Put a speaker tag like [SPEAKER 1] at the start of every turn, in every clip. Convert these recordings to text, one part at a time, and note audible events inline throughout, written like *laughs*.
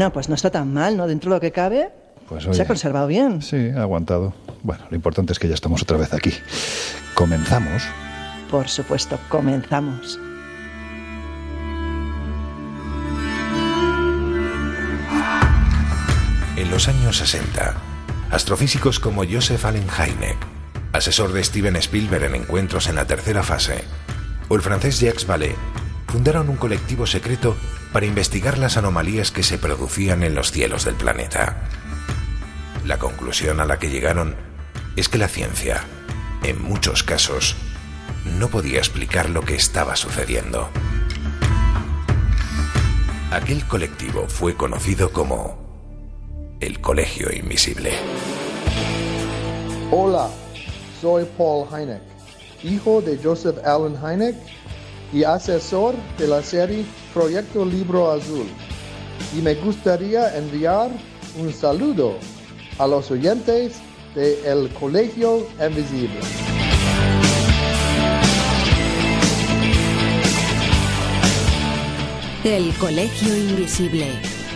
[SPEAKER 1] Bueno, pues no está tan mal, ¿no? Dentro de lo que cabe,
[SPEAKER 2] Pues
[SPEAKER 1] se ha conservado bien.
[SPEAKER 2] Sí, ha aguantado. Bueno, lo importante es que ya estamos otra vez aquí. Comenzamos.
[SPEAKER 1] Por supuesto, comenzamos.
[SPEAKER 3] En los años 60, astrofísicos como Joseph Allen Hynek, asesor de Steven Spielberg en encuentros en la tercera fase, o el francés Jacques Vallée, fundaron un colectivo secreto para investigar las anomalías que se producían en los cielos del planeta. La conclusión a la que llegaron es que la ciencia, en muchos casos, no podía explicar lo que estaba sucediendo. Aquel colectivo fue conocido como el Colegio Invisible.
[SPEAKER 4] Hola, soy Paul Hynek, hijo de Joseph Allen Hynek y asesor de la serie Proyecto Libro Azul. Y me gustaría enviar un saludo a los oyentes de El Colegio Invisible.
[SPEAKER 5] El Colegio Invisible,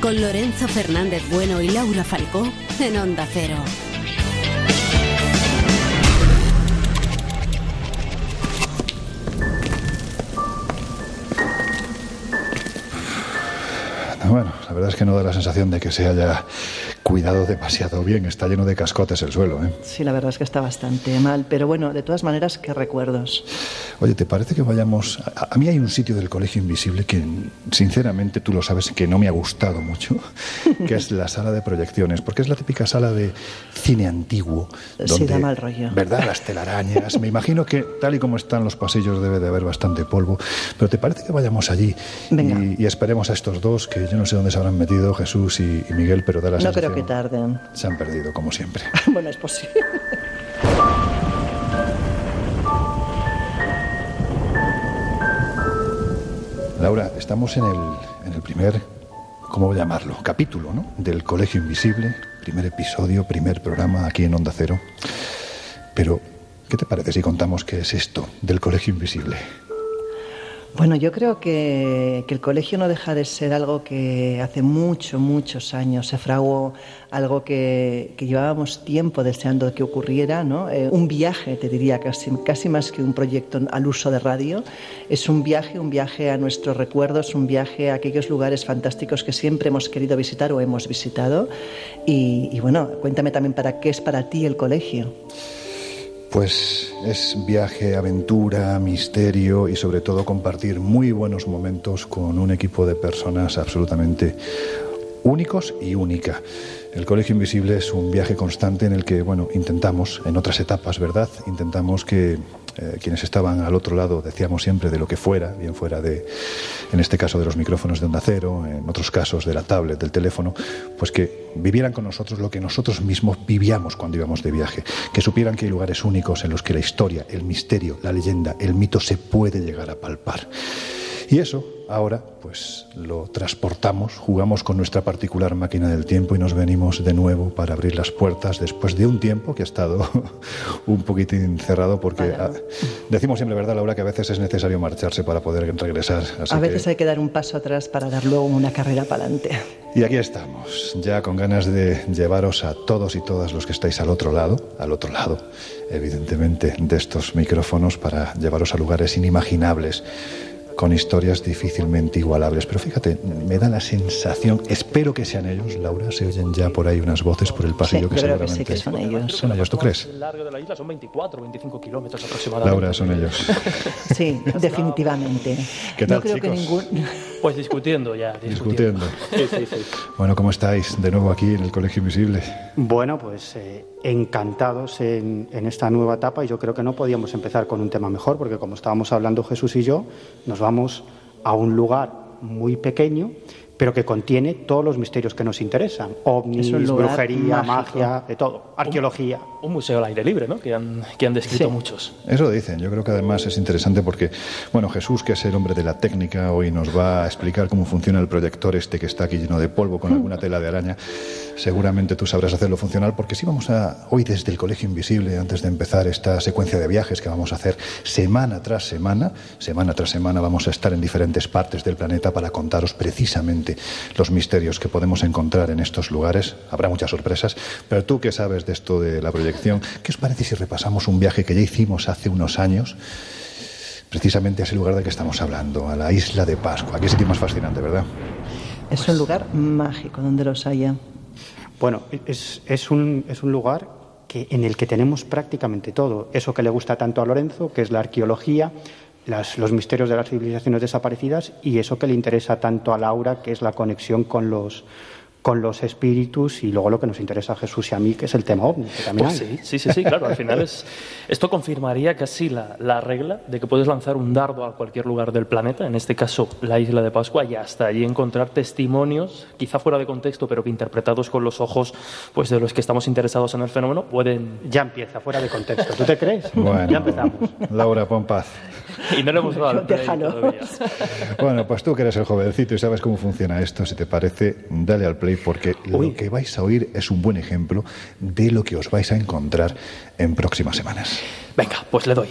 [SPEAKER 5] con Lorenzo Fernández Bueno y Laura Falcó en Onda Cero.
[SPEAKER 2] Bueno, la verdad es que no da la sensación de que se haya cuidado demasiado bien. Está lleno de cascotes el suelo, ¿eh?
[SPEAKER 1] Sí, la verdad es que está bastante mal, pero bueno, de todas maneras, qué recuerdos.
[SPEAKER 2] Oye, ¿te parece que vayamos? A, a mí hay un sitio del Colegio Invisible que, sinceramente, tú lo sabes que no me ha gustado mucho, *laughs* que es la sala de proyecciones, porque es la típica sala de cine antiguo.
[SPEAKER 1] Sí, da mal rollo.
[SPEAKER 2] ¿Verdad? Las *laughs* telarañas. Me imagino que, tal y como están los pasillos, debe de haber bastante polvo. Pero ¿te parece que vayamos allí
[SPEAKER 1] Venga.
[SPEAKER 2] y, y esperemos a estos dos, que yo no sé dónde se habrán metido, Jesús y, y Miguel, pero da la
[SPEAKER 1] No
[SPEAKER 2] sensación...
[SPEAKER 1] que tarden.
[SPEAKER 2] Se han perdido, como siempre. *laughs*
[SPEAKER 1] Bueno, es posible.
[SPEAKER 2] Laura, estamos en el, en el primer, ¿cómo voy a llamarlo? Capítulo, ¿no? Del Colegio Invisible, primer episodio, primer programa aquí en Onda Cero. Pero, ¿qué te parece si contamos qué es esto del Colegio Invisible?
[SPEAKER 1] Bueno, yo creo que, el colegio no deja de ser algo que hace muchos, muchos años se fraguó, algo que, llevábamos tiempo deseando que ocurriera, ¿no? Eh, un viaje, te diría, casi, casi más que un proyecto al uso de radio. Es un viaje, un viaje a nuestros recuerdos, un viaje a aquellos lugares fantásticos que siempre hemos querido visitar o hemos visitado. Y bueno, cuéntame también para qué es para ti el colegio.
[SPEAKER 2] Pues es viaje, aventura, misterio y sobre todo compartir muy buenos momentos con un equipo de personas absolutamente únicos y única. El Colegio Invisible es un viaje constante en el que, bueno, intentamos, en otras etapas, ¿verdad? Intentamos que eh, quienes estaban al otro lado, decíamos siempre de lo que fuera, bien fuera de, en este caso de los micrófonos de onda cero, en otros casos de la tablet, del teléfono, pues que vivieran con nosotros lo que nosotros mismos vivíamos cuando íbamos de viaje, que supieran que hay lugares únicos en los que la historia, el misterio, la leyenda, el mito se puede llegar a palpar. Y eso ahora pues lo transportamos, jugamos con nuestra particular máquina del tiempo y nos venimos de nuevo para abrir las puertas después de un tiempo que ha estado *laughs* un poquitín cerrado porque ah, decimos siempre, ¿verdad, Laura, que a veces es necesario marcharse para poder regresar? Así
[SPEAKER 1] A veces
[SPEAKER 2] que-
[SPEAKER 1] hay que dar un paso atrás para dar luego una carrera para adelante.
[SPEAKER 2] y aquí estamos, ya con ganas de llevaros a todos y todas los que estáis al otro lado, al otro lado, evidentemente, de estos micrófonos para llevaros a lugares inimaginables, con historias difícilmente igualables. Pero fíjate, me da la sensación, espero que sean ellos, Laura, se oyen ya por ahí unas voces por el pasillo
[SPEAKER 1] Sí,
[SPEAKER 2] que
[SPEAKER 1] creo que sí
[SPEAKER 2] seguramente...
[SPEAKER 1] que son ellos.
[SPEAKER 2] Son ellos, ¿tú crees?
[SPEAKER 6] El largo de la isla son 24, 25 kilómetros aproximadamente.
[SPEAKER 2] Laura, son ellos. *laughs*
[SPEAKER 1] Sí, *laughs* definitivamente.
[SPEAKER 2] ¿Qué tal,
[SPEAKER 1] no creo que
[SPEAKER 2] chicos?
[SPEAKER 1] ningún.
[SPEAKER 6] Pues discutiendo ya.
[SPEAKER 2] Discutiendo.
[SPEAKER 6] Sí, sí, sí.
[SPEAKER 2] Bueno, ¿cómo estáis de nuevo aquí en el Colegio Invisible?
[SPEAKER 7] Bueno, pues eh, encantados en, en esta nueva etapa y yo creo que no podíamos empezar con un tema mejor porque como estábamos hablando Jesús y yo, nos vamos a un lugar muy pequeño pero que contiene todos los misterios que nos interesan. Ovnis,
[SPEAKER 1] Es
[SPEAKER 7] brujería,
[SPEAKER 1] mágico.
[SPEAKER 7] magia, de todo. Arqueología.
[SPEAKER 6] Un museo al aire libre, ¿no? Que han, que han descrito
[SPEAKER 1] Sí.
[SPEAKER 6] muchos.
[SPEAKER 2] Eso dicen. Yo creo que además es interesante porque, bueno, Jesús, que es el hombre de la técnica, hoy nos va a explicar cómo funciona el proyector este que está aquí lleno de polvo con alguna tela de araña. Seguramente tú sabrás hacerlo funcionar porque sí vamos a, hoy desde el Colegio Invisible, antes de empezar esta secuencia de viajes que vamos a hacer semana tras semana, semana tras semana vamos a estar en diferentes partes del planeta para contaros precisamente precisamente los misterios que podemos encontrar en estos lugares. Habrá muchas sorpresas, pero tú que sabes de esto de la proyección, ¿qué os parece si repasamos un viaje que ya hicimos hace unos años? Precisamente a ese lugar del que estamos hablando, a la isla de Pascua. Qué sitio más fascinante, ¿verdad?
[SPEAKER 1] Es un lugar mágico donde los haya.
[SPEAKER 7] Bueno, es, es, un, es un lugar que, en el que tenemos prácticamente todo. Eso que le gusta tanto a Lorenzo, que es la arqueología, las, los misterios de las civilizaciones desaparecidas, y eso que le interesa tanto a Laura, que es la conexión con los, con los espíritus y luego lo que nos interesa a Jesús y a mí, que es el tema ovni. Que también
[SPEAKER 6] Pues
[SPEAKER 7] hay.
[SPEAKER 6] sí, sí, sí, sí, claro. Al final es, *laughs* esto confirmaría casi la, la regla de que puedes lanzar un dardo a cualquier lugar del planeta, en este caso la isla de Pascua, y hasta allí encontrar testimonios, quizá fuera de contexto, pero que interpretados con los ojos pues, de los que estamos interesados en el fenómeno, pueden...
[SPEAKER 7] Ya empieza, fuera de contexto. ¿Tú te crees?
[SPEAKER 2] Bueno,
[SPEAKER 7] Ya empezamos.
[SPEAKER 2] Laura, pon paz.
[SPEAKER 6] Y no le hemos dado *laughs* al play
[SPEAKER 1] Déjalo.
[SPEAKER 6] todavía.
[SPEAKER 2] Bueno, pues tú que eres el jovencito y sabes cómo funciona esto, si te parece, dale al play porque
[SPEAKER 7] Uy.
[SPEAKER 2] lo que vais a oír es un buen ejemplo de lo que os vais a encontrar en próximas semanas.
[SPEAKER 6] Venga, pues le doy.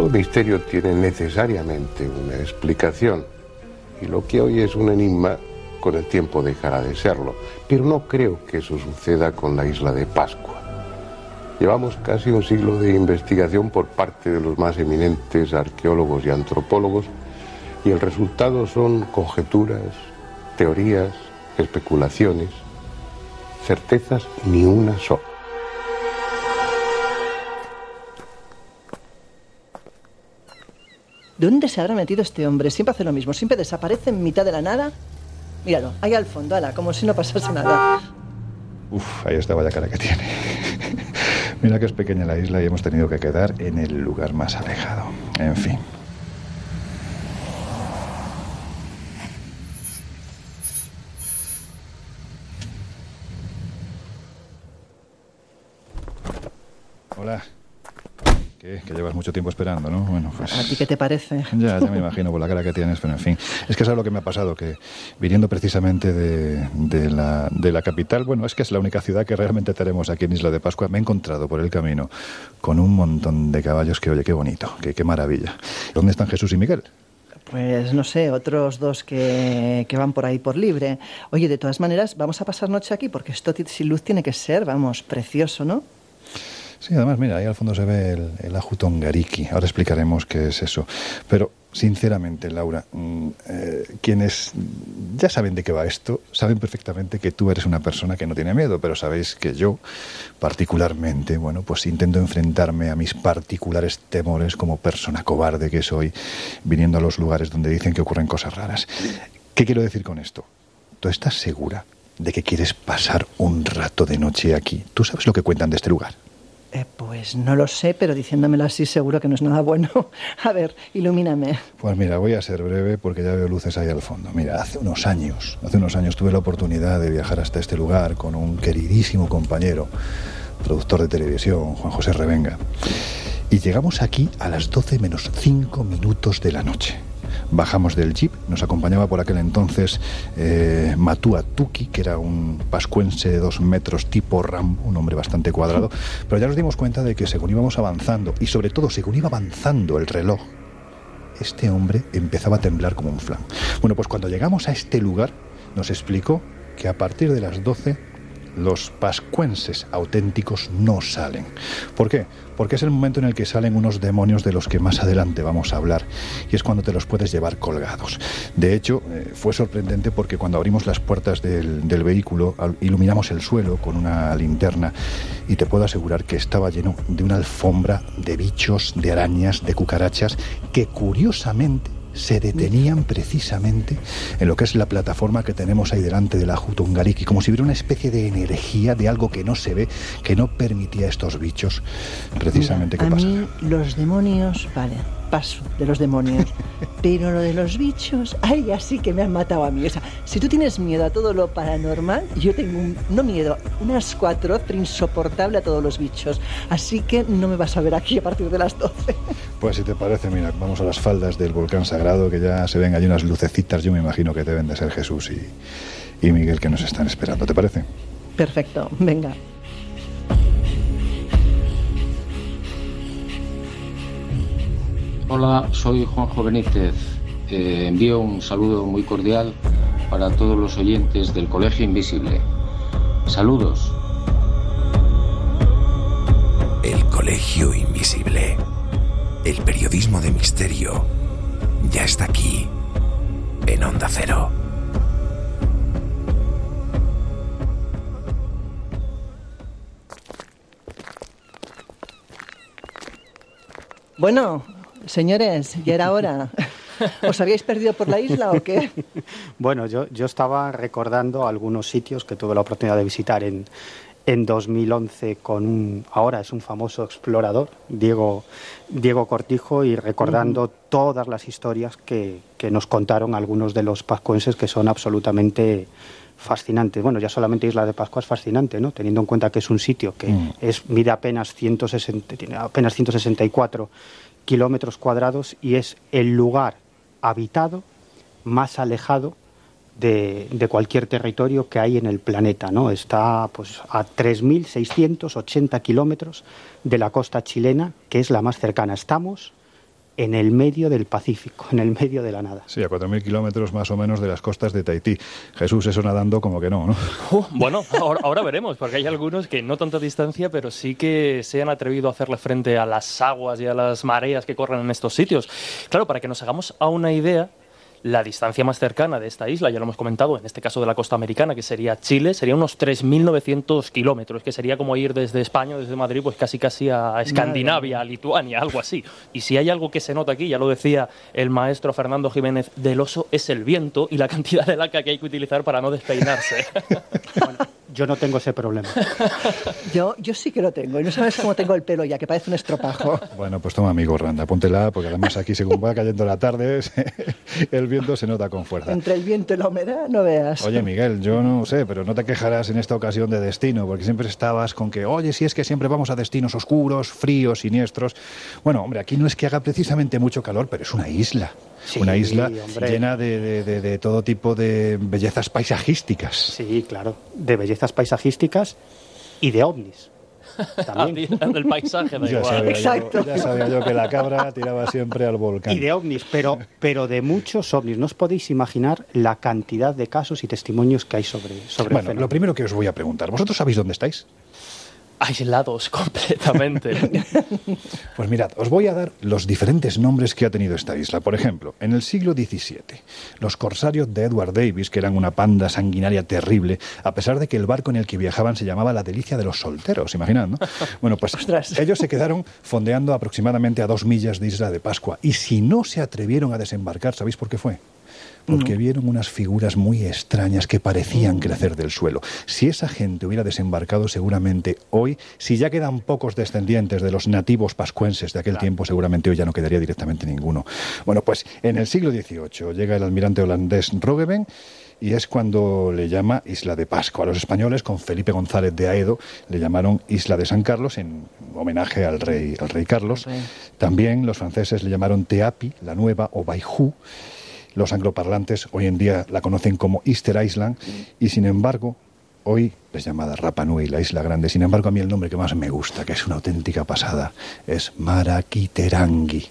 [SPEAKER 8] Todo misterio tiene necesariamente una explicación y lo que hoy es un enigma con el tiempo dejará de serlo. Pero no creo que eso suceda con la isla de Pascua. Llevamos casi un siglo de investigación por parte de los más eminentes arqueólogos y antropólogos y el resultado son conjeturas, teorías, especulaciones, certezas ni una sola.
[SPEAKER 1] ¿Dónde se habrá metido este hombre? Siempre hace lo mismo, siempre desaparece en mitad de la nada. Míralo, ahí al fondo, ala, como si no pasase nada.
[SPEAKER 2] Uf, ahí está vaya cara que tiene. Mira que es pequeña la isla y hemos tenido que quedar en el lugar más alejado. En fin. Hola. ¿Qué? Que llevas mucho tiempo esperando, ¿no? Bueno, pues...
[SPEAKER 1] ¿A ti qué te parece? *laughs*
[SPEAKER 2] Ya, ya me imagino por la cara que tienes, pero en fin. Es que sabes lo que me ha pasado, que viniendo precisamente de, de la, de la capital, bueno, es que es la única ciudad que realmente tenemos aquí en Isla de Pascua, me he encontrado por el camino con un montón de caballos que, oye, qué bonito, qué, qué maravilla. ¿Dónde están Jesús y Miguel?
[SPEAKER 1] Pues no sé, otros dos que, que van por ahí por libre. Oye, de todas maneras, vamos a pasar noche aquí porque esto sin luz tiene que ser, vamos, precioso, ¿no?
[SPEAKER 2] Sí, además, mira, ahí al fondo se ve el, Ajutongariki. Ahora explicaremos qué es eso. Pero, sinceramente, Laura, mm, eh, quienes ya saben de qué va esto, saben perfectamente que tú eres una persona que no tiene miedo, pero sabéis que yo, particularmente, bueno, pues intento enfrentarme a mis particulares temores como persona cobarde que soy, viniendo a los lugares donde dicen que ocurren cosas raras. ¿Qué quiero decir con esto? ¿Tú estás segura de que quieres pasar un rato de noche aquí? ¿Tú sabes lo que cuentan de este lugar?
[SPEAKER 1] Eh, pues no lo sé, pero diciéndomelo así seguro que no es nada bueno. *laughs* A ver, ilumíname.
[SPEAKER 2] Pues mira, voy a ser breve porque ya veo luces ahí al fondo. Mira, hace unos años, hace unos años tuve la oportunidad de viajar hasta este lugar con un queridísimo compañero, productor de televisión, Juan José Revenga. Y llegamos aquí a las 12 menos 5 minutos de la noche. Bajamos del jeep, nos acompañaba por aquel entonces eh, Matua Tuki, que era un pascuense de dos metros tipo Rambo, un hombre bastante cuadrado, pero ya nos dimos cuenta de que según íbamos avanzando, y sobre todo según iba avanzando el reloj, este hombre empezaba a temblar como un flan. Bueno, pues cuando llegamos a este lugar, nos explicó que a partir de las 12 los pascuenses auténticos no salen. ¿Por qué? Porque es el momento en el que salen unos demonios de los que más adelante vamos a hablar y es cuando te los puedes llevar colgados. De hecho, eh, fue sorprendente porque cuando abrimos las puertas del, vehículo, iluminamos el suelo con una linterna y te puedo asegurar que estaba lleno de una alfombra de bichos, de arañas, de cucarachas que curiosamente se detenían precisamente en lo que es la plataforma que tenemos ahí delante de la Jutungariki, como si hubiera una especie de energía, de algo que no se ve, que no permitía a estos bichos precisamente
[SPEAKER 1] Mira,
[SPEAKER 2] que
[SPEAKER 1] a
[SPEAKER 2] pasaran.
[SPEAKER 1] mí los demonios, vale, paso de los demonios. *laughs* Pero lo de los bichos, ay, así que me han matado a mí. O sea, si tú tienes miedo a todo lo paranormal, yo tengo un, no miedo, una escuatroztra insoportable a todos los bichos. Así que no me vas a ver aquí a partir de las 12.
[SPEAKER 2] Pues si te parece, mira, vamos a las faldas del volcán sagrado, que ya se ven allí unas lucecitas, yo me imagino que deben de ser Jesús y, y Miguel que nos están esperando, ¿te parece?
[SPEAKER 1] Perfecto, venga.
[SPEAKER 9] Hola, soy Juanjo Benítez. Eh, envío un saludo muy cordial para todos los oyentes del Colegio Invisible. Saludos.
[SPEAKER 3] El Colegio Invisible. El periodismo de misterio ya está aquí, en Onda Cero.
[SPEAKER 1] Bueno, señores, ya era hora. *laughs* ¿Os habíais perdido por la isla o qué?
[SPEAKER 7] Bueno, yo, yo estaba recordando algunos sitios que tuve la oportunidad de visitar en, en 2011 con un, ahora es un famoso explorador, Diego, Diego Cortijo, y recordando todas las historias que, que nos contaron algunos de los pascuenses que son absolutamente fascinantes. Bueno, ya solamente Isla de Pascua es fascinante, ¿no? Teniendo en cuenta que es un sitio que
[SPEAKER 2] Mm.
[SPEAKER 7] es mide apenas 160, tiene apenas 164 kilómetros cuadrados y es el lugar habitado más alejado de, cualquier territorio que hay en el planeta, ¿no? Está pues a 3.680 kilómetros de la costa chilena, que es la más cercana. Estamos en el medio del Pacífico, en el medio de la nada.
[SPEAKER 2] Sí, a 4.000 kilómetros más o menos de las costas de Tahití. Jesús, eso nadando como que no, ¿no?
[SPEAKER 6] Uh, *laughs* bueno, ahora, ahora veremos, porque hay algunos que no tanta distancia, pero sí que se han atrevido a hacerle frente a las aguas y a las mareas que corren en estos sitios. Claro, para que nos hagamos a una idea, la distancia más cercana de esta isla, ya lo hemos comentado, en este caso de la costa americana, que sería Chile, sería unos 3.900 kilómetros, que sería como ir desde España, desde Madrid, pues casi casi a Escandinavia, a Lituania, algo así. Y si hay algo que se nota aquí, ya lo decía el maestro Fernando Jiménez del Oso, es el viento y la cantidad de laca que hay que utilizar para no despeinarse. *laughs*
[SPEAKER 7] Yo no tengo ese problema. *laughs*
[SPEAKER 1] Yo, yo sí que lo tengo. Y no sabes cómo tengo el pelo ya, que parece un estropajo.
[SPEAKER 2] Bueno, pues toma amigo Randa, póntela, porque además aquí según va cayendo la tarde, *laughs* el viento se nota con fuerza.
[SPEAKER 1] Entre el viento y la humedad, no veas.
[SPEAKER 2] Oye, Miguel, yo no sé, pero no te quejarás en esta ocasión de destino, porque siempre estabas con que, oye, si es que siempre vamos a destinos oscuros, fríos, siniestros. Bueno, hombre, aquí no es que haga precisamente mucho calor, pero es una isla.
[SPEAKER 7] Sí,
[SPEAKER 2] una isla
[SPEAKER 7] hombre.
[SPEAKER 2] llena de, de- de- de todo tipo de bellezas paisajísticas.
[SPEAKER 7] Sí, claro, de bellezas paisajísticas y de ovnis. También. *laughs*
[SPEAKER 6] del paisaje, da
[SPEAKER 2] Ya
[SPEAKER 6] igual.
[SPEAKER 2] sabía,
[SPEAKER 1] Exacto.
[SPEAKER 2] yo, ya sabía yo que la cabra tiraba siempre al volcán.
[SPEAKER 7] Y de ovnis, pero, pero de muchos ovnis. No os podéis imaginar la cantidad de casos y testimonios que hay sobre, sobre el
[SPEAKER 2] Bueno,
[SPEAKER 7] fenómeno.
[SPEAKER 2] lo primero que os voy a preguntar, ¿vosotros sabéis dónde estáis?
[SPEAKER 6] Aislados *laughs* completamente.
[SPEAKER 2] Pues mirad, os voy a dar los diferentes nombres que ha tenido esta isla. Por ejemplo, en el siglo XVII, los corsarios de Edward Davis, que eran una panda sanguinaria terrible, a pesar de que el barco en el que viajaban se llamaba la delicia de los solteros, imaginad, ¿no? Bueno, pues
[SPEAKER 1] Ostras.
[SPEAKER 2] ellos se quedaron fondeando aproximadamente a dos millas de Isla de Pascua. Y si no se atrevieron a desembarcar, ¿sabéis por qué fue? Porque vieron unas figuras muy extrañas que parecían crecer del suelo. Si esa gente hubiera desembarcado, seguramente hoy, si ya quedan pocos descendientes de los nativos pascuenses de aquel tiempo, seguramente hoy ya no quedaría directamente ninguno. Bueno, pues en el siglo XVIII llega el almirante holandés Roggeveen y es cuando le llama Isla de Pascua. A los españoles, con Felipe González de Aedo, le llamaron Isla de San Carlos en homenaje al rey, al rey Carlos. También los franceses le llamaron Teapi, la nueva, o Baiju. Los angloparlantes hoy en día la conocen como Easter Island y sin embargo hoy es llamada Rapa Nui, la isla grande. Sin embargo, a mí el nombre que más me gusta, que es una auténtica pasada, es Maraquiterangi,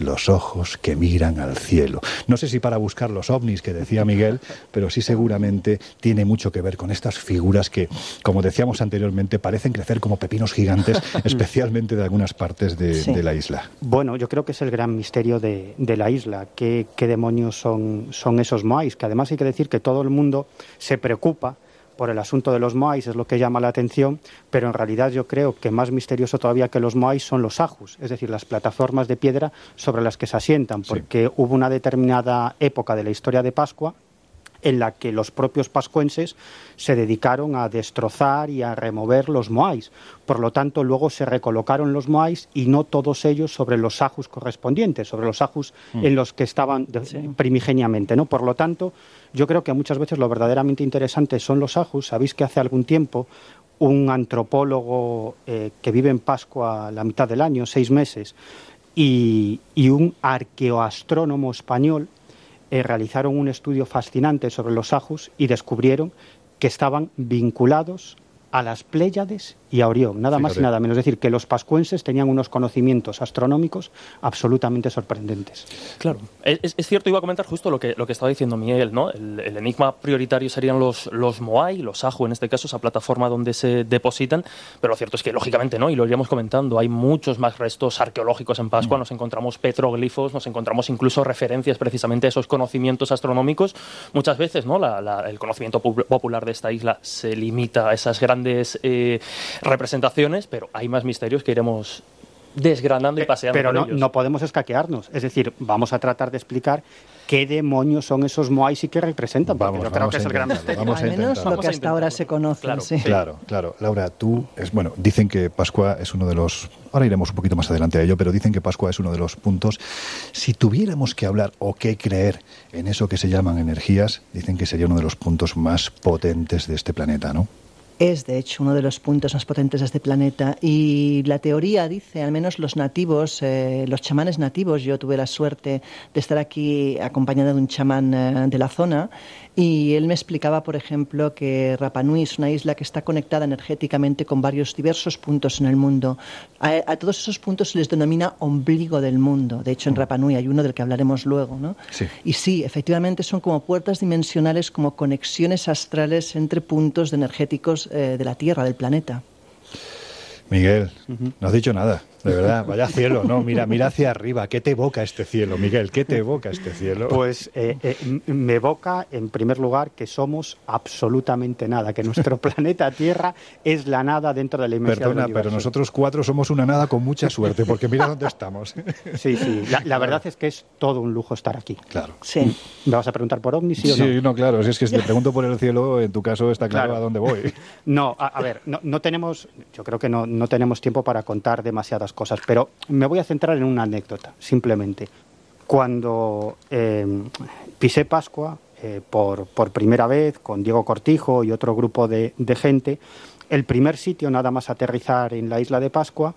[SPEAKER 2] los ojos que miran al cielo. No sé si para buscar los ovnis que decía Miguel, pero sí seguramente tiene mucho que ver con estas figuras que, como decíamos anteriormente, parecen crecer como pepinos gigantes, *laughs* especialmente de algunas partes de,
[SPEAKER 1] Sí.
[SPEAKER 2] de la isla.
[SPEAKER 7] Bueno, yo creo que es el gran misterio de, de la isla. ¿Qué, qué demonios son, son esos moais? Que además hay que decir que todo el mundo se preocupa por el asunto de los moais, es lo que llama la atención, pero en realidad yo creo que más misterioso todavía que los moais son los ajus, es decir, las plataformas de piedra sobre las que se asientan, porque hubo una determinada época de la historia de Pascua en la que los propios pascuenses se dedicaron a destrozar y a remover los moais. Por lo tanto, luego se recolocaron los moais y no todos ellos sobre los ajus correspondientes, sobre los ajus mm. en los que estaban primigeniamente. ¿no? Por lo tanto, yo creo que muchas veces lo verdaderamente interesante son los ajus. Sabéis que hace algún tiempo un antropólogo eh, que vive en Pascua la mitad del año, seis meses, y, un arqueoastrónomo español eh, realizaron un estudio fascinante sobre los ajus y descubrieron que estaban vinculados a las Pléyades y a Orión, nada más y nada menos. Es decir, que los pascuenses tenían unos conocimientos astronómicos absolutamente sorprendentes.
[SPEAKER 6] Claro, es, cierto, iba a comentar justo lo que, lo que estaba diciendo Miguel, ¿no? El, enigma prioritario serían los, los Moai, los Ajo en este caso, esa plataforma donde se depositan, pero lo cierto es que, lógicamente, ¿no? Y lo iríamos comentando, hay muchos más restos arqueológicos en Pascua, mm. nos encontramos petroglifos, nos encontramos incluso referencias precisamente a esos conocimientos astronómicos. Muchas veces, ¿no? el conocimiento popular de esta isla se limita a esas grandes... Eh, representaciones, pero hay más misterios que iremos desgranando y paseando.
[SPEAKER 7] Pero no, no podemos escaquearnos. Es decir, vamos a tratar de explicar qué demonios son esos Moais y qué representan.
[SPEAKER 2] Vamos, yo creo que es el gran misterio.
[SPEAKER 1] Al menos lo que hasta ahora se conoce.
[SPEAKER 2] Claro, claro, claro. Laura, tú, es bueno, dicen que Pascua es uno de los. Ahora iremos un poquito más adelante a ello, pero dicen que Pascua es uno de los puntos. Si tuviéramos que hablar o que creer en eso que se llaman energías, dicen que sería uno de los puntos más potentes de este planeta, ¿no?
[SPEAKER 1] Es, de hecho, uno de los puntos más potentes de este planeta. Y la teoría dice, al menos los nativos, eh, los chamanes nativos, yo tuve la suerte de estar aquí acompañada de un chamán eh, de la zona, y él me explicaba, por ejemplo, que Rapa Nui es una isla que está conectada energéticamente con varios diversos puntos en el mundo. A, todos esos puntos se les denomina ombligo del mundo. De hecho, en mm. Rapa Nui hay uno del que hablaremos luego. ¿no? Y sí, efectivamente son como puertas dimensionales, como conexiones astrales entre puntos energéticos eh, de la Tierra, del planeta.
[SPEAKER 2] Miguel, no has dicho nada. De verdad, vaya cielo, no, mira, mira hacia arriba, ¿qué te evoca este cielo, Miguel? ¿Qué te evoca este cielo?
[SPEAKER 7] Pues eh, eh, me evoca, en primer lugar, que somos absolutamente nada, que nuestro *laughs* planeta Tierra es la nada dentro de la inmensidad
[SPEAKER 2] Perdona, pero nosotros cuatro somos una nada con mucha suerte, porque mira dónde estamos. *laughs*
[SPEAKER 7] Sí, sí, la, verdad es que es todo un lujo estar aquí.
[SPEAKER 2] Claro.
[SPEAKER 1] Sí.
[SPEAKER 7] ¿Me vas a preguntar por ovnis, sí o
[SPEAKER 2] no? Sí, no, claro, si es que si te *laughs* pregunto por el cielo, en tu caso está claro, a dónde voy.
[SPEAKER 7] No, a, ver, no, no, tenemos, yo creo que no, no tenemos tiempo para contar demasiadas cosas, pero me voy a centrar en una anécdota, simplemente. Cuando eh, pisé Pascua eh, por, primera vez con Diego Cortijo y otro grupo de, gente, el primer sitio nada más aterrizar en la isla de Pascua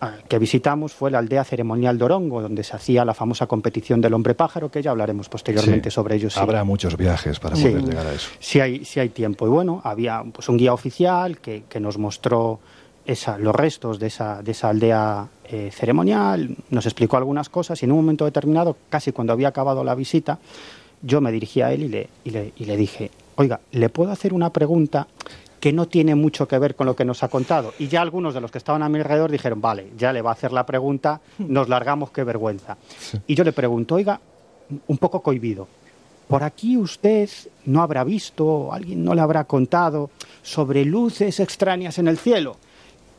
[SPEAKER 7] ah, que visitamos fue la aldea ceremonial de Orongo, donde se hacía la famosa competición del hombre pájaro, que ya hablaremos posteriormente sobre ello.
[SPEAKER 2] Habrá muchos viajes para poder llegar a eso.
[SPEAKER 7] Si hay, si hay tiempo. Y bueno, había pues, un guía oficial que, que nos mostró los restos de esa, de esa aldea eh, ceremonial, nos explicó algunas cosas y en un momento determinado, casi cuando había acabado la visita, yo me dirigí a él y le, y le, y le dije, oiga, ¿le puedo hacer una pregunta que no tiene mucho que ver con lo que nos ha contado? Y ya algunos de los que estaban a mi alrededor dijeron, vale, ya le va a hacer la pregunta, nos largamos, qué vergüenza. Y yo le pregunto, oiga, un poco cohibido, por aquí usted no habrá visto, alguien no le habrá contado sobre luces extrañas en el cielo.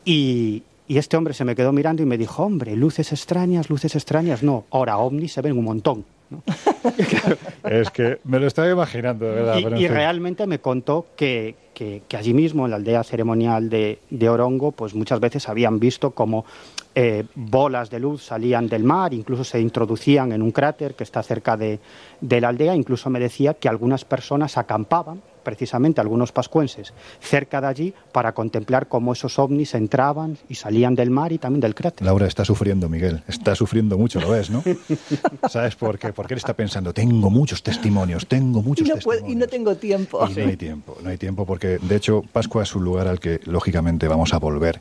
[SPEAKER 7] Y, este hombre se me quedó mirando y me dijo, hombre, luces extrañas, luces extrañas, no, ahora ovnis se ven un montón. *laughs*
[SPEAKER 2] Es que me lo estaba imaginando, de verdad.
[SPEAKER 7] Y, realmente me contó que, que, allí mismo, en la aldea ceremonial de, de Orongo, pues muchas veces habían visto como eh, bolas de luz salían del mar, incluso se introducían en un cráter que está cerca de, de la aldea. Incluso me decía que algunas personas acampaban precisamente algunos pascuenses, cerca de allí para contemplar cómo esos ovnis entraban y salían del mar y también del cráter.
[SPEAKER 2] Laura está sufriendo, Miguel, está sufriendo mucho, lo ves, ¿no? *laughs* ¿Sabes por qué? Porque él está pensando, tengo muchos testimonios, tengo muchos
[SPEAKER 1] y no
[SPEAKER 2] testimonios.
[SPEAKER 1] y no tengo tiempo.
[SPEAKER 2] Y no hay tiempo, no hay tiempo porque, de hecho, Pascua es un lugar al que, lógicamente, vamos a volver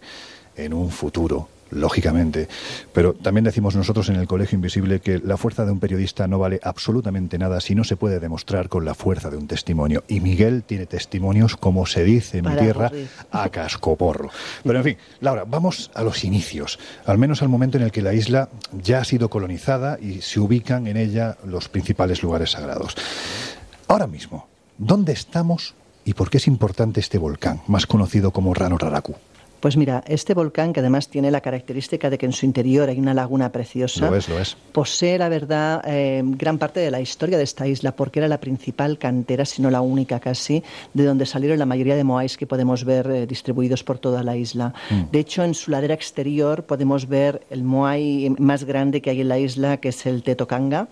[SPEAKER 2] en un futuro lógicamente. Pero también decimos nosotros en el Colegio Invisible que la fuerza de un periodista no vale absolutamente nada si no se puede demostrar con la fuerza de un testimonio. Y Miguel tiene testimonios, como se dice en mi tierra, a cascoporro. Pero en fin, Laura, vamos a los inicios, al menos al momento en el que la isla ya ha sido colonizada y se ubican en ella los principales lugares sagrados. Ahora mismo, ¿dónde estamos y por qué es importante este volcán, más conocido como Rano Raraku?
[SPEAKER 1] Pues mira, este volcán, que además tiene la característica de que en su interior hay una laguna preciosa,
[SPEAKER 2] Lo es, lo es.
[SPEAKER 1] posee, la verdad, eh, gran parte de la historia de esta isla, porque era la principal cantera, si no la única casi, de donde salieron la mayoría de moais que podemos ver eh, distribuidos por toda la isla.
[SPEAKER 2] Mm.
[SPEAKER 1] De hecho, en su ladera exterior podemos ver el moai más grande que hay en la isla, que es el Tetocanga.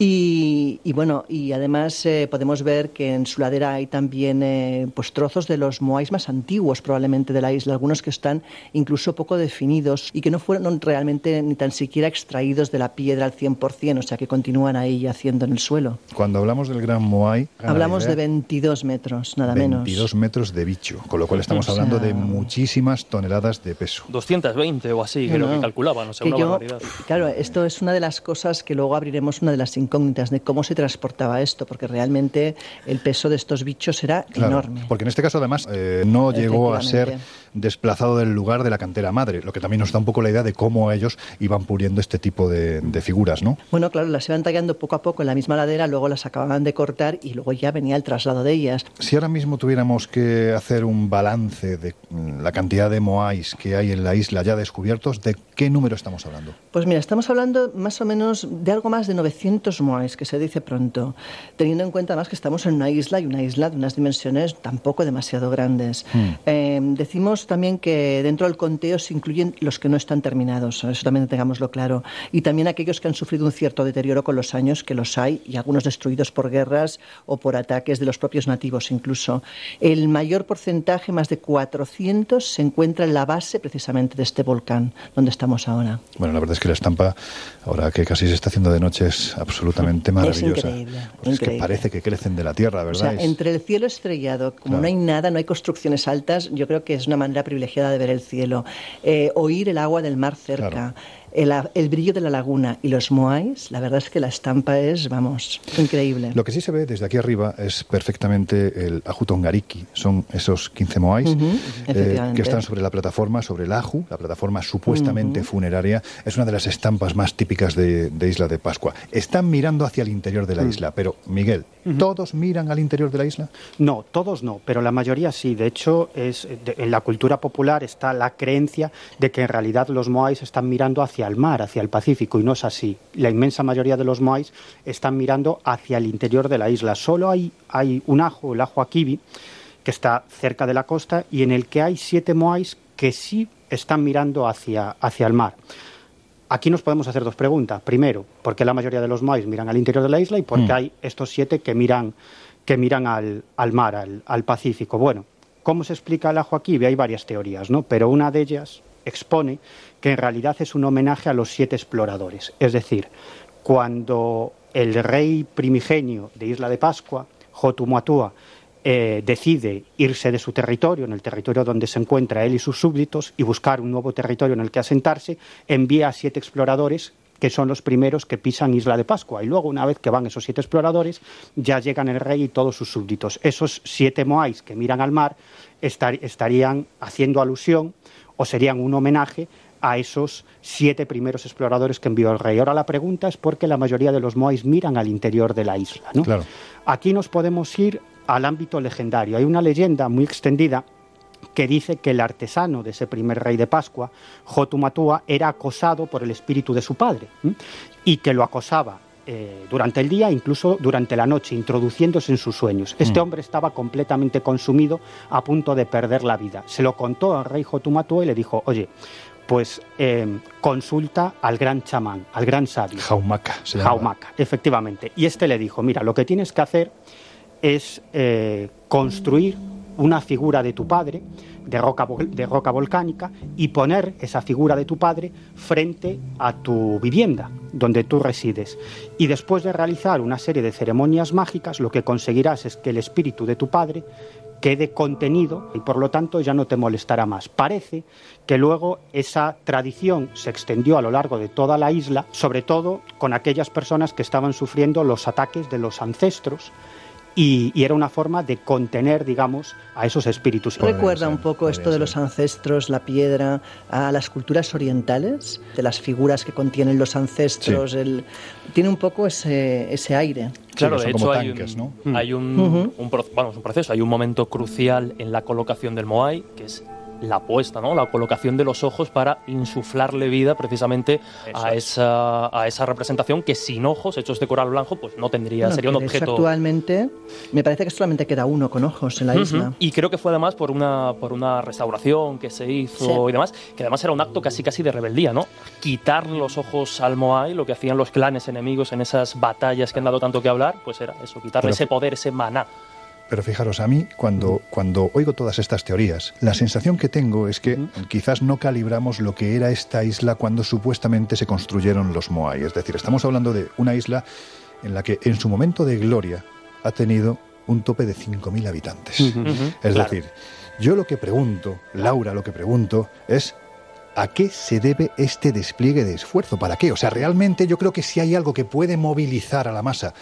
[SPEAKER 1] Y, y bueno, y además eh, podemos ver que en su ladera hay también eh, pues trozos de los moais más antiguos probablemente de la isla, algunos que están incluso poco definidos y que no fueron realmente ni tan siquiera extraídos de la piedra al 100%, o sea que continúan ahí yaciendo en el suelo.
[SPEAKER 2] Cuando hablamos del Gran Moai,
[SPEAKER 1] Hablamos de
[SPEAKER 2] idea,
[SPEAKER 1] 22 metros, nada menos.
[SPEAKER 2] 22 metros de bicho, con lo cual estamos
[SPEAKER 1] O sea-
[SPEAKER 2] hablando de muchísimas toneladas de peso.
[SPEAKER 6] 220 o así,
[SPEAKER 1] No,
[SPEAKER 6] creo
[SPEAKER 1] no.
[SPEAKER 6] que calculaban, o sea,
[SPEAKER 1] Que
[SPEAKER 6] una
[SPEAKER 1] yo-
[SPEAKER 6] barbaridad.
[SPEAKER 1] Claro, esto es una de las cosas que luego abriremos una de las incógnitas de cómo se transportaba esto, porque realmente el peso de estos bichos era
[SPEAKER 2] Claro,
[SPEAKER 1] enorme.
[SPEAKER 2] Porque en este caso, además, eh, no llegó a ser. Desplazado del lugar de la cantera madre, lo que también nos da un poco la idea de cómo ellos iban puliendo este tipo de, de figuras, ¿no?
[SPEAKER 1] Bueno, claro, las iban tallando poco a poco en la misma ladera, luego las acababan de cortar y luego ya venía el traslado de ellas.
[SPEAKER 2] Si ahora mismo tuviéramos que hacer un balance de mm, la cantidad de moais que hay en la isla ya descubiertos, ¿de qué número estamos hablando?
[SPEAKER 1] Pues mira, estamos hablando más o menos de algo más de 900 moais, que se dice pronto, teniendo en cuenta además que estamos en una isla y una isla de unas dimensiones tampoco demasiado grandes. Eh, decimos también que dentro del conteo se incluyen los que no están terminados, eso también tengámoslo claro, y también aquellos que han sufrido un cierto deterioro con los años, que los hay, y algunos destruidos por guerras o por ataques de los propios nativos incluso. El mayor porcentaje, más de 400, se encuentra en la base precisamente de este volcán donde estamos ahora.
[SPEAKER 2] Bueno, la verdad es que la estampa, ahora que casi se está haciendo de noche, es absolutamente *laughs* maravillosa.
[SPEAKER 1] increíble,
[SPEAKER 2] Pues es que
[SPEAKER 1] increíble.
[SPEAKER 2] parece que crecen de la tierra,
[SPEAKER 1] O
[SPEAKER 2] ¿verdad?
[SPEAKER 1] sea,
[SPEAKER 2] Es-
[SPEAKER 1] entre el cielo estrellado, como
[SPEAKER 2] Claro.
[SPEAKER 1] no hay nada, no hay construcciones altas, yo creo que es una manera privilegiada de ver el cielo. Eh, oír el agua del mar cerca. El, el brillo de la laguna y los moais, la verdad es que la estampa es, vamos, increíble.
[SPEAKER 2] Lo que sí se ve desde aquí arriba es perfectamente el Ajutongariki. Son esos 15 moais
[SPEAKER 1] Ujú,
[SPEAKER 2] eh,
[SPEAKER 1] efectivamente.
[SPEAKER 2] que están sobre la plataforma, sobre el Aju, la plataforma supuestamente funeraria. Es una de las estampas más típicas de, de Isla de Pascua. Están mirando hacia el interior de la
[SPEAKER 7] Mm.
[SPEAKER 2] isla, pero Miguel, ¿todos miran al interior de la isla?
[SPEAKER 7] No, todos no, pero la mayoría sí. De hecho, es, de- en la cultura popular está la creencia de que en realidad los moais están mirando hacia el mar, hacia el Pacífico, y no es así. La inmensa mayoría de los moais están mirando hacia el interior de la isla. Solo hay, hay un ajo, el ajo Akibi, que está cerca de la costa, y en el que hay siete moais que sí están mirando hacia, hacia el mar. Aquí nos podemos hacer dos preguntas. Primero, ¿por qué la mayoría de los moais miran al interior de la isla? Y por qué
[SPEAKER 2] Mm.
[SPEAKER 7] hay estos siete que miran, que miran al, al mar, al, al Pacífico. Bueno, ¿cómo se explica el ajo aquí? Hay varias teorías, ¿no? Pero una de ellas expone que en realidad es un homenaje a los siete exploradores. Es decir, cuando el rey primigenio de Isla de Pascua, Jotumatua, eh, decide irse de su territorio, en el territorio donde se encuentra él y sus súbditos, y buscar un nuevo territorio en el que asentarse, envía a siete exploradores que son los primeros que pisan Isla de Pascua. Y luego, una vez que van esos siete exploradores, ya llegan el rey y todos sus súbditos. Esos siete moais que miran al mar estar- estarían haciendo alusión o serían un homenaje a esos siete primeros exploradores que envió el rey. Ahora la pregunta es por qué la mayoría de los moais miran al interior de la isla. ¿no?
[SPEAKER 2] Claro.
[SPEAKER 7] Aquí nos podemos ir al ámbito legendario. Hay una leyenda muy extendida que dice que el artesano de ese primer rey de Pascua, Jotumatua, era acosado por el espíritu de su padre y que lo acosaba eh, durante el día, incluso durante la noche, introduciéndose en sus sueños. Este
[SPEAKER 2] Mm.
[SPEAKER 7] hombre estaba completamente consumido, a punto de perder la vida. Se lo contó al rey Jotumatua y le dijo, oye, pues eh, consulta al gran chamán, al gran sabio.
[SPEAKER 2] Jaumaca se llama.
[SPEAKER 7] Jaumaca, efectivamente. Y este le dijo, mira, lo que tienes que hacer es eh, construir una figura de tu padre de roca, de roca volcánica y poner esa figura de tu padre frente a tu vivienda, donde tú resides. Y después de realizar una serie de ceremonias mágicas, lo que conseguirás es que el espíritu de tu padre quede contenido y por lo tanto ya no te molestará más. Parece que luego esa tradición se extendió a lo largo de toda la isla, sobre todo con aquellas personas que estaban sufriendo los ataques de los ancestros y, y era una forma de contener, digamos, a esos espíritus.
[SPEAKER 1] Recuerda un poco esto de los ancestros, la piedra, a las culturas orientales, de las figuras que contienen los ancestros. el- tiene un poco ese, ese aire.
[SPEAKER 6] Claro,
[SPEAKER 2] que
[SPEAKER 6] de hecho hay,
[SPEAKER 2] tanques,
[SPEAKER 6] un,
[SPEAKER 2] ¿no?
[SPEAKER 6] hay un,
[SPEAKER 1] Ujú.
[SPEAKER 6] un pro- vamos, un proceso, hay un momento crucial en la colocación del Moai, que es la puesta, ¿no? la colocación de los ojos para insuflarle vida precisamente a esa, a esa representación que sin ojos, hechos de coral blanco, pues no tendría, sería un objeto.
[SPEAKER 1] Actualmente, me parece que solamente queda uno con ojos en la isla.
[SPEAKER 6] Y creo que fue además por una, por una restauración que se hizo y demás, que además era un acto casi casi de rebeldía, ¿no? Quitar los ojos al Moai, lo que hacían los clanes enemigos en esas batallas que han dado tanto que hablar, pues era eso, quitarle ese poder, ese maná.
[SPEAKER 2] Pero fijaros, a mí cuando, cuando oigo todas estas teorías, la sensación que tengo es que quizás no calibramos lo que era esta isla cuando supuestamente se construyeron los Moai. Es decir, estamos hablando de una isla en la que en su momento de gloria ha tenido un tope de 5.000 habitantes. Es decir, yo lo que pregunto, Laura lo que pregunto, es ¿A qué se debe este despliegue de esfuerzo? ¿Para qué? O sea, realmente yo creo que si hay algo que puede movilizar a la masa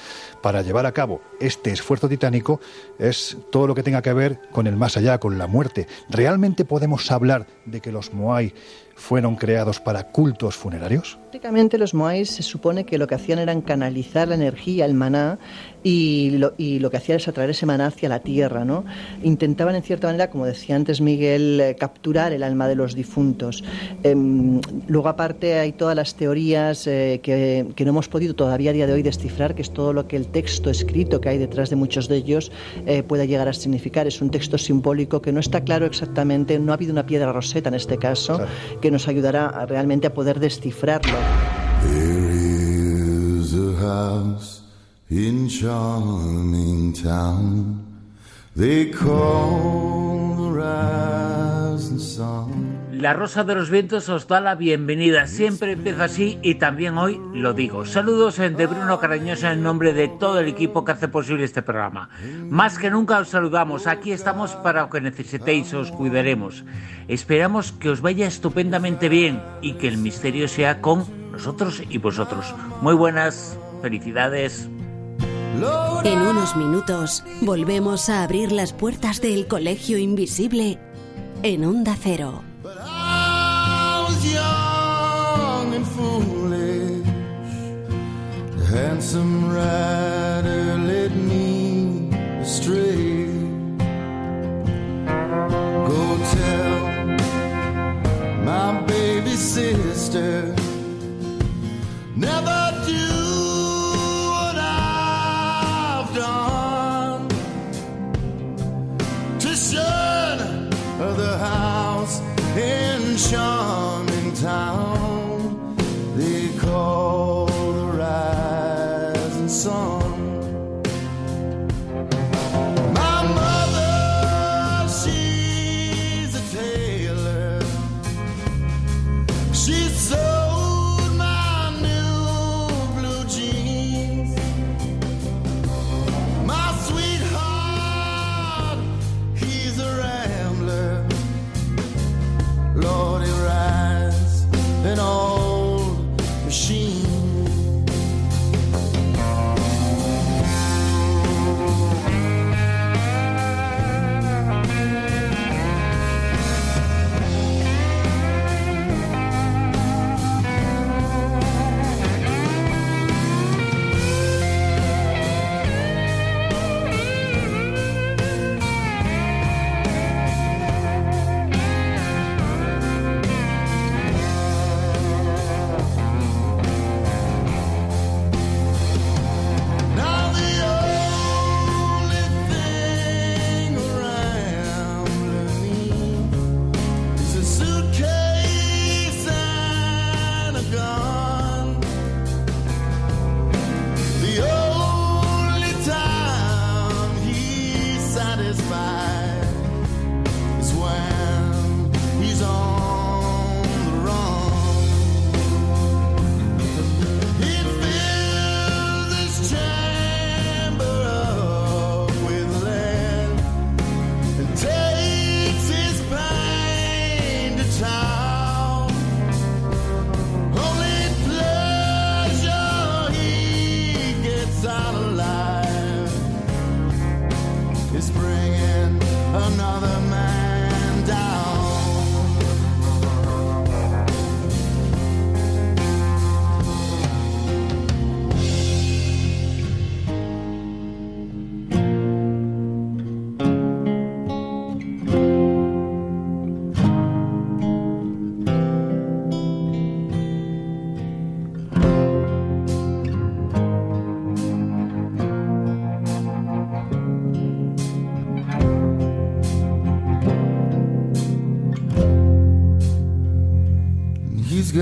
[SPEAKER 2] para llevar a cabo este esfuerzo titánico es todo lo que tenga que ver con el más allá, con la muerte. ¿Realmente podemos hablar de que los Moai fueron creados para cultos funerarios?
[SPEAKER 1] Prácticamente los moais se supone que lo que hacían era canalizar la energía, el maná, y lo, y lo que hacían es atraer ese maná hacia la tierra. ¿no? Intentaban, en cierta manera, como decía antes Miguel, eh, capturar el alma de los difuntos. Em, luego, aparte, hay todas las teorías eh, que, que, no hemos podido todavía a día de hoy descifrar, que es todo lo que el texto escrito que hay detrás de muchos de ellos eh, pueda llegar a significar. Es un texto simbólico que no está claro exactamente, no ha habido una piedra roseta en este caso, que nos ayudará realmente a poder descifrarlo. Is a house in charming town.
[SPEAKER 10] The. La Rosa de los Vientos os da la bienvenida. Siempre empieza así y también hoy lo digo. Saludos de Bruno Carañosa en nombre de todo el equipo que hace posible este programa. Más que nunca os saludamos. Aquí estamos para lo que necesitéis, os cuidaremos. Esperamos que os vaya estupendamente bien y que el misterio sea con nosotros y vosotros. Muy buenas, felicidades.
[SPEAKER 11] En unos minutos volvemos a abrir las puertas del Colegio Invisible en Onda Cero. Handsome rider led me astray. Go tell my baby sister, never do what I've done to shun the house in charming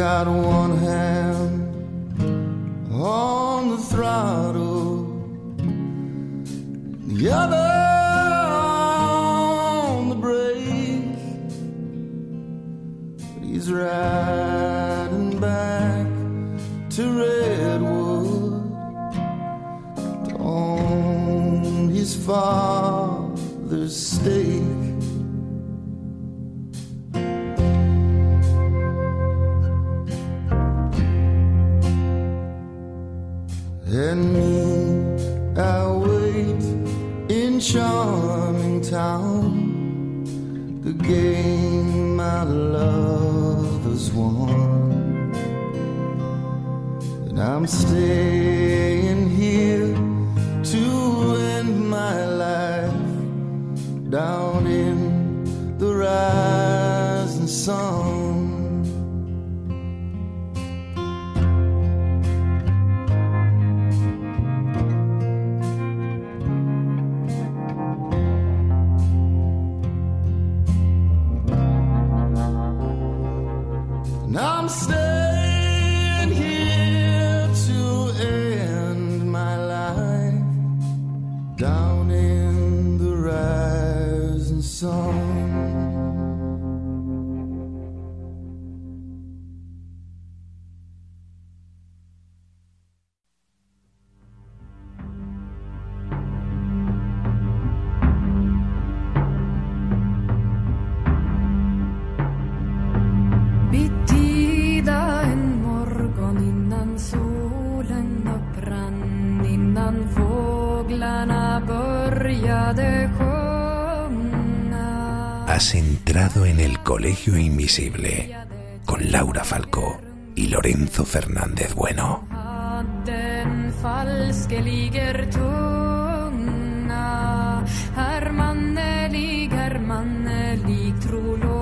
[SPEAKER 11] got one sun.
[SPEAKER 3] Colegio Invisible con Laura Falcó y Lorenzo Fernández Bueno.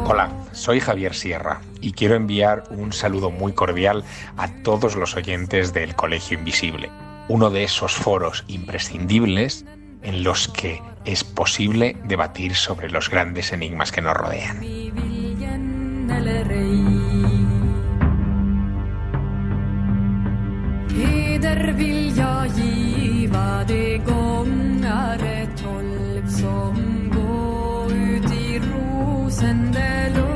[SPEAKER 12] Hola, soy Javier Sierra y quiero enviar un saludo muy cordial a todos los oyentes del Colegio Invisible, uno de esos foros imprescindibles en los que es posible debatir sobre los grandes enigmas que nos rodean.
[SPEAKER 13] Eller ej. Heder vill jag giva de gångare tolv som gå ut i rosende luft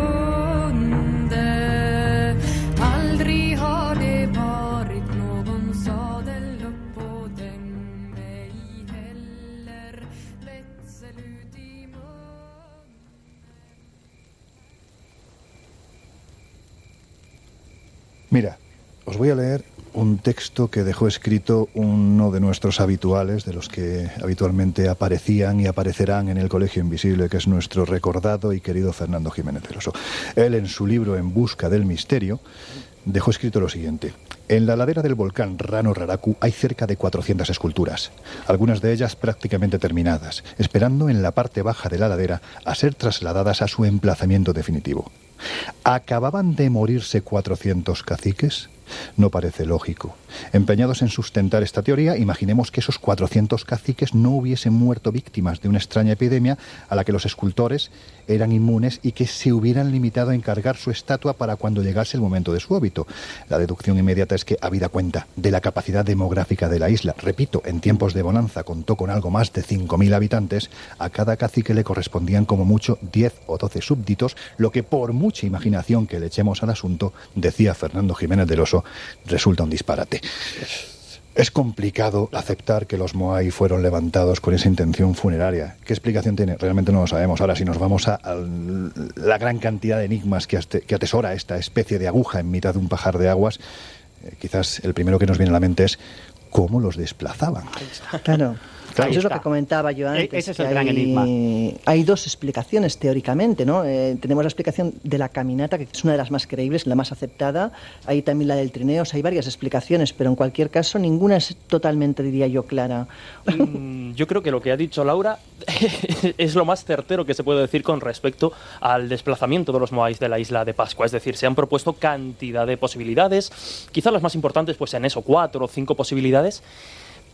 [SPEAKER 2] Mira, os voy a leer un texto que dejó escrito uno de nuestros habituales, de los que habitualmente aparecían y aparecerán en el Colegio Invisible, que es nuestro recordado y querido Fernando Jiménez del Oso. Él, en su libro En Busca del Misterio, dejó escrito lo siguiente. En la ladera del volcán Rano Raraku hay cerca de 400 esculturas, algunas de ellas prácticamente terminadas, esperando en la parte baja de la ladera a ser trasladadas a su emplazamiento definitivo. ¿Acababan de morirse 400 caciques? No parece lógico. Empeñados en sustentar esta teoría, imaginemos que esos 400 caciques no hubiesen muerto víctimas de una extraña epidemia a la que los escultores eran inmunes y que se hubieran limitado a encargar su estatua para cuando llegase el momento de su óbito. La deducción inmediata es que, habida cuenta de la capacidad demográfica de la isla, repito, en tiempos de bonanza contó con algo más de 5.000 habitantes, a cada cacique le correspondían como mucho 10 o 12 súbditos, lo que por mucha imaginación que le echemos al asunto, decía Fernando Jiménez del Oso, resulta un disparate. Es complicado aceptar que los Moai fueron levantados con esa intención funeraria. ¿Qué explicación tiene? Realmente no lo sabemos. Ahora, si nos vamos a, la gran cantidad de enigmas que atesora esta especie de aguja en mitad de un pajar de aguas, eh, quizás el primero que nos viene a la mente es cómo los desplazaban.
[SPEAKER 1] Claro.
[SPEAKER 2] Claro.
[SPEAKER 1] Eso es lo que comentaba yo
[SPEAKER 7] E-
[SPEAKER 1] antes.
[SPEAKER 7] ese es el gran
[SPEAKER 1] hay,
[SPEAKER 7] enigma.
[SPEAKER 1] Hay dos explicaciones teóricamente, ¿no? Eh, tenemos la explicación de la caminata, que es una de las más creíbles, la más aceptada. Hay también la del trineo, o sea, hay varias explicaciones, pero en cualquier caso ninguna es totalmente, diría yo, clara.
[SPEAKER 6] Mm, Yo creo que lo que ha dicho Laura *laughs* es lo más certero que se puede decir con respecto al desplazamiento de los Moais de la isla de Pascua. Es decir, se han propuesto cantidad de posibilidades, quizás las más importantes, pues en eso, cuatro o cinco posibilidades.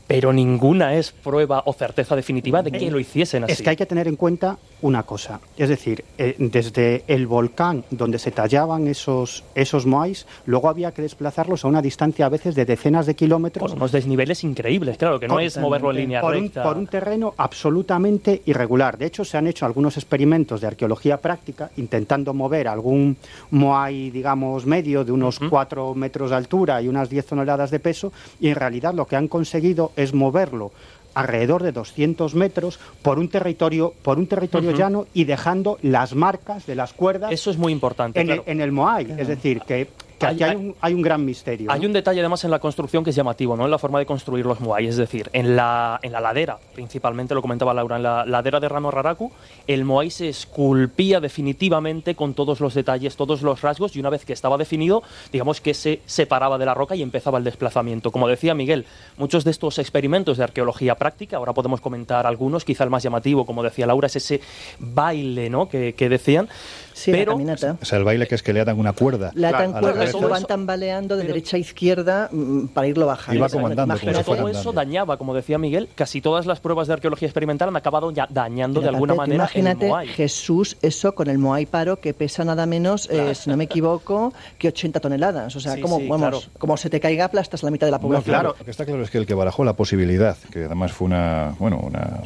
[SPEAKER 6] Pero ninguna es prueba o certeza definitiva de que lo hiciesen así.
[SPEAKER 7] Es que hay que tener en cuenta una cosa, es decir, eh, desde el volcán donde se tallaban esos, esos moais, luego había que desplazarlos a una distancia a veces de decenas de kilómetros.
[SPEAKER 6] Por unos desniveles increíbles, claro, que no es moverlo en línea
[SPEAKER 7] por un,
[SPEAKER 6] recta.
[SPEAKER 7] por un terreno absolutamente irregular. De hecho, se han hecho algunos experimentos de arqueología práctica intentando mover algún moai, digamos, medio de unos 4 metros de altura y unas 10 toneladas de peso, y en realidad lo que han conseguido es moverlo alrededor de 200 metros por un territorio por un territorio llano y dejando las marcas de las cuerdas
[SPEAKER 6] Eso es muy importante.
[SPEAKER 7] en,
[SPEAKER 6] claro.
[SPEAKER 7] el, en el Moai. Es decir, que, que aquí hay un, hay un gran misterio.
[SPEAKER 6] Hay
[SPEAKER 7] ¿no?
[SPEAKER 6] un detalle además en la construcción que es llamativo, ¿no? En la forma de construir los Moai, es decir, en la, en la ladera, principalmente lo comentaba Laura, en la ladera de Rano Raraku, el Moai se esculpía definitivamente con todos los detalles, todos los rasgos, y una vez que estaba definido, digamos que se separaba de la roca y empezaba el desplazamiento. Como decía Miguel, muchos de estos experimentos de arqueología práctica, ahora podemos comentar algunos, quizá el más llamativo, como decía Laura, es ese baile, ¿no? Que, que decían.
[SPEAKER 1] Sí, la
[SPEAKER 6] pero
[SPEAKER 1] caminata.
[SPEAKER 2] O sea, el baile que es que le atan una cuerda.
[SPEAKER 1] La
[SPEAKER 2] a
[SPEAKER 1] tan
[SPEAKER 2] la
[SPEAKER 1] cuerdas
[SPEAKER 2] cabeza.
[SPEAKER 1] lo van tambaleando de derecha a izquierda mm, para irlo bajando.
[SPEAKER 2] Iba como andando, como
[SPEAKER 6] Pero
[SPEAKER 2] si
[SPEAKER 6] todo eso dañaba, como decía Miguel, casi todas las pruebas de arqueología experimental han acabado ya dañando de
[SPEAKER 1] Pero
[SPEAKER 6] alguna manera el
[SPEAKER 1] Imagínate
[SPEAKER 6] Moai.
[SPEAKER 1] Jesús, eso con el Moai Paro, que pesa nada menos, eh, si no me equivoco, que 80 toneladas. O sea,
[SPEAKER 6] Sí,
[SPEAKER 1] como,
[SPEAKER 6] sí,
[SPEAKER 1] vamos,
[SPEAKER 6] claro.
[SPEAKER 1] como se te caiga, aplastas la mitad de la
[SPEAKER 2] No,
[SPEAKER 1] población.
[SPEAKER 2] claro, lo que está claro es que el que barajó la posibilidad, que además fue una, bueno, una,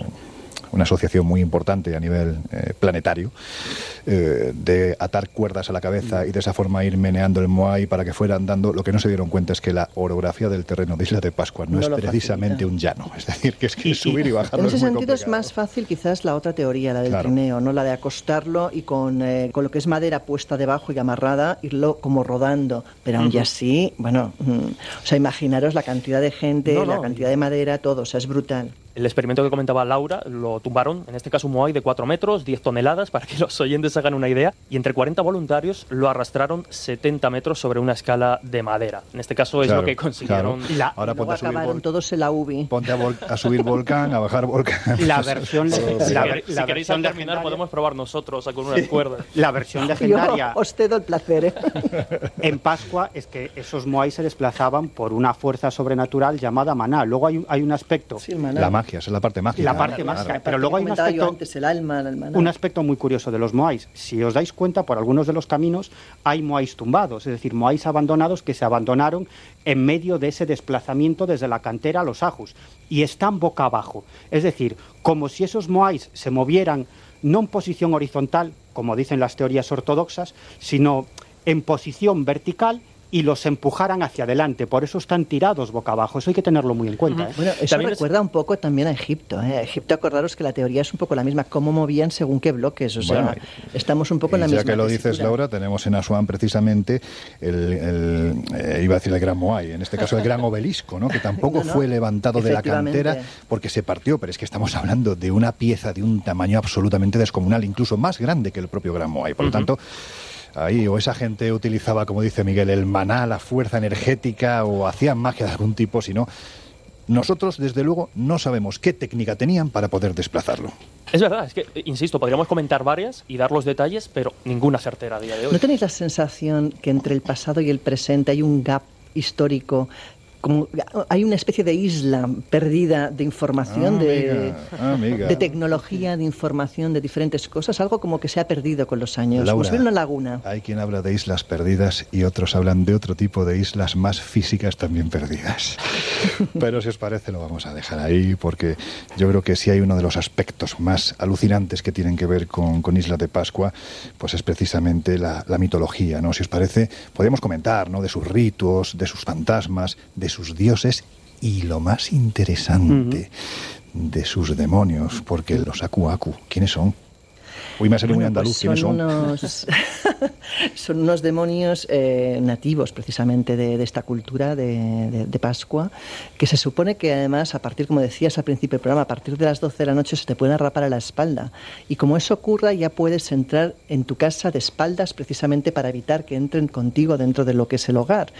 [SPEAKER 2] una asociación muy importante a nivel eh, planetario, eh, de atar cuerdas a la cabeza y de esa forma ir meneando el Moai para que fuera andando, lo que no se dieron cuenta es que la orografía del terreno de Isla de Pascua no,
[SPEAKER 1] No
[SPEAKER 2] es precisamente
[SPEAKER 1] facilita.
[SPEAKER 2] un llano, es decir, que es que subir y bajarlo
[SPEAKER 1] En ese
[SPEAKER 2] es muy
[SPEAKER 1] sentido es más fácil quizás la otra teoría, la del
[SPEAKER 2] Claro.
[SPEAKER 1] trineo, no la de acostarlo y con, eh, con lo que es madera puesta debajo y amarrada, irlo como rodando. Pero aún así, bueno, mm, o sea, imaginaros la cantidad de gente,
[SPEAKER 6] No,
[SPEAKER 1] la cantidad de madera, todo, o sea, es brutal.
[SPEAKER 6] El experimento que comentaba Laura lo tumbaron, en este caso un Moai de 4 metros, 10 toneladas, *laughs* para que los oyentes hagan una idea, y entre 40 voluntarios lo arrastraron 70 metros sobre una escala de madera. En este caso es
[SPEAKER 2] Claro,
[SPEAKER 6] lo que consiguieron.
[SPEAKER 2] claro.
[SPEAKER 1] La,
[SPEAKER 2] Ahora ponte a subir
[SPEAKER 1] todos en la UBI.
[SPEAKER 2] Ponte a, a subir volcán, a bajar volcán. *laughs*
[SPEAKER 7] La versión,
[SPEAKER 6] Si,
[SPEAKER 7] la,
[SPEAKER 6] queréis-
[SPEAKER 7] la
[SPEAKER 6] si queréis
[SPEAKER 7] versión
[SPEAKER 6] terminar
[SPEAKER 7] legendaria-
[SPEAKER 6] podemos probar nosotros con unas cuerdas. *laughs*
[SPEAKER 7] la versión
[SPEAKER 1] Yo
[SPEAKER 7] legendaria
[SPEAKER 1] os cedo el placer. ¿eh?
[SPEAKER 7] en Pascua es que esos moais se desplazaban por una fuerza sobrenatural llamada maná. Luego hay, un- hay un aspecto,
[SPEAKER 1] Sí, maná.
[SPEAKER 2] La magia, esa es la parte mágica.
[SPEAKER 7] La parte
[SPEAKER 2] Claro.
[SPEAKER 7] mágica. Pero luego hay un aspecto-
[SPEAKER 1] antes, el alma, el
[SPEAKER 7] un aspecto muy curioso de los moais. Si os dais cuenta, por algunos de los caminos hay moais tumbados, es decir, moais abandonados que se abandonaron en medio de ese desplazamiento desde la cantera a los ajus y están boca abajo. Es decir, como si esos moais se movieran no en posición horizontal, como dicen las teorías ortodoxas, sino en posición vertical y los empujaran hacia adelante. Por eso están tirados boca abajo. Eso hay que tenerlo muy en cuenta. ¿eh?
[SPEAKER 1] Bueno, eso
[SPEAKER 6] También es-
[SPEAKER 1] recuerda un poco también a Egipto. ¿eh? Egipto, acordaros que la teoría es un poco la misma, cómo movían según qué bloques. O sea,
[SPEAKER 2] Bueno,
[SPEAKER 1] estamos un poco en la
[SPEAKER 2] Y ya
[SPEAKER 1] misma.
[SPEAKER 2] que lo dices,
[SPEAKER 1] tesitura.
[SPEAKER 2] Laura, tenemos en Asuán precisamente el, el, eh, iba a decir el gran Moai, en este caso el gran obelisco, ¿no? que tampoco *laughs*
[SPEAKER 1] No, no,
[SPEAKER 2] fue levantado de la cantera porque se partió, pero es que estamos hablando de una pieza de un tamaño absolutamente descomunal, incluso más grande que el propio gran Moai. Por lo tanto, ahí o esa gente utilizaba, como dice Miguel, el maná, la fuerza energética o hacían magia de algún tipo, sino nosotros, desde luego, no sabemos qué técnica tenían para poder desplazarlo.
[SPEAKER 6] Es verdad, es que, eh, insisto, podríamos comentar varias y dar los detalles, pero ninguna certera a día de hoy.
[SPEAKER 1] ¿No tenéis la sensación que entre el pasado y el presente hay un gap histórico? Como, hay una especie de isla perdida de información,
[SPEAKER 2] Ah,
[SPEAKER 1] de,
[SPEAKER 2] amiga, amiga.
[SPEAKER 1] de tecnología, de información, de diferentes cosas, algo como que se ha perdido con los años,
[SPEAKER 2] Laura,
[SPEAKER 1] una laguna.
[SPEAKER 2] Hay quien habla de islas perdidas y otros hablan de otro tipo de islas más físicas también perdidas. *laughs* Pero si os parece lo vamos a dejar ahí porque yo creo que si hay uno de los aspectos más alucinantes que tienen que ver con, con Isla de Pascua, pues es precisamente la, la mitología, ¿no? Si os parece, podemos comentar, ¿no? De sus ritos, de sus fantasmas, de sus dioses y lo más interesante, de sus demonios, porque los Aku Aku, ¿quiénes son? Uy, me ha salido muy
[SPEAKER 1] Bueno,
[SPEAKER 2] andaluz,
[SPEAKER 1] pues
[SPEAKER 2] ¿quiénes son?
[SPEAKER 1] Unos, *laughs* son unos demonios eh, nativos precisamente de, de esta cultura de, de- de Pascua, que se supone que además, a partir, como decías al principio del programa, a partir de las 12 de la noche se te pueden rapar a la espalda. Y como eso ocurra, ya puedes entrar en tu casa de espaldas precisamente para evitar que entren contigo dentro de lo que es el hogar.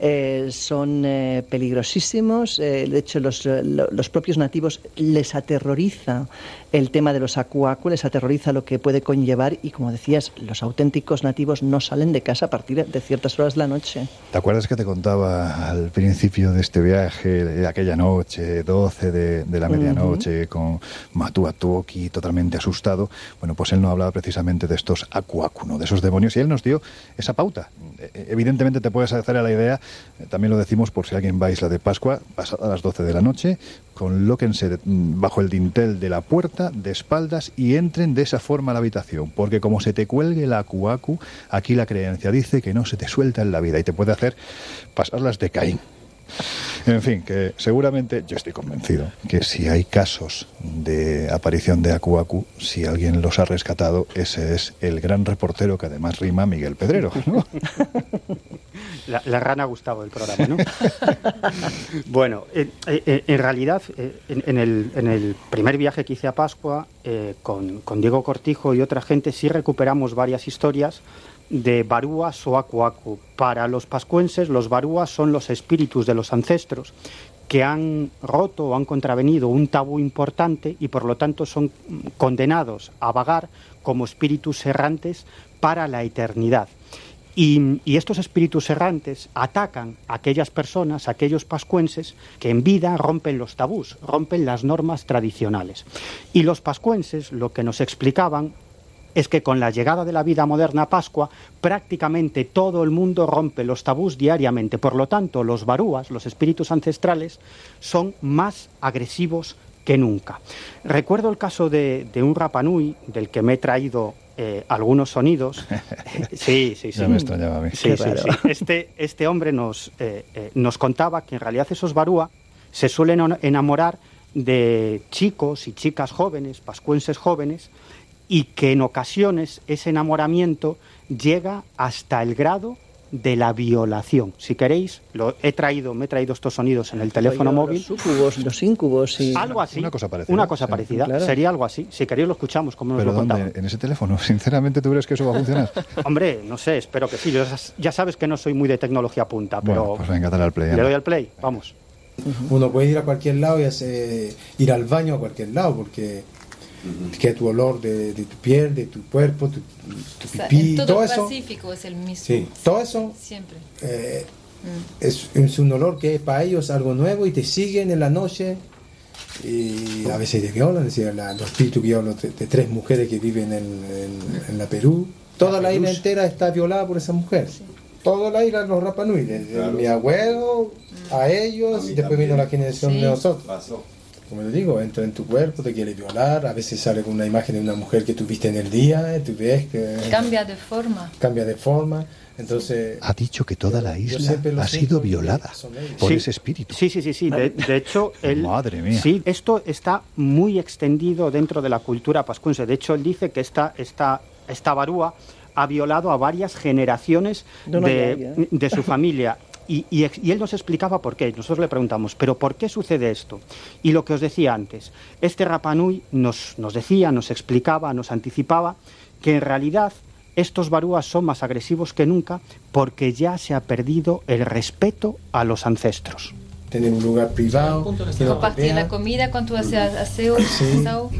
[SPEAKER 1] Eh, son eh, peligrosísimos, de hecho los, lo- los propios nativos les aterroriza el tema de los acuacu, les aterroriza lo que puede conllevar y como decías, los auténticos nativos no salen de casa a partir de ciertas horas de la noche.
[SPEAKER 2] ¿Te acuerdas que te contaba al principio de este viaje, de aquella noche, 12 de, de la medianoche, con Matuatuoki totalmente asustado? Bueno, pues él no hablaba precisamente de estos acuácuno, de esos demonios, y él nos dio esa pauta. E- Evidentemente te puedes hacer a la idea, eh, también lo decimos por si alguien va a Isla de Pascua, pasada las 12 de la noche, colóquense bajo el dintel de la puerta, de espaldas, y entren de esa forma a la habitación, porque como se te cuelgue la acuacu, aquí la creencia dice que no se te suelta en la vida y te puede hacer pasarlas de Caín. En fin, que seguramente yo estoy convencido que si hay casos de aparición de Aku Aku, si alguien los ha rescatado, ese es el gran reportero que además rima Miguel Pedrero. ¿no? *laughs*
[SPEAKER 7] La, la rana Gustavo del programa, ¿no? *laughs* bueno, en realidad, eh, en, en el, en el primer viaje que hice a Pascua, eh, con, con Diego Cortijo y otra gente, sí recuperamos varias historias de barúas o acuacu. Para los pascuenses, los barúas son los espíritus de los ancestros que han roto o han contravenido un tabú importante y por lo tanto son condenados a vagar como espíritus errantes para la eternidad. Y, y, estos espíritus errantes atacan a aquellas personas, a aquellos pascuenses que en vida rompen los tabús, rompen las normas tradicionales. Y los pascuenses lo que nos explicaban es que con la llegada de la vida moderna a Pascua, prácticamente todo el mundo rompe los tabús diariamente. Por lo tanto, los barúas, los espíritus ancestrales, son más agresivos que nunca. Recuerdo el caso de, de un Rapanui, del que me he traído eh, algunos sonidos. *laughs* Sí, sí, sí.
[SPEAKER 2] Ya me extrañaba a mí.
[SPEAKER 7] Sí, sí, sí. Este, este hombre nos, eh, eh, nos contaba que en realidad esos barúa se suelen enamorar de chicos y chicas jóvenes, pascuenses jóvenes, y que en ocasiones ese enamoramiento llega hasta el grado de la violación. Si queréis, lo he traído, me he traído estos sonidos en el teléfono móvil.
[SPEAKER 1] Los sucubos, los incubos y...
[SPEAKER 7] Algo así.
[SPEAKER 2] Una cosa parecida.
[SPEAKER 7] Una cosa
[SPEAKER 2] Sí.
[SPEAKER 7] parecida.
[SPEAKER 1] Claro.
[SPEAKER 7] Sería algo así. Si queréis lo escuchamos, como nos
[SPEAKER 2] ¿Pero
[SPEAKER 7] lo
[SPEAKER 2] dónde? ¿En ese teléfono? *laughs* Sinceramente, ¿tú crees que eso va a funcionar? *laughs*
[SPEAKER 7] Hombre, no sé, espero que sí. Yo ya- sabes que no soy muy de tecnología punta, pero
[SPEAKER 2] Bueno, pues venga, dale al play.
[SPEAKER 7] le doy al play. Vamos.
[SPEAKER 14] Uno puede ir a cualquier lado y hacer- ir al baño a cualquier lado porque que tu olor de, de tu piel, de tu cuerpo, tu, tu
[SPEAKER 15] O sea,
[SPEAKER 14] pipí,
[SPEAKER 15] en todo
[SPEAKER 14] todo
[SPEAKER 15] el
[SPEAKER 14] eso.
[SPEAKER 15] Pacífico es el mismo.
[SPEAKER 14] Sí, todo eso
[SPEAKER 15] Siempre.
[SPEAKER 14] eh,
[SPEAKER 15] Mm.
[SPEAKER 14] es, es un olor que es para ellos algo nuevo y te siguen en la noche y a veces te violan, es decir, la- los espíritus hablo de, de tres mujeres que viven en, en- en la Perú. Toda la isla entera está violada por esa mujer. Toda la isla los Rapanui, desde mi abuelo a ellos y después vino la generación
[SPEAKER 15] Sí.
[SPEAKER 14] de nosotros. Como le digo, entra en tu cuerpo, te quiere violar, a veces sale con una imagen de una mujer que tuviste en el día, tú ves que
[SPEAKER 15] Cambia de forma.
[SPEAKER 14] cambia de forma, entonces...
[SPEAKER 2] Ha dicho que toda la isla ha sido violada por
[SPEAKER 7] Sí.
[SPEAKER 2] ese espíritu.
[SPEAKER 7] Sí, sí, sí, sí. De, de hecho, *laughs* él,
[SPEAKER 2] Madre mía.
[SPEAKER 7] Sí, esto está muy extendido dentro de la cultura pascuense. De hecho, él dice que esta, esta, esta barúa ha violado a varias generaciones
[SPEAKER 1] No, no,
[SPEAKER 7] de, de su familia. Y, y y él nos explicaba por qué. Nosotros le preguntamos, ¿pero por qué sucede esto? Y lo que os decía antes, este Rapanui nos, nos decía, nos explicaba, nos anticipaba que en realidad estos barúas son más agresivos que nunca porque ya se ha perdido el respeto a los ancestros.
[SPEAKER 14] Tener un lugar privado,
[SPEAKER 15] Compartir la comida cuando tú haces aseo, asao,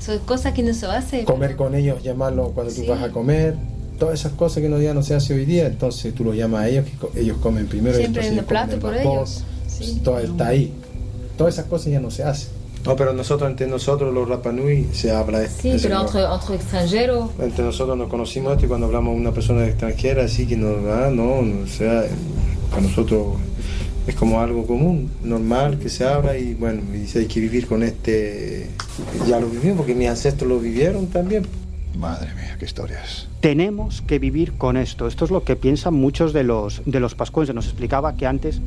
[SPEAKER 15] son cosas que no se hace.
[SPEAKER 14] comer con ellos, llamarlos cuando tú vas a comer, todas esas cosas que no ya no se hace hoy día, entonces tú los llamas a ellos, que ellos comen primero,
[SPEAKER 15] Siempre
[SPEAKER 14] entonces
[SPEAKER 15] en el
[SPEAKER 14] ellos comen
[SPEAKER 15] plato por
[SPEAKER 14] vapor,
[SPEAKER 15] ellos. Sí.
[SPEAKER 14] todo está ahí. Todas esas cosas ya no se hacen. No, pero nosotros, entre nosotros los Rapanui, se habla de
[SPEAKER 15] Sí,
[SPEAKER 14] de
[SPEAKER 15] pero entre, entre extranjeros,
[SPEAKER 14] Entre nosotros nos conocimos esto y cuando hablamos de una persona extranjera, así que no, ah, no, no, o sea, para nosotros es como algo común, normal que se abra y bueno, y dice, hay que vivir con este, ya lo vivimos porque mis ancestros lo vivieron también.
[SPEAKER 2] Madre mía, qué historias.
[SPEAKER 7] Tenemos que vivir con esto. Esto es lo que piensan muchos de los, de los pascuenses. Nos explicaba que antes,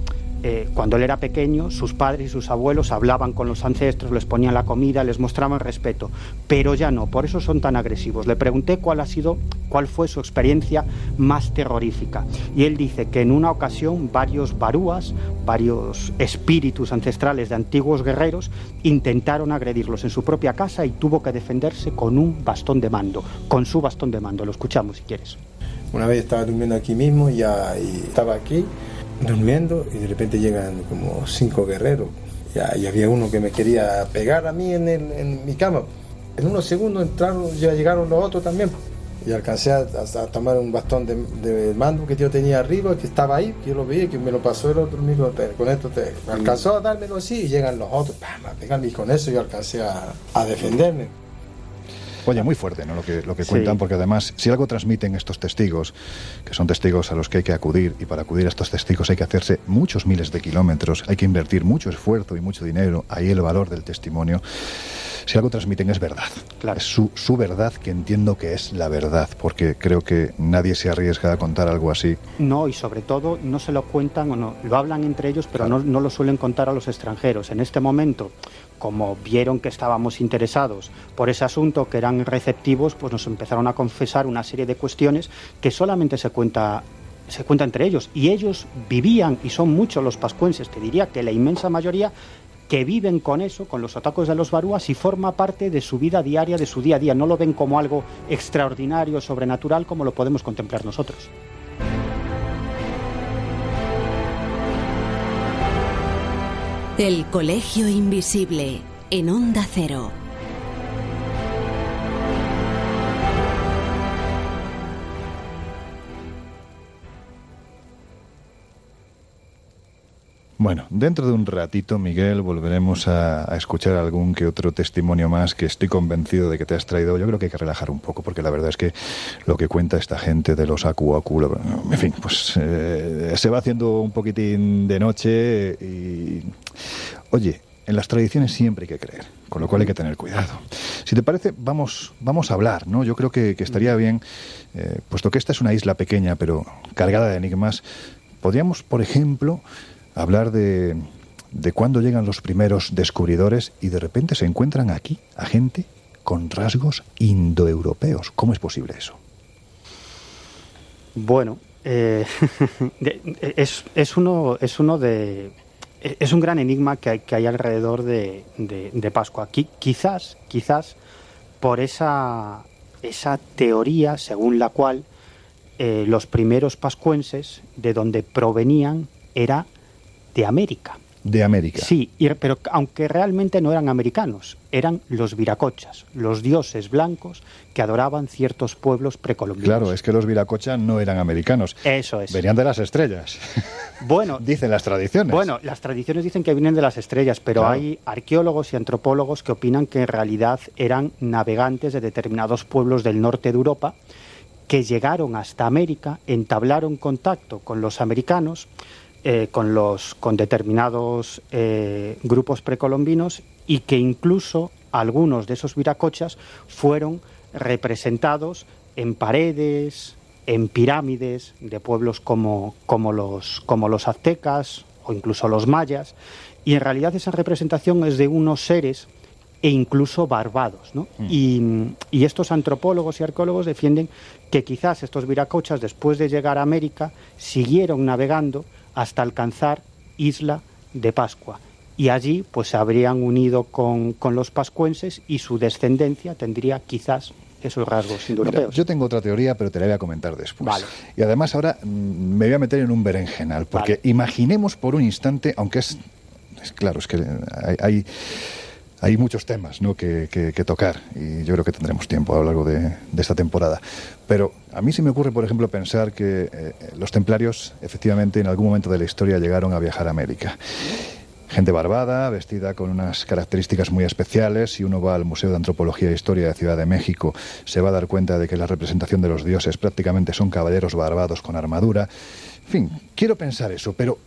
[SPEAKER 7] eh, cuando él era pequeño, sus padres y sus abuelos hablaban con los ancestros, les ponían la comida, les mostraban respeto. Pero ya no, por eso son tan agresivos. Le pregunté cuál ha sido, cuál fue su experiencia más terrorífica. Y él dice que en una ocasión varios barúas, varios espíritus ancestrales de antiguos guerreros, intentaron agredirlos en su propia casa y tuvo que defenderse con un bastón de mando, con su bastón de mando. Lo escuchamos si quieres.
[SPEAKER 14] Una vez estaba durmiendo aquí mismo y estaba aquí durmiendo y de repente llegan como cinco guerreros. Ya, y había uno que me quería pegar a mí en, el- en mi cama. En unos segundos entraron, ya llegaron los otros también. y alcancé a, tomar un bastón de, de mando que yo tenía arriba, que estaba ahí, que yo lo vi, que me lo pasó el otro amigo, con esto te, me alcanzó a dármelo así y llegan los otros, pam, a pegarme y con eso yo alcancé a, a defenderme.
[SPEAKER 2] Oye, muy fuerte, ¿no? Lo que, lo que
[SPEAKER 14] Sí.
[SPEAKER 2] cuentan, porque además, si algo transmiten estos testigos, que son testigos a los que hay que acudir, y para acudir a estos testigos hay que hacerse muchos miles de kilómetros, hay que invertir mucho esfuerzo y mucho dinero, ahí el valor del testimonio. Si algo transmiten es verdad. Es su, su verdad que entiendo que es la verdad, porque creo que nadie se arriesga a contar algo así.
[SPEAKER 7] No, y sobre todo no se lo cuentan o no, lo hablan entre ellos, pero no, no lo suelen contar a los extranjeros. En este momento, como vieron que estábamos interesados por ese asunto, que eran receptivos, pues nos empezaron a confesar una serie de cuestiones que solamente se cuenta se cuenta entre ellos y ellos vivían y son muchos los pascuenses, te diría que la inmensa mayoría que viven con eso, con los atacos de los barúas y forma parte de su vida diaria, de su día a día, no lo ven como algo extraordinario, sobrenatural como lo podemos contemplar nosotros.
[SPEAKER 5] El Colegio Invisible en Onda Cero.
[SPEAKER 2] Bueno, dentro de un ratito, Miguel, volveremos a, a escuchar algún que otro testimonio más que estoy convencido de que te has traído. Yo creo que hay que relajar un poco, porque la verdad es que lo que cuenta esta gente de los Aku Aku, en fin, pues eh, se va haciendo un poquitín de noche y... Oye, en las tradiciones siempre hay que creer, con lo cual hay que tener cuidado. Si te parece, vamos, vamos a hablar, ¿no? Yo creo que, que estaría bien, eh, puesto que esta es una isla pequeña, pero cargada de enigmas, podríamos, por ejemplo, hablar de, de cuándo llegan los primeros descubridores y de repente se encuentran aquí a gente con rasgos indoeuropeos. ¿Cómo es posible eso?
[SPEAKER 7] Bueno, eh, *laughs* es, es uno, es uno de. Es un gran enigma que hay, que hay alrededor de, de- Pascua. Qui- quizás, quizás por esa, esa teoría según la cual eh, los primeros pascuenses de donde provenían era de América.
[SPEAKER 2] De América.
[SPEAKER 7] Sí, y- pero aunque realmente no eran americanos, eran los viracochas, los dioses blancos que adoraban ciertos pueblos precolombinos.
[SPEAKER 2] Claro, es que los Viracocha no eran americanos.
[SPEAKER 7] Eso es.
[SPEAKER 2] Venían de las estrellas.
[SPEAKER 7] Bueno, *laughs*
[SPEAKER 2] dicen las tradiciones.
[SPEAKER 7] Bueno, las tradiciones dicen que vienen de las estrellas, pero
[SPEAKER 2] Claro.
[SPEAKER 7] hay arqueólogos y antropólogos que opinan que en realidad eran navegantes de determinados pueblos del norte de Europa que llegaron hasta América, entablaron contacto con los americanos, eh, con, los, con determinados eh, grupos precolombinos y que incluso algunos de esos viracochas fueron representados en paredes, en pirámides de pueblos como, como, los, como los aztecas o incluso los mayas, y en realidad esa representación es de unos seres e incluso barbados. ¿no? Y, y estos antropólogos y arqueólogos defienden que quizás estos viracochas, después de llegar a América, siguieron navegando hasta alcanzar Isla de Pascua. Y allí pues se habrían unido con, con los pascuenses y su descendencia tendría quizás esos rasgos
[SPEAKER 2] Mira,
[SPEAKER 7] indoeuropeos.
[SPEAKER 2] yo tengo otra teoría, pero te la voy a comentar después.
[SPEAKER 7] Vale.
[SPEAKER 2] Y además ahora mm, me voy a meter en un berenjenal, porque imaginemos por un instante, aunque es, es claro, es que hay, hay, hay muchos temas ¿no? que, que- tocar y yo creo que tendremos tiempo a lo largo de, esta temporada. Pero a mí se me ocurre, por ejemplo, pensar que eh, los templarios efectivamente en algún momento de la historia llegaron a viajar a América. Gente barbada, vestida con unas características muy especiales. Si uno va al Museo de Antropología e Historia de Ciudad de México, se va a dar cuenta de que la representación de los dioses prácticamente son caballeros barbados con armadura. En fin, quiero pensar eso, pero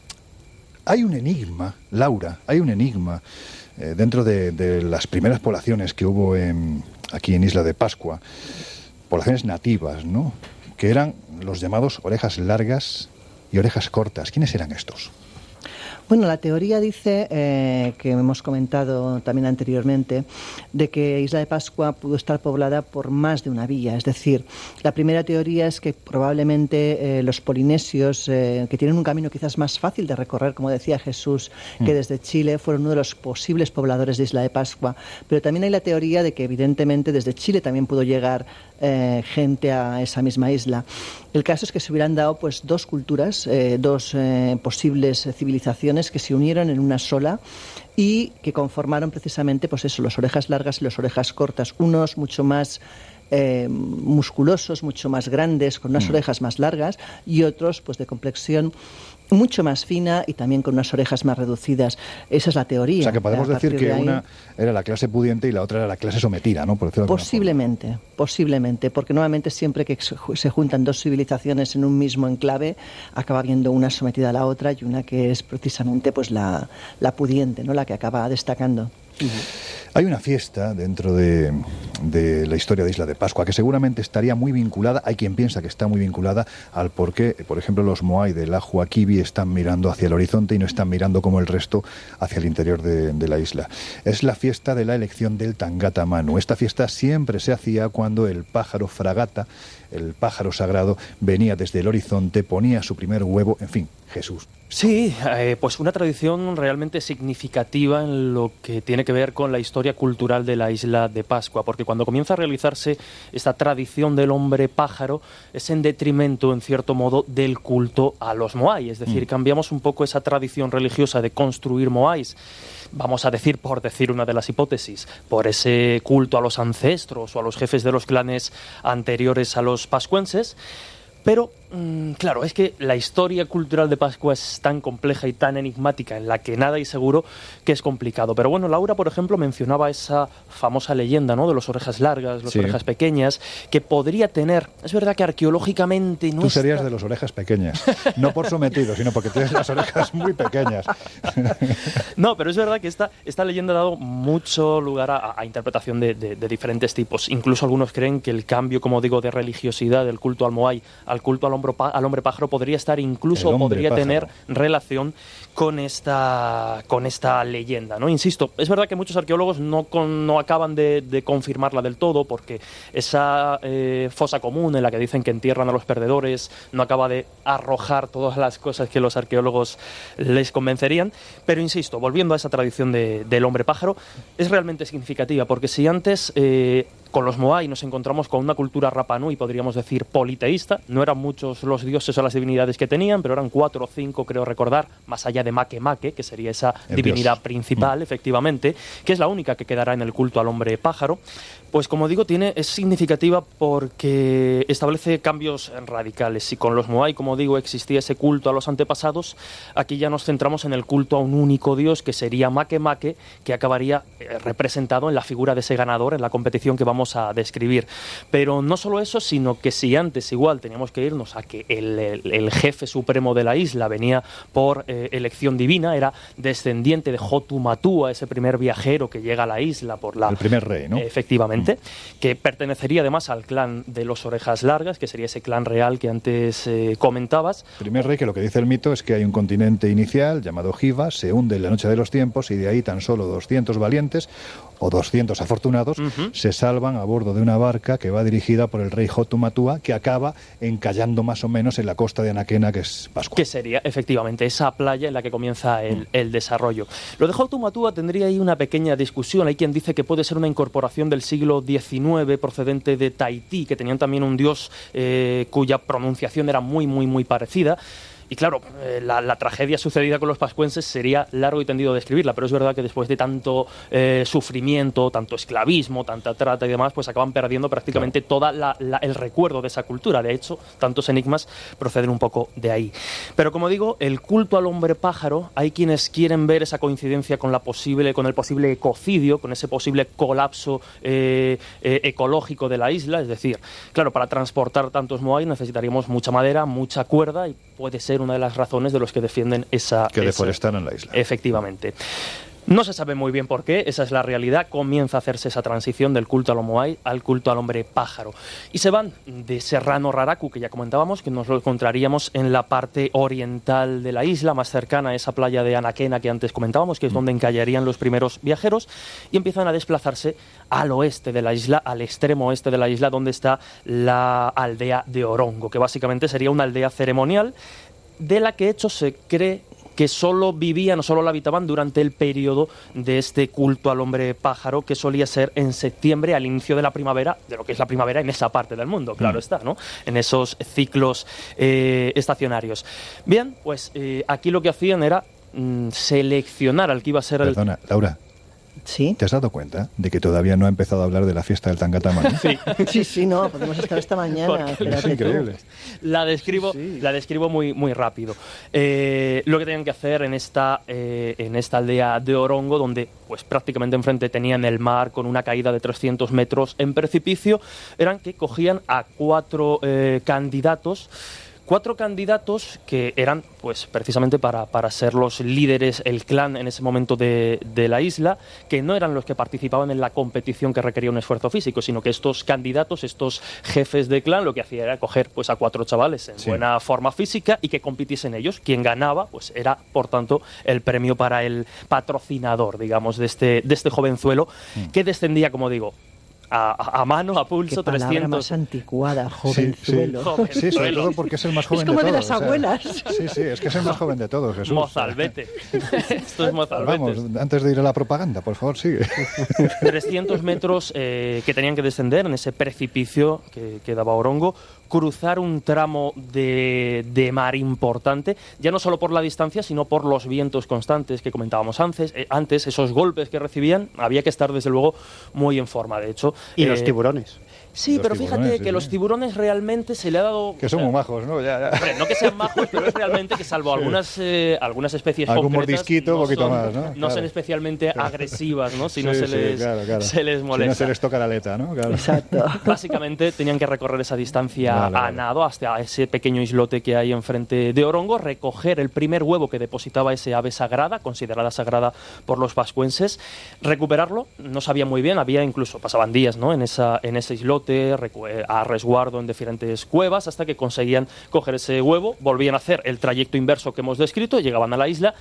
[SPEAKER 2] hay un enigma, Laura, hay un enigma eh, dentro de, de las primeras poblaciones que hubo en- aquí en Isla de Pascua, poblaciones nativas, ¿no? Que eran los llamados orejas largas y orejas cortas. ¿Quiénes eran estos?
[SPEAKER 1] Bueno, la teoría dice, eh, que hemos comentado también anteriormente, de que Isla de Pascua pudo estar poblada por más de una villa. Es decir, la primera teoría es que probablemente eh, los polinesios, eh, que tienen un camino quizás más fácil de recorrer, como decía Jesús, que
[SPEAKER 16] Mm.
[SPEAKER 1] desde Chile fueron uno de los posibles pobladores de Isla de Pascua. Pero también hay la teoría de que evidentemente desde Chile también pudo llegar eh, gente a esa misma isla. El caso es que se hubieran dado pues dos culturas, eh, dos eh, posibles civilizaciones que se unieron en una sola y que conformaron precisamente pues eso, los orejas largas y las orejas cortas, unos mucho más eh, musculosos, mucho más grandes, con unas
[SPEAKER 2] Mm.
[SPEAKER 1] orejas más largas, y otros pues de complexión mucho más fina y también con unas orejas más reducidas. Esa es la teoría.
[SPEAKER 2] O sea, que podemos decir que
[SPEAKER 1] de ahí-
[SPEAKER 2] una era la clase pudiente y la otra era la clase sometida, ¿no? Por
[SPEAKER 1] Posiblemente, posiblemente, porque nuevamente siempre que se ju- se juntan dos civilizaciones en un mismo enclave, acaba habiendo una sometida a la otra y una que es precisamente pues la, la pudiente, ¿no? la que acaba destacando.
[SPEAKER 2] Hay una fiesta dentro de, la historia de Isla de Pascua que seguramente estaría muy vinculada, hay quien piensa que está muy vinculada al por qué, por ejemplo, los Moai de la Huaquibi están mirando hacia el horizonte y no están mirando como el resto hacia el interior de, de la isla. Es la fiesta de la elección del Tangata Manu. Esta fiesta siempre se hacía cuando el pájaro fragata, el pájaro sagrado, venía desde el horizonte, ponía su primer huevo, en fin, Jesús.
[SPEAKER 6] Sí, eh, pues una tradición realmente significativa en lo que tiene que ver con la historia cultural de la isla de Pascua, porque cuando comienza a realizarse esta tradición del hombre pájaro es en detrimento, en cierto modo, del culto a los moai, es decir,
[SPEAKER 16] Mm.
[SPEAKER 6] cambiamos un poco esa tradición religiosa de construir moais, vamos a decir, por decir una de las hipótesis, por ese culto a los ancestros o a los jefes de los clanes anteriores a los pascuenses, pero, claro, es que la historia cultural de Pascua es tan compleja y tan enigmática, en la que nada hay seguro, que es complicado. Pero bueno, Laura, por ejemplo, mencionaba esa famosa leyenda, ¿no? De los orejas largas, las
[SPEAKER 2] Sí.
[SPEAKER 6] orejas pequeñas, que podría tener. Es verdad que arqueológicamente no
[SPEAKER 2] Tú
[SPEAKER 6] está-
[SPEAKER 2] serías de los orejas pequeñas, no por sometido, sino porque tienes las orejas muy pequeñas. *laughs*
[SPEAKER 6] No, pero es verdad que esta, esta leyenda ha dado mucho lugar a, a interpretación de, de- de diferentes tipos. Incluso algunos creen que el cambio, como digo, de religiosidad del culto al Moai al culto al hombre, al hombre pájaro podría estar incluso podría
[SPEAKER 2] pájaro.
[SPEAKER 6] tener relación con esta, con esta leyenda. ¿no? Insisto, es verdad que muchos arqueólogos no, con- no acaban de, de confirmarla del todo porque esa eh, fosa común en la que dicen que entierran a los perdedores no acaba de arrojar todas las cosas que los arqueólogos les convencerían. Pero insisto, volviendo a esa tradición de- del hombre pájaro, es realmente significativa porque si antes eh, con los Moai nos encontramos con una cultura Rapanui, podríamos decir politeísta, no eran muchos los dioses o las divinidades que tenían, pero eran cuatro o cinco, creo recordar, más allá de Make Make, que sería esa
[SPEAKER 2] El
[SPEAKER 6] divinidad
[SPEAKER 2] dios.
[SPEAKER 6] principal, efectivamente, que es la única que quedará en el culto al hombre pájaro. Pues como digo, tiene, es significativa porque establece cambios radicales. Si con los Moai, como digo, existía ese culto a los antepasados, aquí ya nos centramos en el culto a un único dios que sería Make Make, que acabaría eh, representado en la figura de ese ganador en la competición que vamos a describir. Pero no solo eso, sino que si antes igual teníamos que irnos a que el, el- el jefe supremo de la isla venía por eh, elección divina, era descendiente de Jotu Matua, ese primer viajero que llega a la isla por la
[SPEAKER 2] El primer rey, ¿no?
[SPEAKER 6] Efectivamente, que pertenecería además al clan de los orejas largas, que sería ese clan real que antes eh, comentabas.
[SPEAKER 2] Primer rey que lo que dice el mito es que hay un continente inicial llamado Jiva, se hunde en la noche de los tiempos y de ahí tan solo 200 valientes o 200 afortunados se salvan a bordo de una barca que va dirigida por el rey Jotumatua que acaba encallando más o menos en la costa de Anaquena que es Pascua.
[SPEAKER 6] Que sería efectivamente esa playa en la que comienza el, el desarrollo. Lo de Jotumatua tendría ahí una pequeña discusión. Hay quien dice que puede ser una incorporación del siglo XIX procedente de Tahití, que tenían también un dios eh, cuya pronunciación era muy, muy, muy parecida. Y claro, eh, la, la tragedia sucedida con los pascuenses sería largo y tendido de describirla, pero es verdad que después de tanto eh, sufrimiento, tanto esclavismo, tanta trata y demás, pues acaban perdiendo prácticamente todo el recuerdo de esa cultura. De hecho, tantos enigmas proceden un poco de ahí. Pero como digo, el culto al hombre pájaro, hay quienes quieren ver esa coincidencia con, la posible, con el posible ecocidio, con ese posible colapso eh, ecológico de la isla. Es decir, claro, para transportar tantos moai necesitaríamos mucha madera, mucha cuerda y puede ser una de las razones de los que defienden esa...
[SPEAKER 2] Que
[SPEAKER 6] esa-
[SPEAKER 2] deforestaron la isla.
[SPEAKER 6] Efectivamente. No se sabe muy bien por qué, esa es la realidad. Comienza a hacerse esa transición del culto al Moai al culto al hombre pájaro. Y se van de Serrano Raraku, que ya comentábamos, que nos lo encontraríamos en la parte oriental de la isla, más cercana a esa playa de Anaquena que antes comentábamos, que es donde encallarían los primeros viajeros, y empiezan a desplazarse al oeste de la isla, al extremo oeste de la isla, donde está la aldea de Orongo, que básicamente sería una aldea ceremonial de la que, hecho, se cree que solo vivían o solo la habitaban durante el periodo de este culto al hombre pájaro que solía ser en septiembre al inicio de la primavera, de lo que es la primavera en esa parte del mundo, claro
[SPEAKER 2] Mm.
[SPEAKER 6] está, ¿no? En esos ciclos eh, estacionarios. Bien, pues eh, aquí lo que hacían era mm, seleccionar al que iba a ser el...
[SPEAKER 2] Perdona, Laura,
[SPEAKER 1] Sí.
[SPEAKER 2] ¿Te has dado cuenta de que todavía no ha empezado a hablar de la fiesta del Tangatama?
[SPEAKER 6] Sí. *laughs*
[SPEAKER 1] Sí, sí, no, podemos estar esta mañana.
[SPEAKER 2] Es
[SPEAKER 1] tú.
[SPEAKER 2] increíble.
[SPEAKER 6] La describo, la describo muy, muy rápido. Eh, lo que tenían que hacer en esta, eh, en esta aldea de Orongo, donde pues prácticamente enfrente tenían el mar con una caída de 300 metros en precipicio, eran que cogían a cuatro eh, candidatos cuatro candidatos que eran pues precisamente para, para ser los líderes, el clan en ese momento de, de la isla, que no eran los que participaban en la competición que requería un esfuerzo físico, sino que estos candidatos, estos jefes de clan, lo que hacía era coger pues a cuatro chavales en
[SPEAKER 2] Sí.
[SPEAKER 6] buena forma física y que compitiesen ellos. Quien ganaba pues era, por tanto, el premio para el patrocinador, digamos, de este, de este jovenzuelo,
[SPEAKER 2] Mm.
[SPEAKER 6] que descendía, como digo, a, a- mano, a
[SPEAKER 1] Qué
[SPEAKER 6] pulso,
[SPEAKER 1] palabra
[SPEAKER 6] 300...
[SPEAKER 1] más anticuada,
[SPEAKER 2] Sí,
[SPEAKER 1] jovenzuelo.
[SPEAKER 2] Sí, sí, sobre todo porque es el más joven
[SPEAKER 1] Es como de
[SPEAKER 2] todos.
[SPEAKER 1] las
[SPEAKER 2] o sea,
[SPEAKER 1] abuelas.
[SPEAKER 2] sí, sí, es que es el más joven de todos, Jesús.
[SPEAKER 6] Mozalbete. *laughs* Esto es Mozalbete.
[SPEAKER 2] Vamos, antes de ir a la propaganda, por favor, sigue.
[SPEAKER 6] 300 metros eh, que tenían que descender en ese precipicio que, que daba Orongo, cruzar un tramo de, de mar importante, ya no solo por la distancia, sino por los vientos constantes que comentábamos antes, eh, antes esos golpes que recibían, había que estar desde luego muy en forma, de hecho.
[SPEAKER 7] Y los
[SPEAKER 6] eh,
[SPEAKER 7] tiburones.
[SPEAKER 6] Sí,
[SPEAKER 2] Los
[SPEAKER 6] pero fíjate
[SPEAKER 2] sí,
[SPEAKER 6] que
[SPEAKER 2] sí.
[SPEAKER 6] los tiburones realmente se le ha dado...
[SPEAKER 2] Que son muy majos, ¿no? Ya, ya.
[SPEAKER 6] Hombre, no que sean majos, pero es realmente que salvo *laughs* algunas, eh, algunas especies
[SPEAKER 2] Algún
[SPEAKER 6] concretas,
[SPEAKER 2] mordisquito, un poquito
[SPEAKER 6] son,
[SPEAKER 2] más, ¿no?
[SPEAKER 6] no
[SPEAKER 2] Claro.
[SPEAKER 6] son especialmente agresivas, ¿no? Si no se
[SPEAKER 2] sí,
[SPEAKER 6] les,
[SPEAKER 2] claro, claro.
[SPEAKER 6] se les
[SPEAKER 2] Si no
[SPEAKER 6] molesta.
[SPEAKER 2] se les toca la aleta, ¿no? Claro.
[SPEAKER 1] Exacto. *laughs*
[SPEAKER 6] Básicamente tenían que recorrer esa distancia
[SPEAKER 2] Vale,
[SPEAKER 6] a
[SPEAKER 2] vale.
[SPEAKER 6] nado hasta ese pequeño islote que hay enfrente de Orongo, recoger el primer huevo que depositaba ese ave sagrada, considerada sagrada por los vascuenses, recuperarlo, no sabía muy bien, había incluso, pasaban días ¿no? en, esa, en ese islote, eh, a resguardo en diferentes cuevas, hasta que conseguían coger ese huevo, volvían a hacer el trayecto inverso que hemos descrito, llegaban a la isla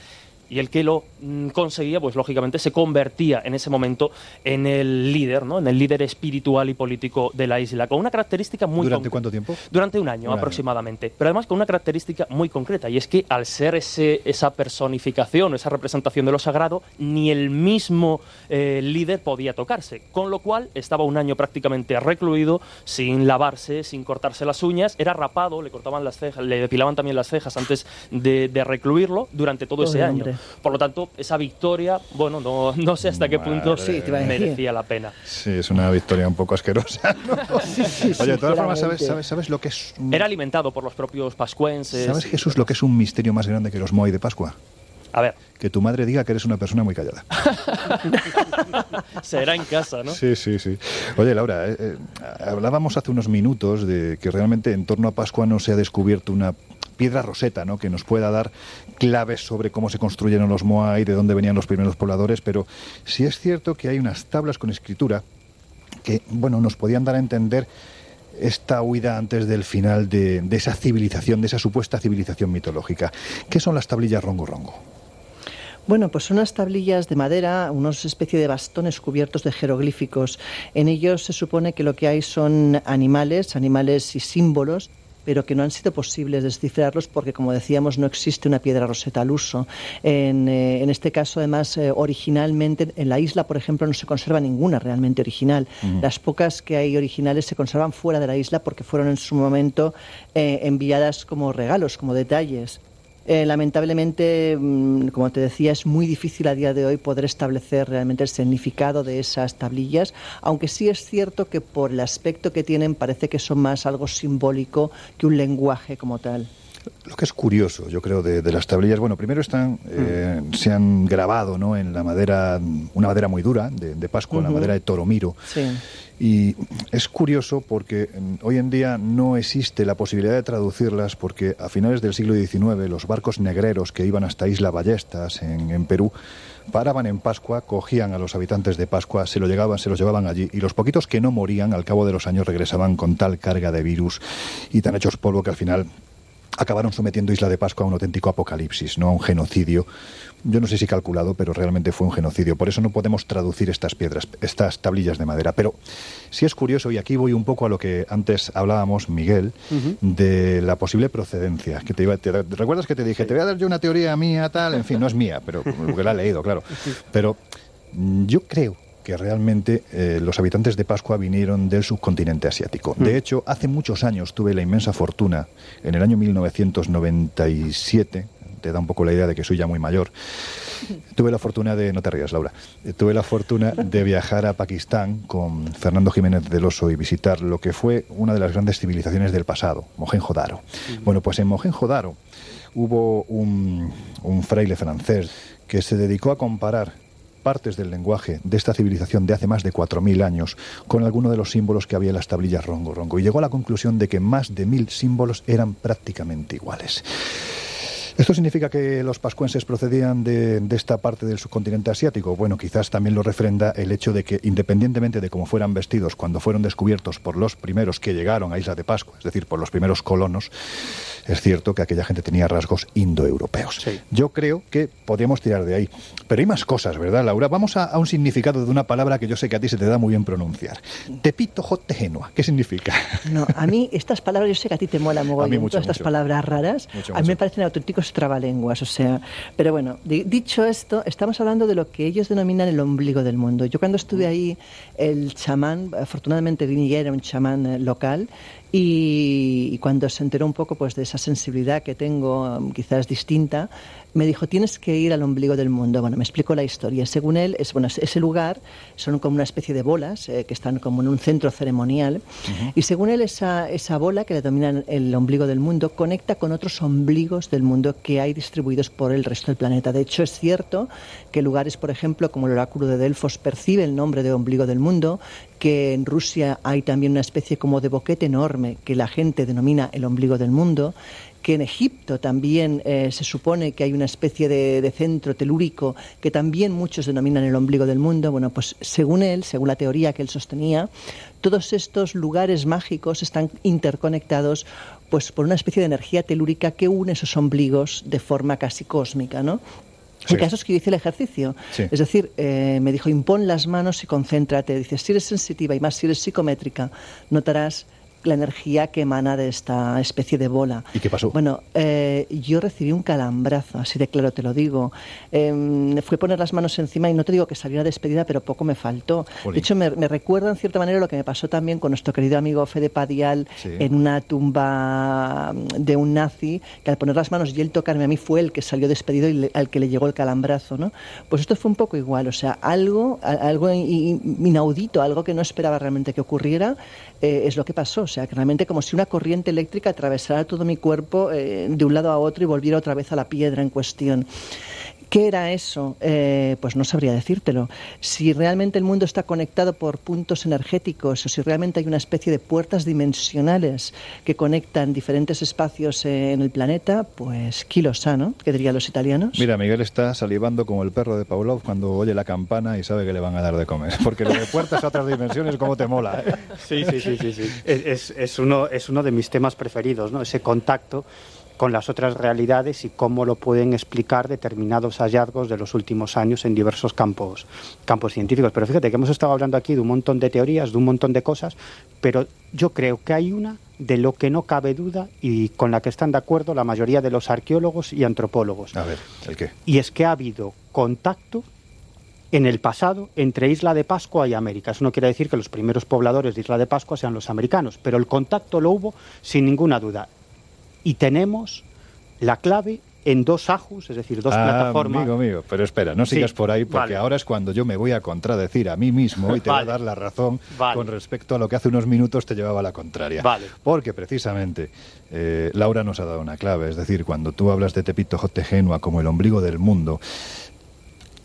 [SPEAKER 6] y el que lo mm, conseguía, pues lógicamente se convertía en ese momento en el líder, ¿no? En el líder espiritual y político de la isla, con una característica muy
[SPEAKER 2] ¿Durante cuánto tiempo?
[SPEAKER 6] Durante un año
[SPEAKER 2] Un año.
[SPEAKER 6] aproximadamente, pero además con una característica muy concreta, y es que al ser ese, esa personificación, esa representación de lo sagrado, ni el mismo eh, líder podía tocarse, con lo cual estaba un año prácticamente recluido, sin lavarse, sin cortarse las uñas, era rapado, le cortaban las cejas, le depilaban también las cejas antes de, de recluirlo durante todo ese año.
[SPEAKER 1] hombre.
[SPEAKER 6] Por lo tanto, esa victoria, bueno, no, no sé hasta qué punto
[SPEAKER 2] Sí,
[SPEAKER 6] merecía la pena.
[SPEAKER 2] Sí, es una victoria un poco asquerosa. ¿no? *laughs* Oye, de todas formas, ¿sabes, sabes, sabes lo que es... un-
[SPEAKER 6] Era alimentado por los propios pascuenses.
[SPEAKER 2] ¿Sabes, Jesús, lo que es un misterio más grande que los Moai de Pascua?
[SPEAKER 6] A ver,
[SPEAKER 2] Que tu madre diga que eres una persona muy callada. *laughs*
[SPEAKER 6] será en casa, ¿no?
[SPEAKER 2] Sí, sí, sí. Oye, Laura, eh, eh, hablábamos hace unos minutos de que realmente en torno a Pascua no se ha descubierto una piedra roseta, ¿no? Que nos pueda dar claves sobre cómo se construyeron los Moai, de dónde venían los primeros pobladores, pero sí es cierto que hay unas tablas con escritura que, bueno, nos podían dar a entender esta huida antes del final de, de esa civilización, de esa supuesta civilización mitológica. ¿Qué son las tablillas Rongo Rongo?
[SPEAKER 1] Bueno, pues son unas tablillas de madera, unos especie de bastones cubiertos de jeroglíficos. En ellos se supone que lo que hay son animales, animales y símbolos, pero que no han sido posibles descifrarlos porque, como decíamos, no existe una piedra roseta al uso. En, eh, en este caso, además, eh, originalmente en la isla, por ejemplo, no se conserva ninguna realmente original. Las pocas que hay originales se conservan fuera de la isla porque fueron en su momento eh, enviadas como regalos, como detalles. Eh, lamentablemente, mm, como te decía, es muy difícil a día de hoy poder establecer realmente el significado de esas tablillas, aunque sí es cierto que por el aspecto que tienen parece que son más algo simbólico que un lenguaje como tal.
[SPEAKER 2] Lo que es curioso, yo creo, de, de las tablillas, bueno, primero están, eh, se han grabado ¿no? en la madera, una madera muy dura de, de Pascua, la madera de Toromiro.
[SPEAKER 1] Sí.
[SPEAKER 2] Y es curioso porque mm, hoy en día no existe la posibilidad de traducirlas porque a finales del siglo XIX los barcos negreros que iban hasta Isla Ballestas en, en Perú paraban en Pascua, cogían a los habitantes de Pascua, se, lo llegaban, se los llevaban allí y los poquitos que no morían al cabo de los años regresaban con tal carga de virus y tan hechos polvo que al final acabaron sometiendo Isla de Pascua a un auténtico apocalipsis, no a un genocidio. Yo no sé si calculado, pero realmente fue un genocidio. Por eso no podemos traducir estas piedras, estas tablillas de madera. Pero sí es curioso, y aquí voy un poco a lo que antes hablábamos, Miguel, de la posible procedencia. Que te iba, te- ¿Recuerdas que te dije, te voy a dar yo una teoría mía, tal? En fin, no es mía, pero porque la he leído, claro. *laughs* Pero yo creo que realmente eh, los habitantes de Pascua vinieron del subcontinente asiático. De hecho, hace muchos años tuve la inmensa fortuna, en el año 1997, te da un poco la idea de que soy ya muy mayor. *laughs* Tuve la fortuna de, no te rías Laura, Eh, tuve la fortuna de viajar a Pakistán con Fernando Jiménez del Oso y visitar lo que fue una de las grandes civilizaciones del pasado, Mohenjo-Daro. Bueno, pues en Mohenjo-Daro hubo un, un fraile francés que se dedicó a comparar partes del lenguaje de esta civilización de hace más de 4.000 años con alguno de los símbolos que había en las tablillas rongo rongo y llegó a la conclusión de que más de mil símbolos eran prácticamente iguales. ¿Esto significa que los pascuenses procedían de, de esta parte del subcontinente asiático? Bueno, quizás también lo refrenda el hecho de que, independientemente de cómo fueran vestidos cuando fueron descubiertos por los primeros que llegaron a Isla de Pascua, es decir, por los primeros colonos, es cierto que aquella gente tenía rasgos indoeuropeos. Yo creo que podríamos tirar de ahí. Pero hay más cosas, ¿verdad, Laura? Vamos a, a un significado de una palabra que yo sé que a ti se te da muy bien pronunciar. Tepito jote genua. ¿Qué significa?
[SPEAKER 1] No, a mí estas palabras, yo sé que a ti te mola *laughs* mogollón,
[SPEAKER 2] mucho,
[SPEAKER 1] todas estas palabras raras,
[SPEAKER 2] Mucho,
[SPEAKER 1] a mí me parecen auténticos trabalenguas, o sea, pero bueno, di- dicho esto, estamos hablando de lo que ellos denominan el ombligo del mundo. Yo cuando estuve ahí, el chamán, afortunadamente Vinny era un chamán eh, local, y, y cuando se enteró un poco pues de esa sensibilidad que tengo, quizás distinta, me dijo, tienes que ir al ombligo del mundo. Bueno, me explicó la historia. Según él, es, bueno, ese lugar son como una especie de bolas eh, que están como en un centro ceremonial. Y según él, esa, esa bola que le denominan el ombligo del mundo conecta con otros ombligos del mundo que hay distribuidos por el resto del planeta. De hecho, es cierto que lugares, por ejemplo, como el oráculo de Delfos percibe el nombre de ombligo del mundo, que en Rusia hay también una especie como de boquete enorme que la gente denomina el ombligo del mundo, que en Egipto también eh, se supone que hay una especie de, de centro telúrico que también muchos denominan el ombligo del mundo. Bueno, pues según él, según la teoría que él sostenía, todos estos lugares mágicos están interconectados pues por una especie de energía telúrica que une esos ombligos de forma casi cósmica, ¿no?
[SPEAKER 2] Sí.
[SPEAKER 1] El caso es que yo hice el ejercicio.
[SPEAKER 2] Sí.
[SPEAKER 1] Es decir, eh, me dijo, impon las manos y concéntrate. Dice, si eres sensitiva y más si eres psicométrica, notarás la energía que emana de esta especie de bola.
[SPEAKER 2] ¿Y qué pasó?
[SPEAKER 1] Bueno, eh, yo recibí un calambrazo, así de claro te lo digo. Eh, fue poner las manos encima y no te digo que saliera despedida, pero poco me faltó. De hecho, me, me recuerda en cierta manera lo que me pasó también con nuestro querido amigo Fede Padial
[SPEAKER 2] Sí.
[SPEAKER 1] en una tumba de un nazi, que al poner las manos y él tocarme a mí fue el que salió despedido y le- al que le llegó el calambrazo, ¿no? Pues esto fue un poco igual, o sea, algo, algo inaudito, algo que no esperaba realmente que ocurriera, eh, es lo que pasó, o sea, que realmente como si una corriente eléctrica atravesara todo mi cuerpo eh, de un lado a otro y volviera otra vez a la piedra en cuestión. ¿Qué era eso? Eh, pues no sabría decírtelo. Si realmente el mundo está conectado por puntos energéticos o si realmente hay una especie de puertas dimensionales que conectan diferentes espacios eh, en el planeta, pues chi lo sa, ¿no? ¿Qué dirían los italianos?
[SPEAKER 2] Mira, Miguel está salivando como el perro de Pavlov cuando oye la campana y sabe que le van a dar de comer. *laughs* Porque lo de puertas a otras dimensiones, ¿cómo te mola? eh?
[SPEAKER 7] Sí, sí, sí, sí. sí. Es- es uno, es uno de mis temas preferidos, ¿no? Ese contacto con las otras realidades y cómo lo pueden explicar determinados hallazgos de los últimos años en diversos campos, campos científicos. Pero fíjate que hemos estado hablando aquí de un montón de teorías, de un montón de cosas, pero yo creo que hay una de lo que no cabe duda y con la que están de acuerdo la mayoría de los arqueólogos y antropólogos.
[SPEAKER 2] A ver, ¿el qué?
[SPEAKER 7] Y es que ha habido contacto en el pasado entre Isla de Pascua y América. Eso no quiere decir que los primeros pobladores de Isla de Pascua sean los americanos, pero el contacto lo hubo sin ninguna duda. Y tenemos la clave en dos ajus, es decir, dos
[SPEAKER 2] Ah,
[SPEAKER 7] plataformas.
[SPEAKER 2] Amigo mío, pero espera, no
[SPEAKER 7] Sí,
[SPEAKER 2] sigas por ahí porque
[SPEAKER 7] vale.
[SPEAKER 2] ahora es cuando yo me voy a contradecir a mí mismo y te
[SPEAKER 7] Vale.
[SPEAKER 2] voy a dar la razón
[SPEAKER 7] Vale.
[SPEAKER 2] con respecto a lo que hace unos minutos te llevaba a la contraria.
[SPEAKER 7] Vale.
[SPEAKER 2] Porque precisamente eh, Laura nos ha dado una clave, es decir, cuando tú hablas de Tepito Jote Genua como el ombligo del mundo,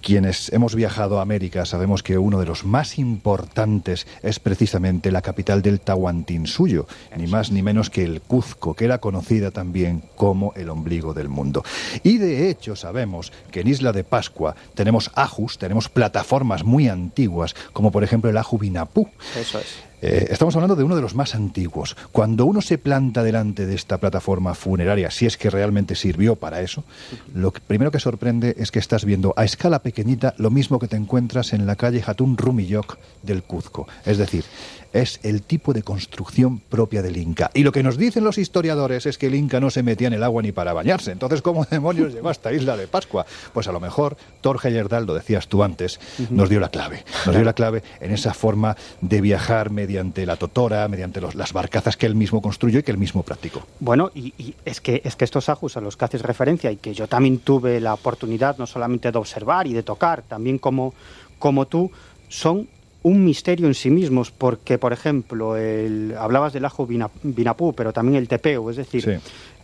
[SPEAKER 2] quienes hemos viajado a América sabemos que uno de los más importantes es precisamente la capital del Tahuantinsuyo, ni más ni menos que el Cuzco, que era conocida también como el ombligo del mundo. Y de hecho sabemos que en Isla de Pascua tenemos ajus, tenemos plataformas muy antiguas, como por ejemplo el Aju Binapú.
[SPEAKER 7] Eso es.
[SPEAKER 2] Eh, estamos hablando de uno de los más antiguos. Cuando uno se planta delante de esta plataforma funeraria, si es que realmente sirvió para eso, lo que- primero que sorprende es que estás viendo a escala pequeñita lo mismo que te encuentras en la calle Hatun Rumiyok del Cuzco. Es decir, Es el tipo de construcción propia del Inca. Y lo que nos dicen los historiadores es que el Inca no se metía en el agua ni para bañarse. Entonces, ¿cómo *laughs* demonios llegó hasta Isla de Pascua? Pues a lo mejor Thor Heyerdahl, lo decías tú antes, nos dio la clave. Nos dio la clave en esa forma de viajar mediante la totora, mediante los- las barcazas que él mismo construyó y que él mismo practicó.
[SPEAKER 7] Bueno, y, y es que es que estos ajus a los que haces referencia y que yo también tuve la oportunidad no solamente de observar y de tocar, también como, como tú, son un misterio en sí mismos, porque, por ejemplo, el, hablabas del ajo vina- vinapú, pero también el tepeo, es decir,
[SPEAKER 2] Sí.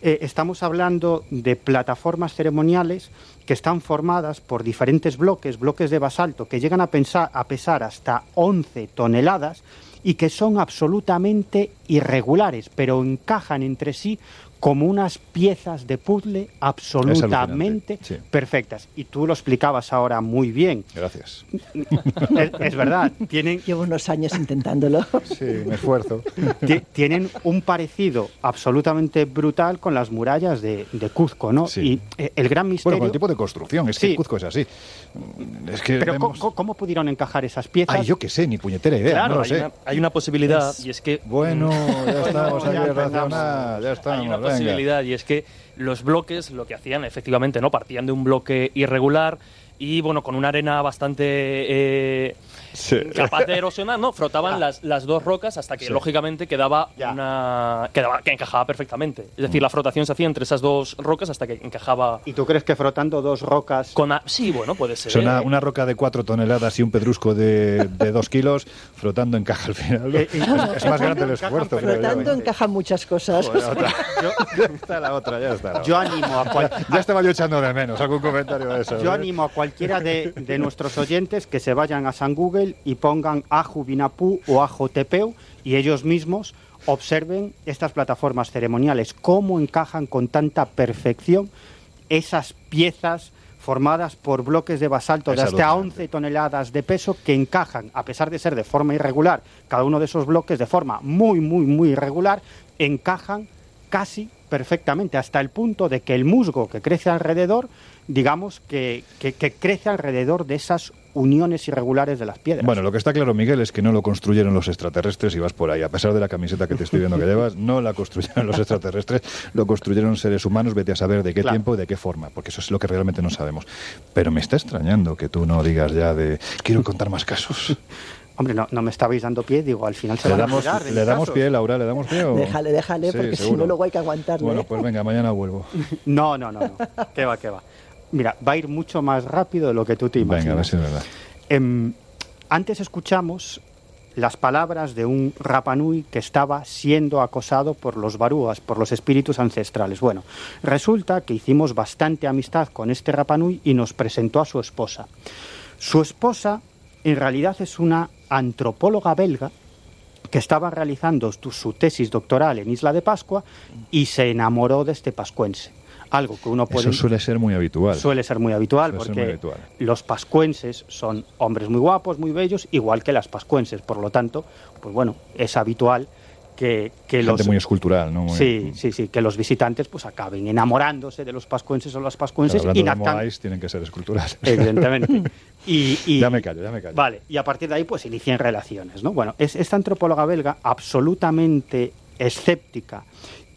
[SPEAKER 7] eh, estamos hablando de plataformas ceremoniales que están formadas por diferentes bloques, bloques de basalto, que llegan a, pensar, a pesar hasta 11 toneladas y que son absolutamente irregulares, pero encajan entre sí como unas piezas de puzzle absolutamente
[SPEAKER 2] sí.
[SPEAKER 7] perfectas. Y tú lo explicabas ahora muy bien.
[SPEAKER 2] Gracias.
[SPEAKER 7] Es, es verdad, *laughs* tienen...
[SPEAKER 1] Llevo unos años intentándolo.
[SPEAKER 2] Sí, me esfuerzo. *laughs*
[SPEAKER 7] Ti- tienen un parecido absolutamente brutal con las murallas de, de Cuzco, ¿no? Y eh, el gran misterio...
[SPEAKER 2] Bueno, con el tipo de construcción, es
[SPEAKER 7] Sí.
[SPEAKER 2] que Cuzco es así. Es que
[SPEAKER 7] Pero
[SPEAKER 2] vemos-
[SPEAKER 7] ¿cómo, cómo pudieron encajar esas piezas?
[SPEAKER 2] Ay, yo qué sé, ni puñetera idea,
[SPEAKER 6] Claro,
[SPEAKER 2] no lo
[SPEAKER 6] hay,
[SPEAKER 2] sé.
[SPEAKER 6] una, hay una posibilidad
[SPEAKER 2] Es-
[SPEAKER 6] y es que
[SPEAKER 2] Bueno, ya *laughs* estamos
[SPEAKER 6] ya
[SPEAKER 2] aquí racional, ya estamos,
[SPEAKER 6] Y es que los bloques lo que hacían efectivamente no partían de un bloque irregular y bueno con una arena bastante eh, capaz de erosionar no frotaban las, las dos rocas hasta que
[SPEAKER 7] Sí.
[SPEAKER 6] lógicamente quedaba una quedaba que encajaba perfectamente es decir la frotación se hacía entre esas dos rocas hasta que encajaba
[SPEAKER 7] ¿Y tú crees que frotando dos rocas
[SPEAKER 6] con a- sí bueno puede ser
[SPEAKER 2] una,
[SPEAKER 6] ¿eh?
[SPEAKER 2] una roca de cuatro toneladas y un pedrusco de, de dos kilos flotando encaja al final.
[SPEAKER 7] Eh,
[SPEAKER 2] es, es más grande el esfuerzo, creo yo.
[SPEAKER 1] Flotando encajan muchas cosas.
[SPEAKER 2] Otra. *laughs* *laughs* Ya está la otra, ya está. la
[SPEAKER 7] Yo
[SPEAKER 2] otra.
[SPEAKER 7] animo a cual- *laughs*
[SPEAKER 2] Ya estaba yo echando de menos algún comentario de eso.
[SPEAKER 7] Yo
[SPEAKER 2] ¿eh?
[SPEAKER 7] animo a cualquiera de, de nuestros oyentes que se vayan a San Google y pongan Aju Binapú o Ajo Tepeu y ellos mismos observen estas plataformas ceremoniales, cómo encajan con tanta perfección esas piezas formadas por bloques de basalto de hasta
[SPEAKER 2] alucinante.
[SPEAKER 7] 11 toneladas de peso que encajan, a pesar de ser de forma irregular, cada uno de esos bloques de forma muy, muy, muy irregular, encajan casi perfectamente, hasta el punto de que el musgo que crece alrededor, digamos que, que- que crece alrededor de esas uniones irregulares de las piedras.
[SPEAKER 2] Bueno, lo que está claro, Miguel, es que no lo construyeron los extraterrestres y vas por ahí. A pesar de la camiseta que te estoy viendo que llevas, *laughs* no la construyeron los extraterrestres, lo construyeron seres humanos, vete a saber de qué
[SPEAKER 7] Claro.
[SPEAKER 2] tiempo y de qué forma, porque eso es lo que realmente no sabemos. Pero me está extrañando que tú no digas ya de quiero contar más casos. *laughs*
[SPEAKER 7] Hombre, no, no me estabais dando pie, digo, al final se
[SPEAKER 2] Le
[SPEAKER 7] van a
[SPEAKER 2] damos,
[SPEAKER 7] enterar de
[SPEAKER 2] le
[SPEAKER 7] mis
[SPEAKER 2] damos
[SPEAKER 7] casos.
[SPEAKER 2] pie, Laura, le damos pie. o-
[SPEAKER 1] Déjale, déjale,
[SPEAKER 2] Sí,
[SPEAKER 1] porque si no luego hay que aguantarle.
[SPEAKER 2] Bueno, pues venga, mañana vuelvo. *laughs*
[SPEAKER 7] No, no, no, no. ¿Qué va, qué va? Mira, va a ir mucho más rápido de lo que tú te imaginas.
[SPEAKER 2] Venga, a ver si es verdad.
[SPEAKER 7] Em, antes escuchamos las palabras de un Rapanui que estaba siendo acosado por los barúas, por los espíritus ancestrales. Bueno, resulta que hicimos bastante amistad con este Rapanui y nos presentó a su esposa. Su esposa en realidad es una antropóloga belga que estaba realizando su tesis doctoral en Isla de Pascua y se enamoró de este pascuense. Algo que uno puede
[SPEAKER 2] Eso suele ser muy habitual.
[SPEAKER 7] Suele ser muy habitual
[SPEAKER 2] Suele
[SPEAKER 7] porque
[SPEAKER 2] muy habitual.
[SPEAKER 7] los pascuenses son hombres muy guapos, muy bellos, igual que las pascuenses. Por lo tanto, pues bueno, es habitual que, que
[SPEAKER 2] Gente
[SPEAKER 7] los
[SPEAKER 2] muy escultural, ¿no? Muy-
[SPEAKER 7] sí, sí, sí, que los visitantes pues acaben enamorándose de los pascuenses o las pascuenses y
[SPEAKER 2] de Moais, tienen que ser esculturales. *laughs*
[SPEAKER 7] Evidentemente. *laughs* Y, y-
[SPEAKER 2] Ya me callo, ya me callo.
[SPEAKER 7] Vale, y a partir de ahí pues inician relaciones, ¿no? Bueno, es, esta antropóloga belga, absolutamente escéptica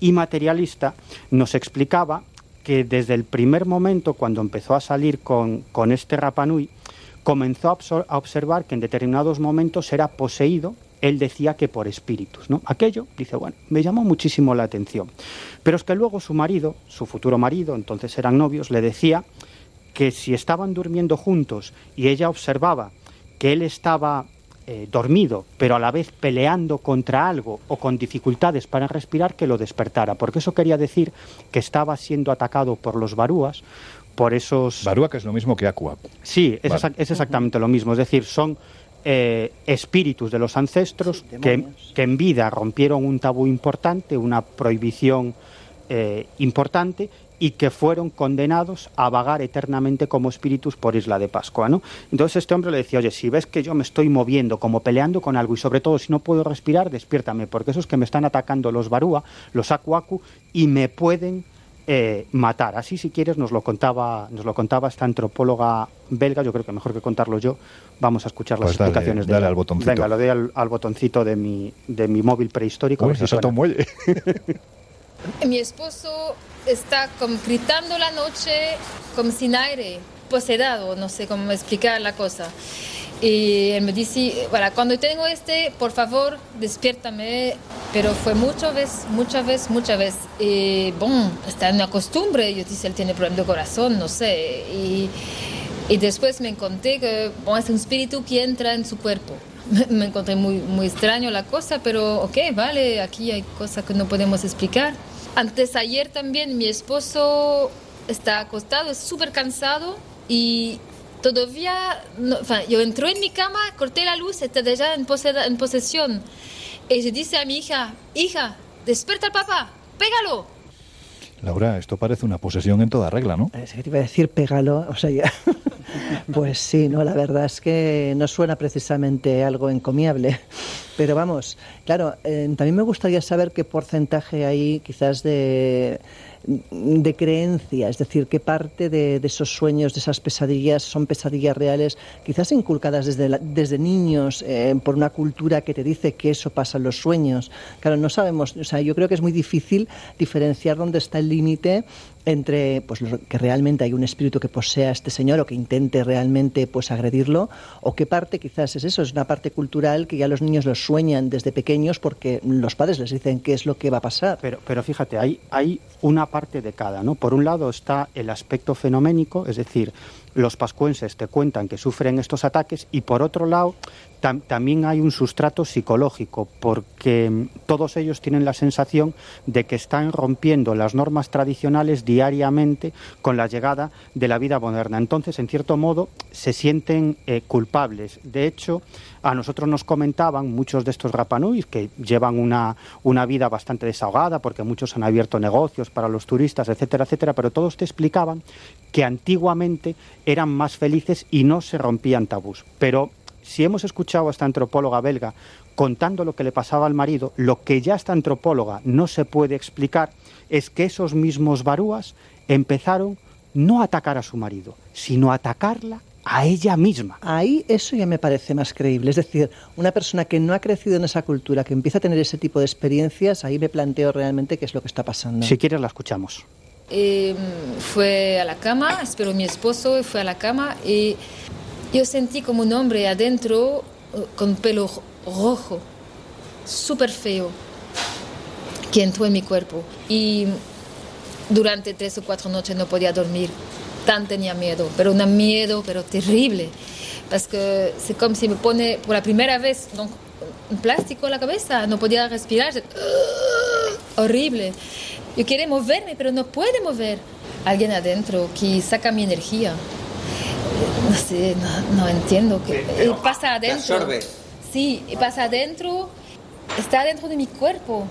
[SPEAKER 7] y materialista, nos explicaba que desde el primer momento, cuando empezó a salir con, con este Rapanui, comenzó a observar que en determinados momentos era poseído, él decía que por espíritus, ¿no? Aquello, dice, bueno, me llamó muchísimo la atención. Pero es que luego su marido, su futuro marido, entonces eran novios, le decía que si estaban durmiendo juntos y ella observaba que él estaba eh, dormido, pero a la vez peleando contra algo o con dificultades para respirar, que lo despertara, porque eso quería decir que estaba siendo atacado por los barúas, por esos...
[SPEAKER 2] Barúa, que es lo mismo que Aqua.
[SPEAKER 7] Sí, es,
[SPEAKER 2] Vale.
[SPEAKER 7] es exactamente lo mismo. Es decir, son eh, espíritus de los ancestros que, que en vida rompieron un tabú importante, una prohibición eh, importante y que fueron condenados a vagar eternamente como espíritus por Isla de Pascua. ¿no? Entonces este hombre le decía, oye, si ves que yo me estoy moviendo, como peleando con algo, y sobre todo si no puedo respirar, despiértame, porque esos que me están atacando los barúa, los acuacu, y me pueden eh, matar. Así, si quieres, nos lo contaba, nos lo contaba esta antropóloga belga. Yo creo que mejor que contarlo yo. Vamos a escuchar las
[SPEAKER 2] Pues dale,
[SPEAKER 7] explicaciones de
[SPEAKER 2] dale
[SPEAKER 7] ella.
[SPEAKER 2] al botoncito.
[SPEAKER 7] Venga, lo doy al, al botoncito de mi, de mi móvil prehistórico. a
[SPEAKER 2] Uy,
[SPEAKER 7] ver si
[SPEAKER 2] se salta
[SPEAKER 7] suena.
[SPEAKER 2] un muelle.
[SPEAKER 15] Mi esposo está como gritando la noche como sin aire, posedado, no sé cómo explicar la cosa. Y él me dice, bueno, cuando tengo este, por favor, despiértame. Pero fue muchas veces, muchas veces, muchas veces. Y, bueno, está en una costumbre. Yo dije, él tiene problema de corazón, no sé. Y, y después me encontré que bueno, es un espíritu que entra en su cuerpo. Me encontré muy, muy extraño la cosa, pero ok, vale, aquí hay cosas que no podemos explicar. Antes ayer también mi esposo está acostado, es súper cansado y todavía, no, yo entré en mi cama, corté la luz, está ya en, poseda- en posesión. Y yo dice a mi hija, hija, despierta al papá, pégalo.
[SPEAKER 2] Laura, esto parece una posesión en toda regla, ¿no?
[SPEAKER 1] Es que te iba a decir, pégalo, o sea, ya. *laughs* Pues sí, no, la verdad es que no suena precisamente algo encomiable. Pero vamos, claro, eh, también me gustaría saber qué porcentaje hay quizás de, de creencia, es decir, qué parte de, esos sueños, de esas pesadillas, son pesadillas reales, quizás inculcadas desde, la- desde niños eh, por una cultura que te dice que eso pasa en los sueños. Claro, no sabemos, o sea, yo creo que es muy difícil diferenciar dónde está el límite entre pues que realmente hay un espíritu que posea este señor o que intente realmente pues agredirlo o qué parte quizás es eso es una parte cultural que ya los niños lo sueñan desde pequeños porque los padres les dicen qué es lo que va a pasar
[SPEAKER 7] Pero, pero fíjate, hay, hay una parte de cada, ¿no? Por un lado está el aspecto fenoménico, es decir, los pascuenses te cuentan que sufren estos ataques y por otro lado tam- también hay un sustrato psicológico porque mm, todos ellos tienen la sensación de que están rompiendo las normas tradicionales diariamente con la llegada de la vida moderna. Entonces, en cierto modo, se sienten eh, culpables. De hecho, a nosotros nos comentaban muchos de estos Rapanuis que llevan una, una vida bastante desahogada porque muchos han abierto negocios para los turistas, etcétera, etcétera, pero todos te explicaban que antiguamente eran más felices y no se rompían tabús. Pero si hemos escuchado a esta antropóloga belga contando lo que le pasaba al marido, lo que ya esta antropóloga no se puede explicar es que esos mismos barúas empezaron no a atacar a su marido, sino a atacarla a ella misma.
[SPEAKER 1] Ahí eso ya me parece más creíble. Es decir, una persona que no ha crecido en esa cultura, que empieza a tener ese tipo de experiencias, ahí me planteo realmente qué es lo que está pasando.
[SPEAKER 7] Si quieres la escuchamos.
[SPEAKER 15] Y, mm, fue a la cama, esperó mi esposo, fue a la cama y yo sentí como un hombre adentro eh, con pelo ro- rojo, súper feo, que entró en mi cuerpo. Y durante tres o cuatro noches no podía dormir, tan tenía miedo, pero un miedo, pero terrible. Porque es como si me pone por la primera vez donc, un plástico en la cabeza, no podía respirar, horrible. Yo quiero moverme, pero no puedo mover. Alguien adentro que saca mi energía. No sé, no, no entiendo. qué y pasa adentro.
[SPEAKER 16] absorbe.
[SPEAKER 15] Sí, y pasa adentro, está dentro de mi cuerpo.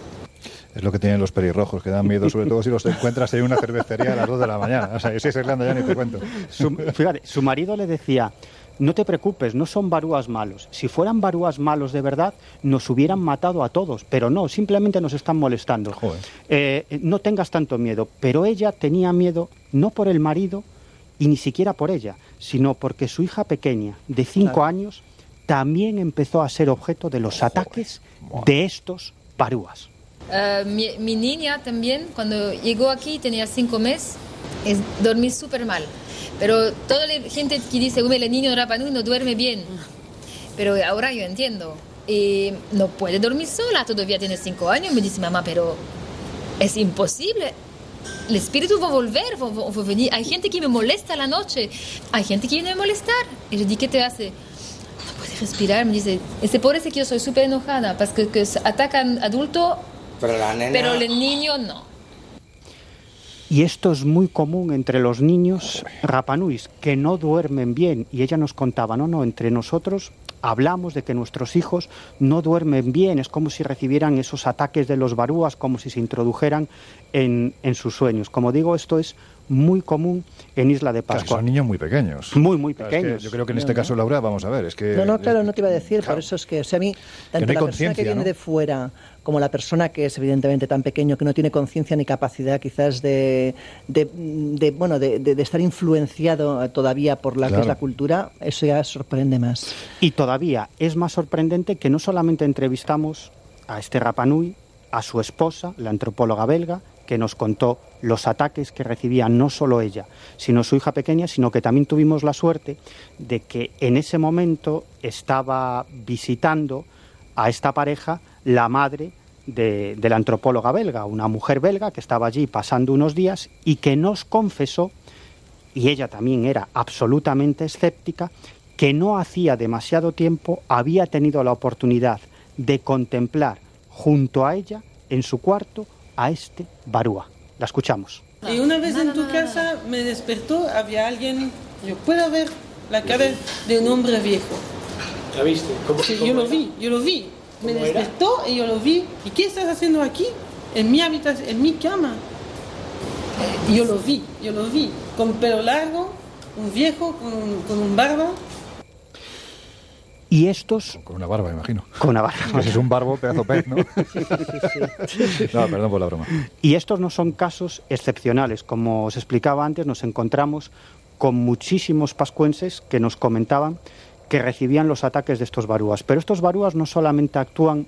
[SPEAKER 2] Es lo que tienen los pelirrojos, que dan miedo, sobre todo si los encuentras en una cervecería a las 2 de la mañana. O sea, yo estoy ya ni te cuento.
[SPEAKER 7] Su, fíjate, su marido le decía, no te preocupes, no son barúas malos. Si fueran barúas malos de verdad, nos hubieran matado a todos, pero no, simplemente nos están molestando. Eh, no tengas tanto miedo. Pero ella tenía miedo no por el marido y ni siquiera por ella, sino porque su hija pequeña, de cinco
[SPEAKER 15] Claro.
[SPEAKER 7] años, también empezó a ser objeto de los ataques de estos barúas.
[SPEAKER 15] Eh, mi, mi niña también, cuando llegó aquí, tenía cinco meses, es, dormí súper mal. Pero toda la gente que dice, "Uy, el niño de Rapa Nui no duerme bien. Pero ahora yo entiendo. Y no puede dormir sola, todavía tiene cinco años. Me dice, mamá, pero es imposible. El espíritu va a volver, va, va- va a venir. Hay gente que me molesta a la noche, hay gente que viene a molestar. Y yo digo, ¿qué te hace? No puede respirar. Me dice, ese por eso que yo soy súper enojada, porque que atacan adultos
[SPEAKER 16] Pero la nena.
[SPEAKER 15] pero el niño no.
[SPEAKER 7] Y esto es muy común entre los niños rapanuis que no duermen bien. Y ella nos contaba, no, no, entre nosotros hablamos de que nuestros hijos no duermen bien. Es como si recibieran esos ataques de los barúas, como si se introdujeran en, en sus sueños. Como digo, esto es muy común en Isla de
[SPEAKER 2] Claro,
[SPEAKER 7] Pascua.
[SPEAKER 2] son niños muy pequeños.
[SPEAKER 7] Muy, muy
[SPEAKER 2] Claro, es que
[SPEAKER 7] pequeños.
[SPEAKER 2] yo creo que en este
[SPEAKER 1] no.
[SPEAKER 2] caso, Laura, vamos a ver, es que...
[SPEAKER 1] No, no, claro, no te iba a decir, por eso es que, o sea, a mí, tanto
[SPEAKER 2] no
[SPEAKER 1] la persona que viene
[SPEAKER 2] ¿no?
[SPEAKER 1] de fuera como la persona que es evidentemente tan pequeño, que no tiene conciencia ni capacidad quizás de, de, de, bueno, de, de- estar influenciado todavía por la que es la cultura, eso ya sorprende más.
[SPEAKER 7] Y todavía es más sorprendente que no solamente entrevistamos a este Rapanui, a su esposa, la antropóloga belga, que nos contó los ataques que recibía no solo ella, sino su hija pequeña, sino que también tuvimos la suerte de que en ese momento estaba visitando a esta pareja la madre de, de la antropóloga belga, una mujer belga que estaba allí pasando unos días y que nos confesó y ella también era absolutamente escéptica, que no hacía demasiado tiempo había tenido la oportunidad de contemplar junto a ella, en su cuarto, a este Barúa. La escuchamos.
[SPEAKER 16] Y una vez en tu casa me despertó, había alguien, yo puedo ver la cara de un hombre viejo.
[SPEAKER 6] ¿La viste? ¿Cómo,
[SPEAKER 16] Sí,
[SPEAKER 6] cómo
[SPEAKER 16] yo lo vi, yo lo vi. Me despertó y yo lo vi. ¿Y qué estás haciendo aquí? En mi habitación, en mi cama. Eh, Yo lo vi, yo lo vi. Con pelo largo, un viejo, con, con un barba.
[SPEAKER 7] Y estos...
[SPEAKER 2] Con una barba, imagino.
[SPEAKER 7] Con una barba.
[SPEAKER 2] Ese es un barbo, pedazo pez, ¿no? *laughs* no, perdón por la broma.
[SPEAKER 7] Y estos no son casos excepcionales. Como os explicaba antes, nos encontramos con muchísimos pascuenses que nos comentaban que recibían los ataques de estos barúas. Pero estos barúas no solamente actúan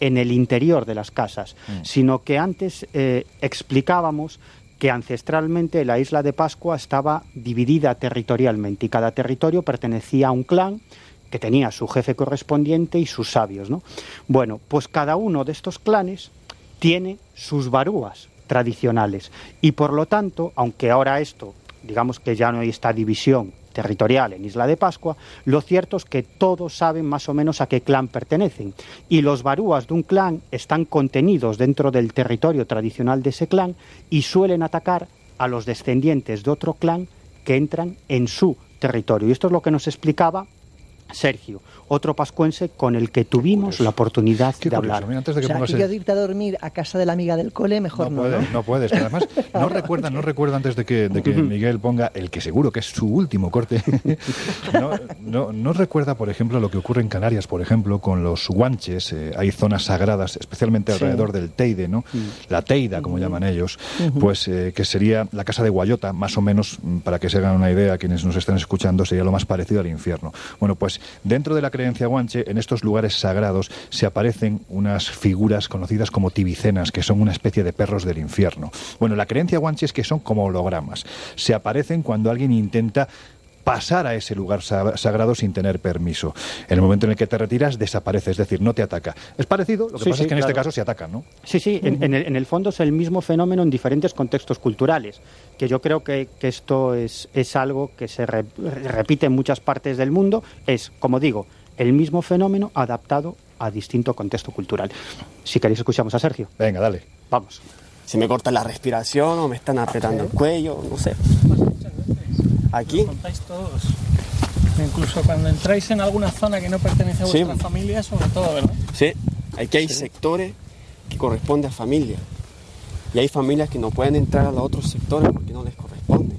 [SPEAKER 7] en el interior de las casas, sino que antes eh, explicábamos que ancestralmente la isla de Pascua estaba dividida territorialmente y cada territorio pertenecía a un clan que tenía su jefe correspondiente y sus sabios. ¿no? Bueno, pues cada uno de estos clanes tiene sus barúas tradicionales y por lo tanto, aunque ahora esto, digamos que ya no hay esta división territorial en Isla de Pascua, lo cierto es que todos saben más o menos a qué clan pertenecen y los barúas de un clan están contenidos dentro del territorio tradicional de ese clan y suelen atacar a los descendientes de otro clan que entran en su territorio. Y esto es lo que nos explicaba Sergio, otro pascuense con el que tuvimos la oportunidad de hablar.
[SPEAKER 1] o sea, que yo de irte a dormir a casa de la amiga del cole, mejor no,
[SPEAKER 2] No puedes,
[SPEAKER 1] ¿no?
[SPEAKER 2] no puedes. Pero además, *laughs* no recuerda, no recuerda antes de que, de que Miguel ponga el que seguro que es su último corte. *laughs* no, no, no recuerda, por ejemplo, lo que ocurre en Canarias, por ejemplo, con los guanches. eh, hay zonas sagradas, especialmente
[SPEAKER 17] Sí.
[SPEAKER 2] alrededor del Teide, ¿no? La Teida, como llaman ellos, pues eh, que sería la casa de Guayota, más o menos, mm, para que se hagan una idea, quienes nos estén escuchando, sería lo más parecido al infierno. Bueno, pues dentro de la creencia guanche, en estos lugares sagrados se aparecen unas figuras conocidas como tibicenas, que son una especie de perros del infierno. Bueno, la creencia guanche es que son como hologramas. Se aparecen cuando alguien intenta pasar a ese lugar sa- sagrado sin tener permiso. En el momento en el que te retiras, desaparece, es decir, no te ataca. Es parecido, lo que
[SPEAKER 7] Sí,
[SPEAKER 2] pasa
[SPEAKER 7] sí,
[SPEAKER 2] es que en este caso se atacan, ¿no?
[SPEAKER 7] Sí, sí, en, en el, en el fondo es el mismo fenómeno en diferentes contextos culturales, que yo creo que, que esto es, es algo que se re- repite en muchas partes del mundo, es, como digo, el mismo fenómeno adaptado a distinto contexto cultural. Si queréis escuchamos a Sergio.
[SPEAKER 2] Venga, dale.
[SPEAKER 7] Vamos.
[SPEAKER 18] Se me corta la respiración o me están apretando el cuello, no sé. Aquí.
[SPEAKER 19] contáis todos. Incluso cuando entráis en alguna zona que no pertenece a
[SPEAKER 18] Sí.
[SPEAKER 19] vuestra familia, sobre todo, ¿verdad?
[SPEAKER 18] Sí, aquí hay sectores que corresponden a familias. Y hay familias que no pueden entrar a los otros sectores porque no les corresponde.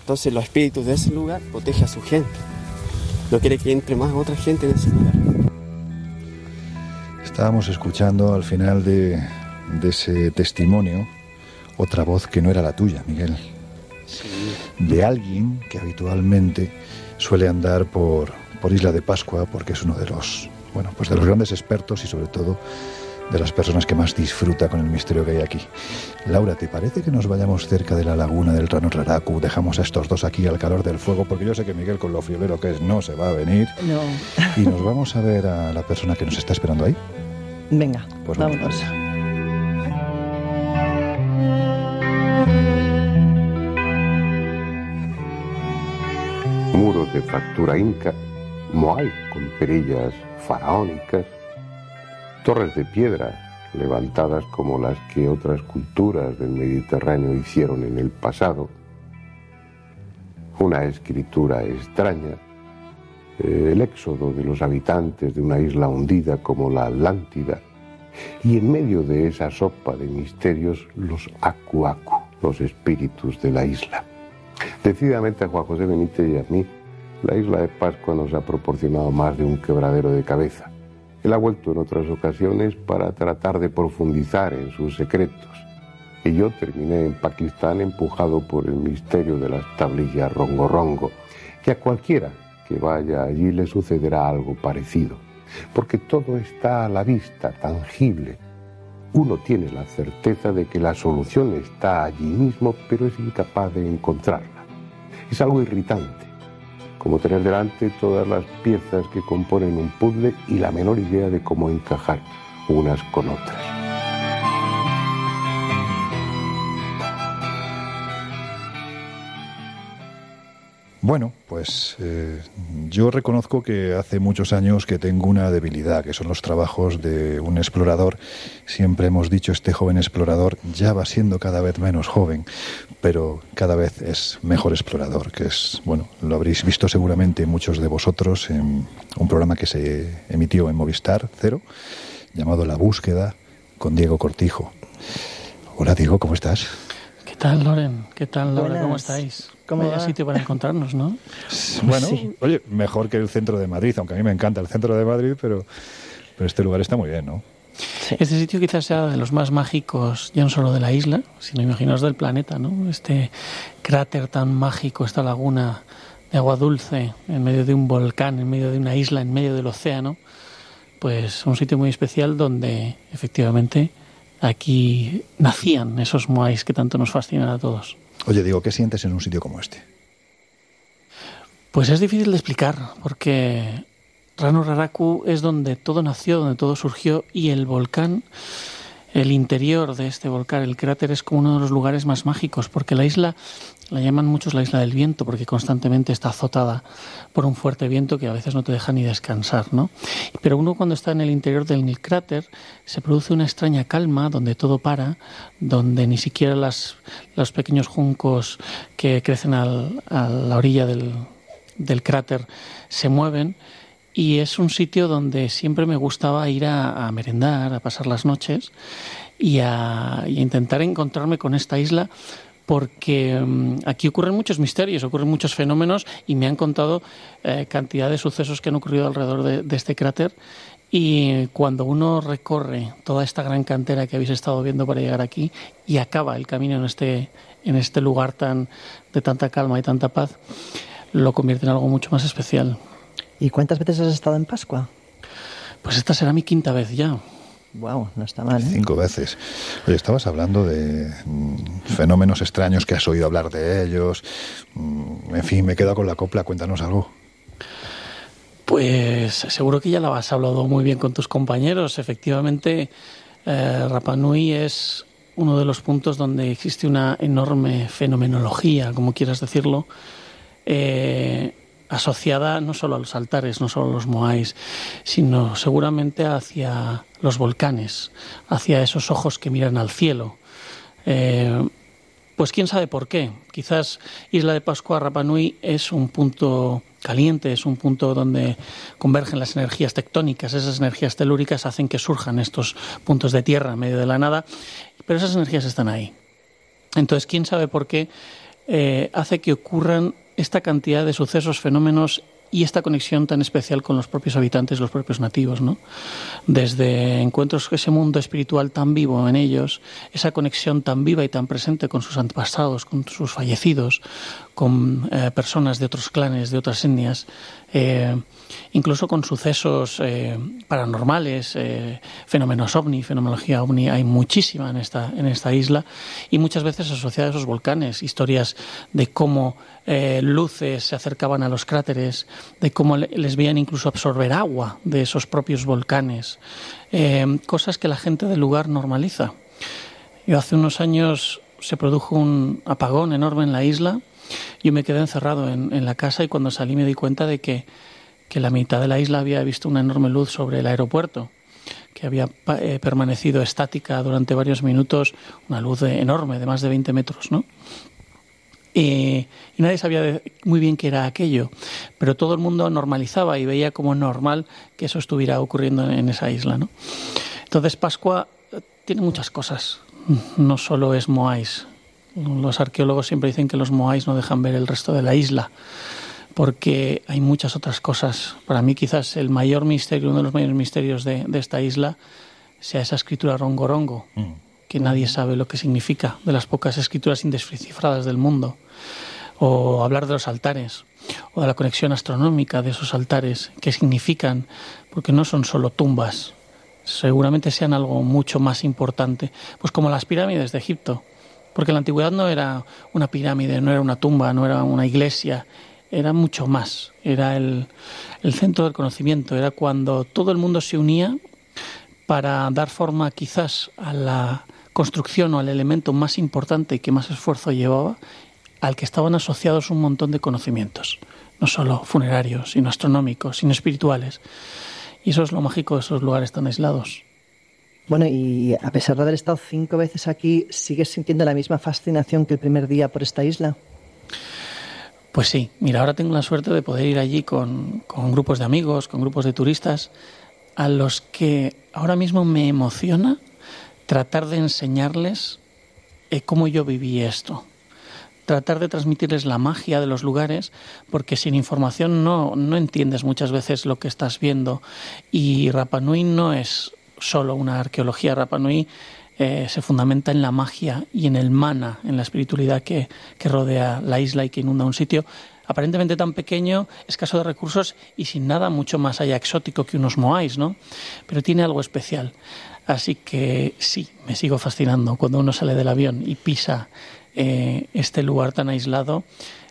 [SPEAKER 18] Entonces los espíritus de ese lugar protegen a su gente. No quiere que entre más otra gente en ese lugar.
[SPEAKER 2] Estábamos escuchando al final de, de ese testimonio otra voz que no era la tuya, Miguel. De alguien que habitualmente suele andar por, por Isla de Pascua porque es uno de los, bueno, pues de los grandes expertos y sobre todo de las personas que más disfruta con el misterio que hay aquí. Laura, ¿te parece que nos vayamos cerca de la laguna del Rano Raraku? Dejamos a estos dos aquí al calor del fuego, porque yo sé que Miguel, con lo friolero que es, no se va a venir.
[SPEAKER 1] No.
[SPEAKER 2] Y nos vamos a ver a la persona que nos está esperando ahí.
[SPEAKER 1] Venga,
[SPEAKER 2] Pues vamos
[SPEAKER 1] vámonos.
[SPEAKER 8] Muros de factura inca, moai con perillas faraónicas, torres de piedra levantadas como las que otras culturas del Mediterráneo hicieron en el pasado, una escritura extraña, eh, el éxodo de los habitantes de una isla hundida como la Atlántida, y en medio de esa sopa de misterios los Aku Aku, los espíritus de la isla. Decididamente a Juan José Benítez y a mí, la isla de Pascua nos ha proporcionado más de un quebradero de cabeza. Él ha vuelto en otras ocasiones para tratar de profundizar en sus secretos. Y yo terminé en Pakistán empujado por el misterio de las tablillas rongo rongo, que a cualquiera que vaya allí le sucederá algo parecido, porque todo está a la vista, tangible. Uno tiene la certeza de que la solución está allí mismo, pero es incapaz de encontrarla. Es algo irritante, como tener delante todas las piezas que componen un puzzle y la menor idea de cómo encajar unas con otras.
[SPEAKER 2] Bueno, pues eh, yo reconozco que hace muchos años que tengo una debilidad, que son los trabajos de un explorador. Siempre hemos dicho, este joven explorador ya va siendo cada vez menos joven, pero cada vez es mejor explorador, que es, bueno, lo habréis visto seguramente muchos de vosotros en un programa que se emitió en Movistar Cero, llamado La Búsqueda, con Diego Cortijo. Hola Diego, ¿cómo estás?
[SPEAKER 19] ¿Qué tal, Loren? ¿Qué tal, Laura? ¿Cómo estáis?
[SPEAKER 1] ¿Cómo
[SPEAKER 19] Vaya
[SPEAKER 1] va?
[SPEAKER 19] sitio para encontrarnos, ¿no? *laughs*
[SPEAKER 2] Bueno,
[SPEAKER 1] Sí.
[SPEAKER 2] oye, mejor que el centro de Madrid, aunque a mí me encanta el centro de Madrid, pero, pero este lugar está muy bien, ¿no?
[SPEAKER 19] Este sitio quizás sea de los más mágicos, ya no solo de la isla, sino imaginaos del planeta, ¿no? Este cráter tan mágico, esta laguna de agua dulce en medio de un volcán, en medio de una isla, en medio del océano, pues un sitio muy especial donde efectivamente aquí nacían esos moais que tanto nos fascinan a todos.
[SPEAKER 2] Oye, digo, ¿qué sientes en un sitio como este?
[SPEAKER 19] Pues es difícil de explicar, porque Rano Raraku es donde todo nació, donde todo surgió, y el volcán, el interior de este volcán, el cráter, es como uno de los lugares más mágicos, porque la isla, la llaman muchos la isla del viento, porque constantemente está azotada por un fuerte viento que a veces no te deja ni descansar, ¿no? Pero uno cuando está en el interior del cráter se produce una extraña calma donde todo para, donde ni siquiera las, los pequeños juncos que crecen al- a la orilla del, del cráter se mueven y es un sitio donde siempre me gustaba ir a, a merendar, a pasar las noches y a, y a intentar encontrarme con esta isla porque mm, aquí ocurren muchos misterios, ocurren muchos fenómenos y me han contado eh, cantidad de sucesos que han ocurrido alrededor de, de este cráter y cuando uno recorre toda esta gran cantera que habéis estado viendo para llegar aquí y acaba el camino en este, en este lugar tan de tanta calma y tanta paz, lo convierte en algo mucho más especial.
[SPEAKER 1] ¿Y cuántas veces has estado en Pascua?
[SPEAKER 19] Pues esta será mi quinta vez ya.
[SPEAKER 1] Wow, no está mal. ¿eh?
[SPEAKER 2] Cinco veces. Oye, estabas hablando de mm, fenómenos extraños que has oído hablar de ellos. Mm, en fin, me quedo con la copla. Cuéntanos algo.
[SPEAKER 19] Pues seguro que ya la has hablado muy bien con tus compañeros. Efectivamente, eh, Rapa Nui es uno de los puntos donde existe una enorme fenomenología, como quieras decirlo, eh, asociada no solo a los altares, no solo a los moais, sino seguramente hacia los volcanes, hacia esos ojos que miran al cielo. Eh, pues quién sabe por qué. Quizás Isla de Pascua, Rapa Nui, es un punto caliente, es un punto donde convergen las energías tectónicas, esas energías telúricas hacen que surjan estos puntos de tierra en medio de la nada, pero esas energías están ahí. Entonces, quién sabe por qué eh, hace que ocurran esta cantidad de sucesos, fenómenos y esta conexión tan especial con los propios habitantes, los propios nativos, ¿no? Desde encuentros con ese mundo espiritual tan vivo en ellos, esa conexión tan viva y tan presente con sus antepasados, con sus fallecidos, con eh, personas de otros clanes, de otras etnias, eh, incluso con sucesos eh, paranormales, fenómenos ovni, fenomenología ovni, hay muchísima en esta, en esta isla y muchas veces asociada a esos volcanes, historias de cómo luces se acercaban a los cráteres, de cómo le- les veían incluso absorber agua de esos propios volcanes, cosas que la gente del lugar normaliza. Yo hace unos años se produjo un apagón enorme en la isla. Yo me quedé encerrado en, la casa y cuando salí me di cuenta de que, que la mitad de la isla había visto una enorme luz sobre el aeropuerto, que había eh, permanecido estática durante varios minutos, una luz enorme de más de 20 metros, ¿no? Y, nadie sabía muy bien qué era aquello, pero todo el mundo normalizaba y veía como normal que eso estuviera ocurriendo en, en esa isla, ¿no? Entonces Pascua eh, tiene muchas cosas, no solo es Moais. Los arqueólogos siempre dicen que los moais no dejan ver el resto de la isla, porque hay muchas otras cosas. Para mí quizás el mayor misterio, uno de los mayores misterios de, de esta isla, sea esa escritura rongorongo,
[SPEAKER 2] Mm.
[SPEAKER 19] que nadie sabe lo que significa, de las pocas escrituras indescifradas del mundo. O hablar de los altares, o de la conexión astronómica de esos altares, qué significan, porque no son solo tumbas, seguramente sean algo mucho más importante, pues como las pirámides de Egipto, porque la antigüedad no era una pirámide, no era una tumba, no era una iglesia, era mucho más, era el, el centro del conocimiento, era cuando todo el mundo se unía para dar forma quizás a la construcción o al elemento más importante y que más esfuerzo llevaba, al que estaban asociados un montón de conocimientos, no solo funerarios, sino astronómicos, sino espirituales. Y eso es lo mágico de esos lugares tan aislados.
[SPEAKER 1] Bueno, y a pesar de haber estado cinco veces aquí, ¿sigues sintiendo la misma fascinación que el primer día por esta isla?
[SPEAKER 19] Pues sí, mira, ahora tengo la suerte de poder ir allí con, con grupos de amigos, con grupos de turistas, a los que ahora mismo me emociona tratar de enseñarles eh, cómo yo viví esto. Tratar de transmitirles la magia de los lugares, porque sin información no, no entiendes muchas veces lo que estás viendo. Y Rapa Nui no es solo una arqueología. Rapa Nui eh, se fundamenta en la magia y en el mana, en la espiritualidad que, que rodea la isla y que inunda un sitio aparentemente tan pequeño, escaso de recursos y sin nada mucho más allá exótico que unos moais, ¿no? Pero tiene algo especial. Así que sí, me sigo fascinando cuando uno sale del avión y pisa eh, este lugar tan aislado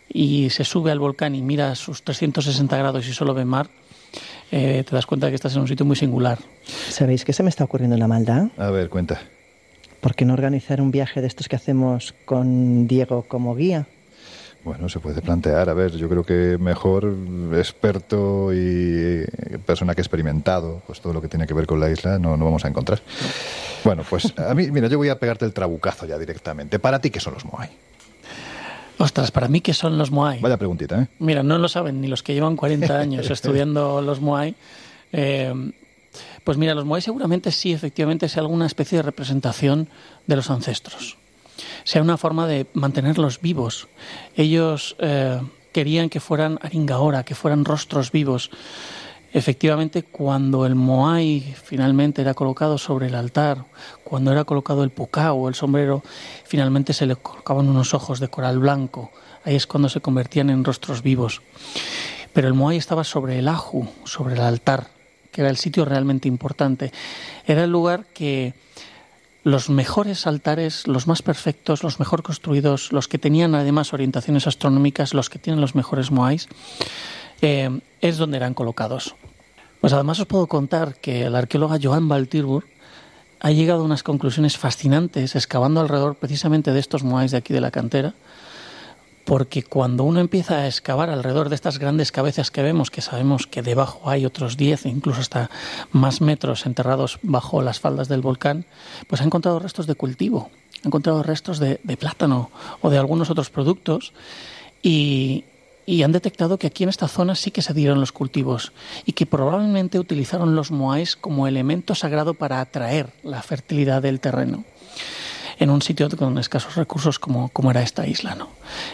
[SPEAKER 19] y se sube al volcán y mira sus 360 grados y solo ve mar, eh, te das cuenta de que estás en un sitio muy singular.
[SPEAKER 1] ¿Sabéis qué se me está ocurriendo una maldad?
[SPEAKER 2] A ver, cuenta.
[SPEAKER 1] ¿Por qué no organizar un viaje de estos que hacemos con Diego como guía?
[SPEAKER 2] Bueno, se puede plantear. A ver, yo creo que mejor experto y persona que ha experimentado pues todo lo que tiene que ver con la isla no, no vamos a encontrar. Bueno, pues a mí, mira, yo voy a pegarte el trabucazo ya directamente. Para ti, ¿qué son los Moai?
[SPEAKER 19] Ostras, para mí, ¿qué son los Moai?
[SPEAKER 2] Vaya preguntita, ¿eh?
[SPEAKER 19] Mira, no lo saben ni los que llevan 40 años *laughs* estudiando los Moai. Eh, pues mira, los Moai seguramente sí, efectivamente, sea alguna especie de representación de los ancestros. Sea una forma de mantenerlos vivos. Ellos eh, querían que fueran aringaora, que fueran rostros vivos. Efectivamente, cuando el Moai finalmente era colocado sobre el altar, cuando era colocado el pucao el sombrero, finalmente se le colocaban unos ojos de coral blanco. Ahí es cuando se convertían en rostros vivos. Pero el Moai estaba sobre el aju, sobre el altar, que era el sitio realmente importante. Era el lugar que los mejores altares, los más perfectos, los mejor construidos, los que tenían además orientaciones astronómicas, los que tienen los mejores moais, eh, es donde eran colocados. Pues además os puedo contar que la arqueóloga Joan Baltirbur ha llegado a unas conclusiones fascinantes excavando alrededor precisamente de estos moais de aquí de la cantera, porque cuando uno empieza a excavar alrededor de estas grandes cabezas que vemos, que sabemos que debajo hay otros 10, incluso hasta más metros enterrados bajo las faldas del volcán, pues ha encontrado restos de cultivo, ha encontrado restos de, de plátano o de algunos otros productos y, y han detectado que aquí en esta zona sí que se dieron los cultivos y que probablemente utilizaron los moais como elemento sagrado para atraer la fertilidad del terreno en un sitio con escasos recursos como, como era esta isla. ¿no?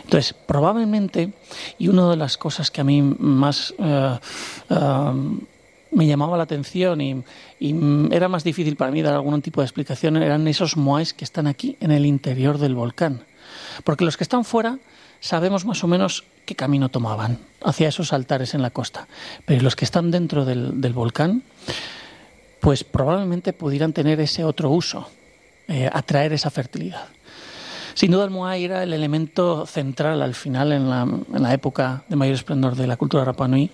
[SPEAKER 19] Entonces, probablemente, y una de las cosas que a mí más uh, uh, me llamaba la atención y, y, era más difícil para mí dar algún tipo de explicación eran esos moais que están aquí en el interior del volcán. Porque los que están fuera sabemos más o menos qué camino tomaban hacia esos altares en la costa. Pero los que están dentro del, del volcán, pues probablemente pudieran tener ese otro uso eh, atraer esa fertilidad. Sin duda el Moai era el elemento central al final en la, en la, época de mayor esplendor de la cultura Rapa Nui,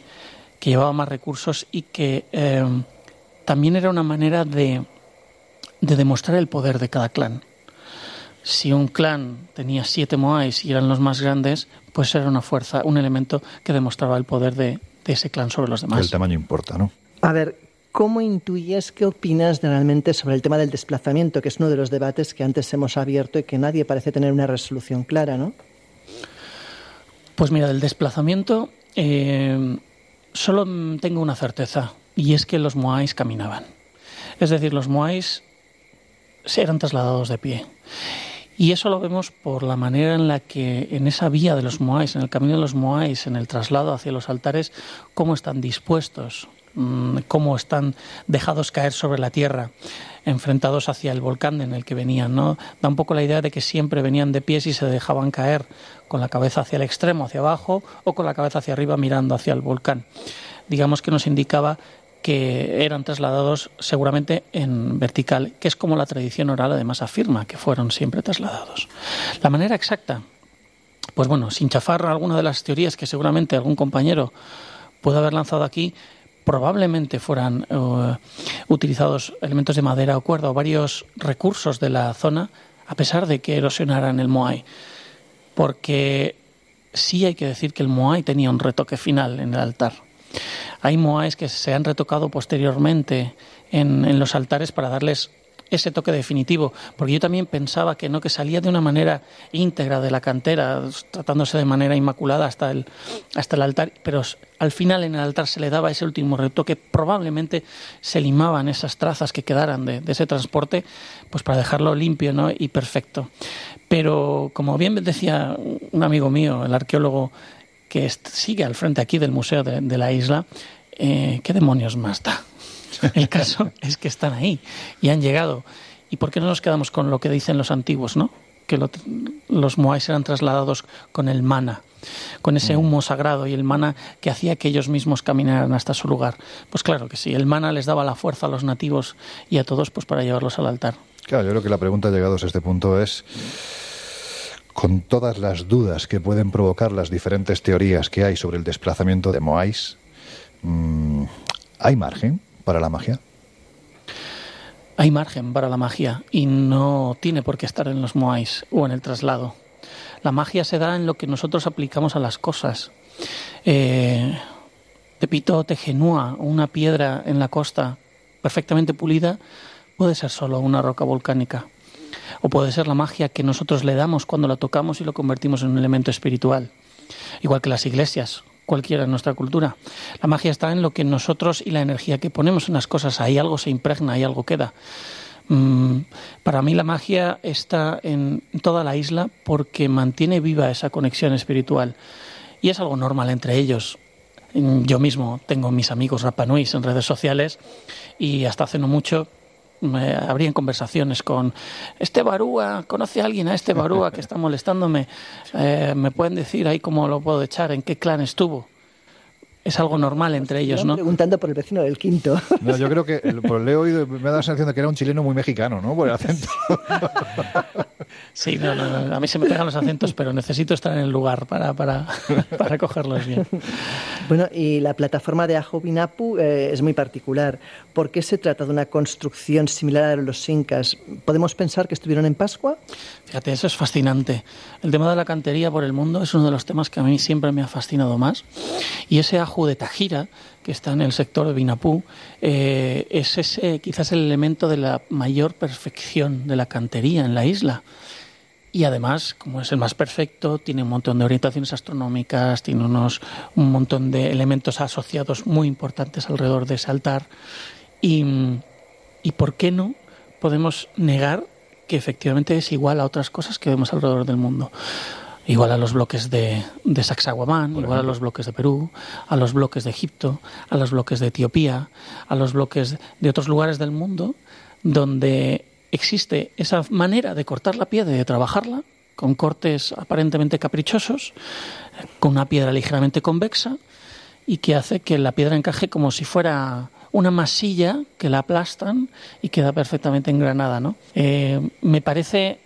[SPEAKER 19] que llevaba más recursos y que eh, también era una manera de, de, demostrar el poder de cada clan. Si un clan tenía siete Moais y eran los más grandes, pues era una fuerza, un elemento que demostraba el poder de, de ese clan sobre los demás.
[SPEAKER 2] El tamaño importa, ¿no?
[SPEAKER 1] A ver, ¿Cómo intuyes, qué opinas realmente sobre el tema del desplazamiento, que es uno de los debates que antes hemos abierto y que nadie parece tener una resolución clara, ¿no?
[SPEAKER 19] Pues mira, del desplazamiento eh, solo tengo una certeza, y es que los moais caminaban. Es decir, los moais eran trasladados de pie. Y eso lo vemos por la manera en la que en esa vía de los Moais, en el camino de los Moais, en el traslado hacia los altares, cómo están dispuestos, mm, cómo están dejados caer sobre la tierra, enfrentados hacia el volcán en el que venían. ¿no? Da un poco la idea de que siempre venían de pies y se dejaban caer con la cabeza hacia el extremo, hacia abajo, o con la cabeza hacia arriba mirando hacia el volcán. Digamos que nos indicaba que eran trasladados seguramente en vertical, que es como la tradición oral además afirma que fueron siempre trasladados. La manera exacta, pues bueno, sin chafar alguna de las teorías que seguramente algún compañero puede haber lanzado aquí, probablemente fueran uh, utilizados elementos de madera o cuerda o varios recursos de la zona, a pesar de que erosionaran el Moai. Porque sí hay que decir que el Moai tenía un retoque final en el altar. Hay moais que se han retocado posteriormente en, los altares para darles ese toque definitivo, porque yo también pensaba que no que salía de una manera íntegra de la cantera, tratándose de manera inmaculada hasta el hasta el altar, pero al final en el altar se le daba ese último retoque, probablemente se limaban esas trazas que quedaran de, de ese transporte, pues para dejarlo limpio ¿no? y perfecto. Pero como bien decía un amigo mío, el arqueólogo que sigue al frente aquí del museo de, de la isla, eh, ¿qué demonios más da? *laughs* El caso es que están ahí y han llegado. ¿Y por qué no nos quedamos con lo que dicen los antiguos, no? Que lo, los moais eran trasladados con el mana, con ese humo sagrado y el mana que hacía que ellos mismos caminaran hasta su lugar. Pues claro que sí, el mana les daba la fuerza a los nativos y a todos pues para llevarlos al altar.
[SPEAKER 2] Claro, yo creo que la pregunta llegados a este punto es con todas las dudas que pueden provocar las diferentes teorías que hay sobre el desplazamiento de Moais, mmm, ¿hay margen para la magia?
[SPEAKER 19] Hay margen para la magia y no tiene por qué estar en los Moais o en el traslado. La magia se da en lo que nosotros aplicamos a las cosas. Eh, Tepito Tejenúa, una piedra en la costa perfectamente pulida, puede ser solo una roca volcánica o puede ser la magia que nosotros le damos cuando la tocamos y lo convertimos en un elemento espiritual. Igual que las iglesias, cualquiera en nuestra cultura. La magia está en lo que nosotros y la energía que ponemos en las cosas. Ahí algo se impregna, ahí algo queda. Mm, para mí la magia está en toda la isla porque mantiene viva esa conexión espiritual. Y es algo normal entre ellos. Yo mismo tengo mis amigos Rapanuis en redes sociales y hasta hace no mucho me habrían conversaciones con este Barúa, conoce a alguien a este Barúa que está molestándome, eh, me pueden decir ahí cómo lo puedo echar, en qué clan estuvo. Es algo normal entre ellos, ¿no?
[SPEAKER 1] Preguntando por el vecino del quinto. *laughs*
[SPEAKER 2] No, yo creo que el, por le he oído, me da la sensación de que era un chileno muy mexicano, ¿no? Por el acento. *laughs*
[SPEAKER 19] Sí, no, no, no, a mí se me pegan los acentos, pero necesito estar en el lugar para, para, *laughs* para cogerlos bien.
[SPEAKER 1] Bueno, y la plataforma de Ajovinapu eh, es muy particular. ¿Por qué se trata de una construcción similar a los incas? ¿Podemos pensar que estuvieron en Pascua?
[SPEAKER 19] Fíjate, eso es fascinante. El tema de la cantería por el mundo es uno de los temas que a mí siempre me ha fascinado más. Y ese Aju de Tajira, que está en el sector de Vinapú, eh, es ese quizás el elemento de la mayor perfección de la cantería en la isla. Y además, como es el más perfecto, tiene un montón de orientaciones astronómicas, tiene unos, un montón de elementos asociados muy importantes alrededor de ese altar. Y, y ¿por qué no podemos negar que efectivamente es igual a otras cosas que vemos alrededor del mundo? Igual a los bloques de, de Sacsayhuamán, igual a los bloques de Perú, a los bloques de Egipto, a los bloques de Etiopía, a los bloques de otros lugares del mundo, donde existe esa manera de cortar la piedra y de trabajarla, con cortes aparentemente caprichosos, con una piedra ligeramente convexa, y que hace que la piedra encaje como si fuera una masilla que la aplastan y queda perfectamente engranada. ¿no? Eh, me parece